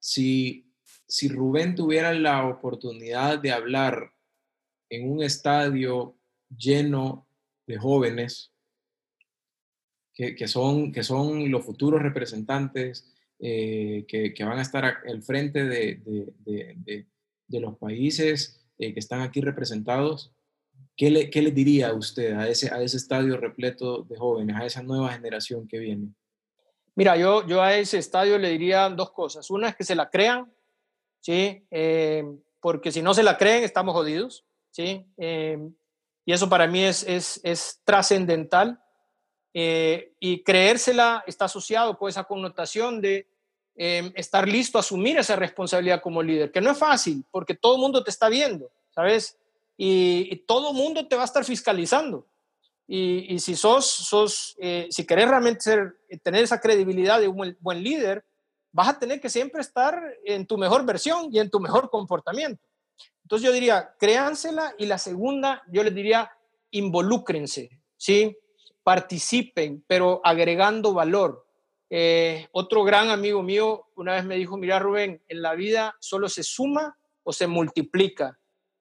Si, si Rubén tuviera la oportunidad de hablar en un estadio lleno de jóvenes, que, son, que son los futuros representantes eh, que, que, van a estar al frente de, de, de, los países eh, que están aquí representados, ¿qué le, ¿qué le, diría a usted a ese, a ese estadio repleto de jóvenes, a esa nueva generación que viene? Mira, yo, yo a ese estadio le diría dos cosas. Una es que se la crean, ¿sí? Eh, porque si no se la creen, estamos jodidos, ¿sí? Eh, y eso para mí es, es, es trascendental. Eh, y creérsela está asociado con esa connotación de estar listo a asumir esa responsabilidad como líder, que no es fácil, porque todo el mundo te está viendo, ¿sabes? Y, y todo mundo te va a estar fiscalizando. Y, si sos, sos eh, si querés realmente ser, tener esa credibilidad de un buen, líder, vas a tener que siempre estar en tu mejor versión y en tu mejor comportamiento. Entonces yo diría, créansela y la segunda, yo les diría, involúcrense, ¿sí? Participen, pero agregando valor. Eh, otro gran amigo mío una vez me dijo, mira Rubén, en la vida solo se suma o se multiplica,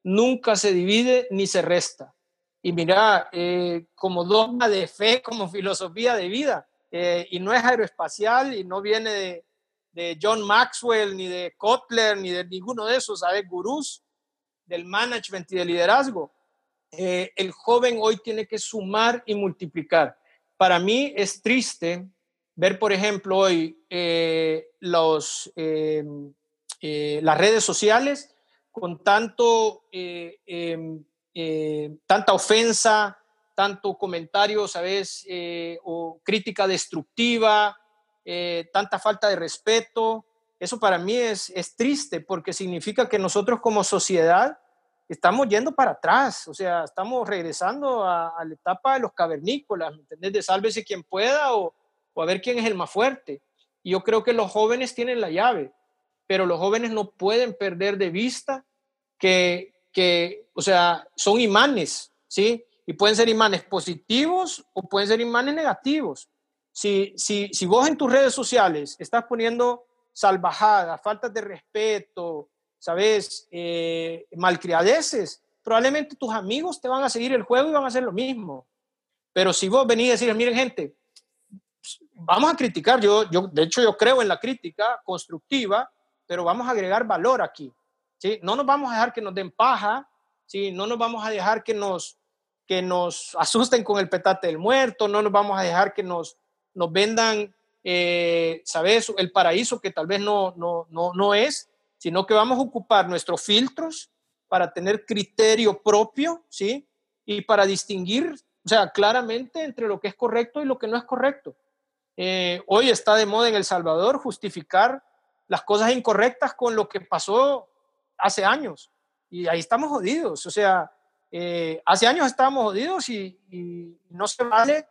nunca se divide ni se resta y mira, eh, como dogma de fe, como filosofía de vida. Eh, y no es aeroespacial y no viene de, John Maxwell, ni de Kotler, ni de ninguno de esos, ¿sabes? Gurús del management y del liderazgo. Eh, el joven hoy tiene que sumar y multiplicar. Para mí es triste ver, por ejemplo, hoy los, las redes sociales con tanto em, eh, tanta ofensa, tanto comentario, ¿sabes? Eh, o crítica destructiva, eh, tanta falta de respeto. Eso para mí es, es triste porque significa que nosotros como sociedad estamos yendo para atrás, o sea, estamos regresando a, la etapa de los cavernícolas, ¿me entendés? De sálvese quien pueda o, o a ver quién es el más fuerte. Y yo creo que los jóvenes tienen la llave, pero los jóvenes no pueden perder de vista que, que, o sea, son imanes, ¿sí? Y pueden ser imanes positivos o pueden ser imanes negativos. Si, si, si vos en tus redes sociales estás poniendo salvajadas, faltas de respeto, ¿sabes? Eh, malcriadeces, probablemente tus amigos te van a seguir el juego y van a hacer lo mismo. Pero si vos venís a decir, miren gente, vamos a criticar, yo, yo, de hecho yo creo en la crítica constructiva, pero vamos a agregar valor aquí. ¿sí? No nos vamos a dejar que nos den paja, ¿sí? No nos vamos a dejar que nos, que nos asusten con el petate del muerto, no nos vamos a dejar que nos, nos vendan, eh, ¿sabes? El paraíso que tal vez no, no, no, no es, sino que vamos a ocupar nuestros filtros para tener criterio propio, ¿sí? Y para distinguir, o sea, claramente entre lo que es correcto y lo que no es correcto. Eh, hoy está de moda en El Salvador justificar las cosas incorrectas con lo que pasó hace años y ahí estamos jodidos. O sea, eh, hace años estábamos jodidos y, no se vale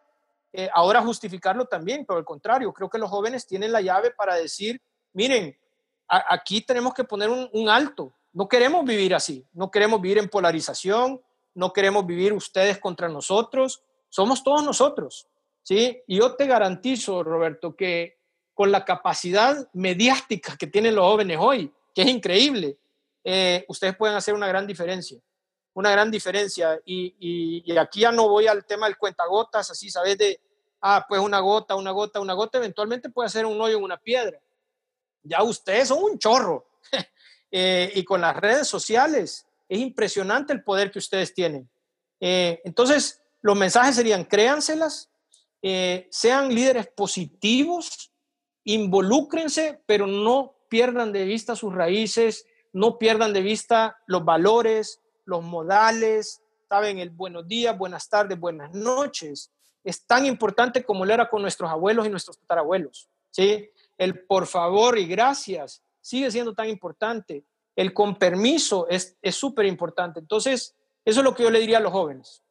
eh, ahora justificarlo también, pero al contrario, creo que los jóvenes tienen la llave para decir, miren, aquí tenemos que poner un, un, alto. No queremos vivir así, no queremos vivir en polarización, no queremos vivir ustedes contra nosotros, somos todos nosotros. ¿sí? Y yo te garantizo, Roberto, que con la capacidad mediática que tienen los jóvenes hoy, que es increíble, eh, ustedes pueden hacer una gran diferencia, una gran diferencia. Y, aquí ya no voy al tema del cuentagotas, así, ¿sabes? De, ah, pues una gota, una gota, una gota, eventualmente puede hacer un hoyo en una piedra. Ya ustedes son un chorro. <laughs> Eh, y con las redes sociales, es impresionante el poder que ustedes tienen. Eh, entonces, los mensajes serían, créanselas, sean líderes positivos, involúcrense, pero no pierdan de vista sus raíces, no pierdan de vista los valores, los modales, saben, el buenos días, buenas tardes, buenas noches. Es tan importante como lo era con nuestros abuelos y nuestros tatarabuelos. ¿sí? El por favor y gracias sigue siendo tan importante. El con permiso es súper importante. Entonces, eso es lo que yo le diría a los jóvenes.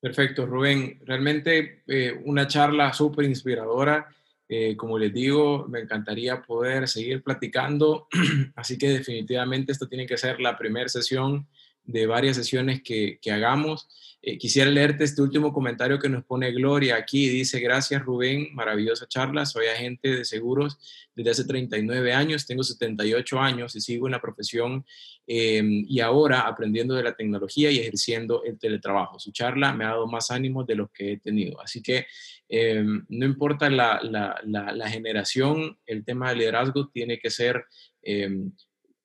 Perfecto, Rubén. Realmente eh, una charla súper inspiradora. Eh, como les digo, me encantaría poder seguir platicando, <clears throat> así que definitivamente esta tiene que ser la primera sesión de varias sesiones que, que hagamos. Eh, quisiera leerte este último comentario que nos pone Gloria aquí. Dice, gracias Rubén, maravillosa charla. Soy agente de seguros desde hace 39 años, tengo 78 años y sigo en la profesión em, y ahora aprendiendo de la tecnología y ejerciendo el teletrabajo. Su charla me ha dado más ánimo de los que he tenido. Así que em, no importa la, la, la, generación, el tema de liderazgo tiene que ser em,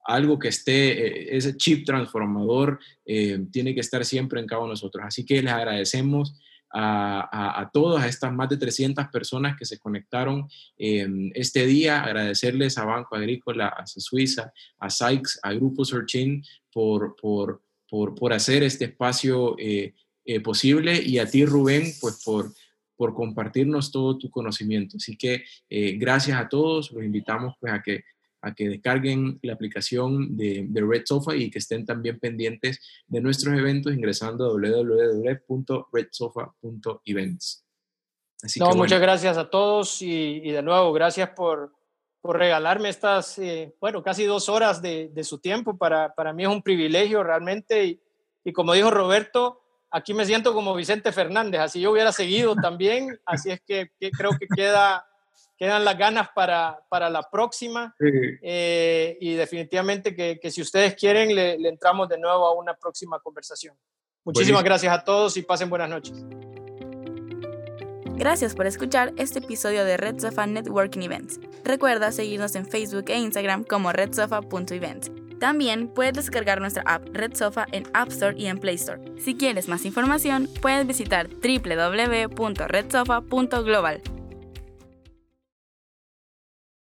algo que esté, eh, ese chip transformador eh, tiene que estar siempre en cada uno de nosotros. Así que les agradecemos a, todas estas más de 300 personas que se conectaron este día, agradecerles a Banco Agrícola, a Suiza, a Sykes, a Grupo Searching por, por, por, por hacer este espacio eh, eh, posible y a ti, Rubén, pues por, por compartirnos todo tu conocimiento. Así que eh, gracias a todos, los invitamos pues a que a que descarguen la aplicación de, Red Sofa y que estén también pendientes de nuestros eventos ingresando a www.redsofa.events. Así no, muchas gracias a todos y, de nuevo, gracias por, por regalarme estas, eh, bueno, casi dos horas de, su tiempo. Para, para, mí es un privilegio realmente y, y, como dijo Roberto, aquí me siento como Vicente Fernández, así yo hubiera seguido también, así es que creo que queda quedan las ganas para, para la próxima eh, y definitivamente que, que, si ustedes quieren le, entramos de nuevo a una próxima conversación. Muchísimas gracias a todos y pasen buenas noches. Gracias por escuchar este episodio de Red Sofa Networking Events. Recuerda seguirnos en Facebook e Instagram como redsofa.events. También puedes descargar nuestra app Red Sofa en App Store y en Play Store. Si quieres más información, puedes visitar www.redsofa.global.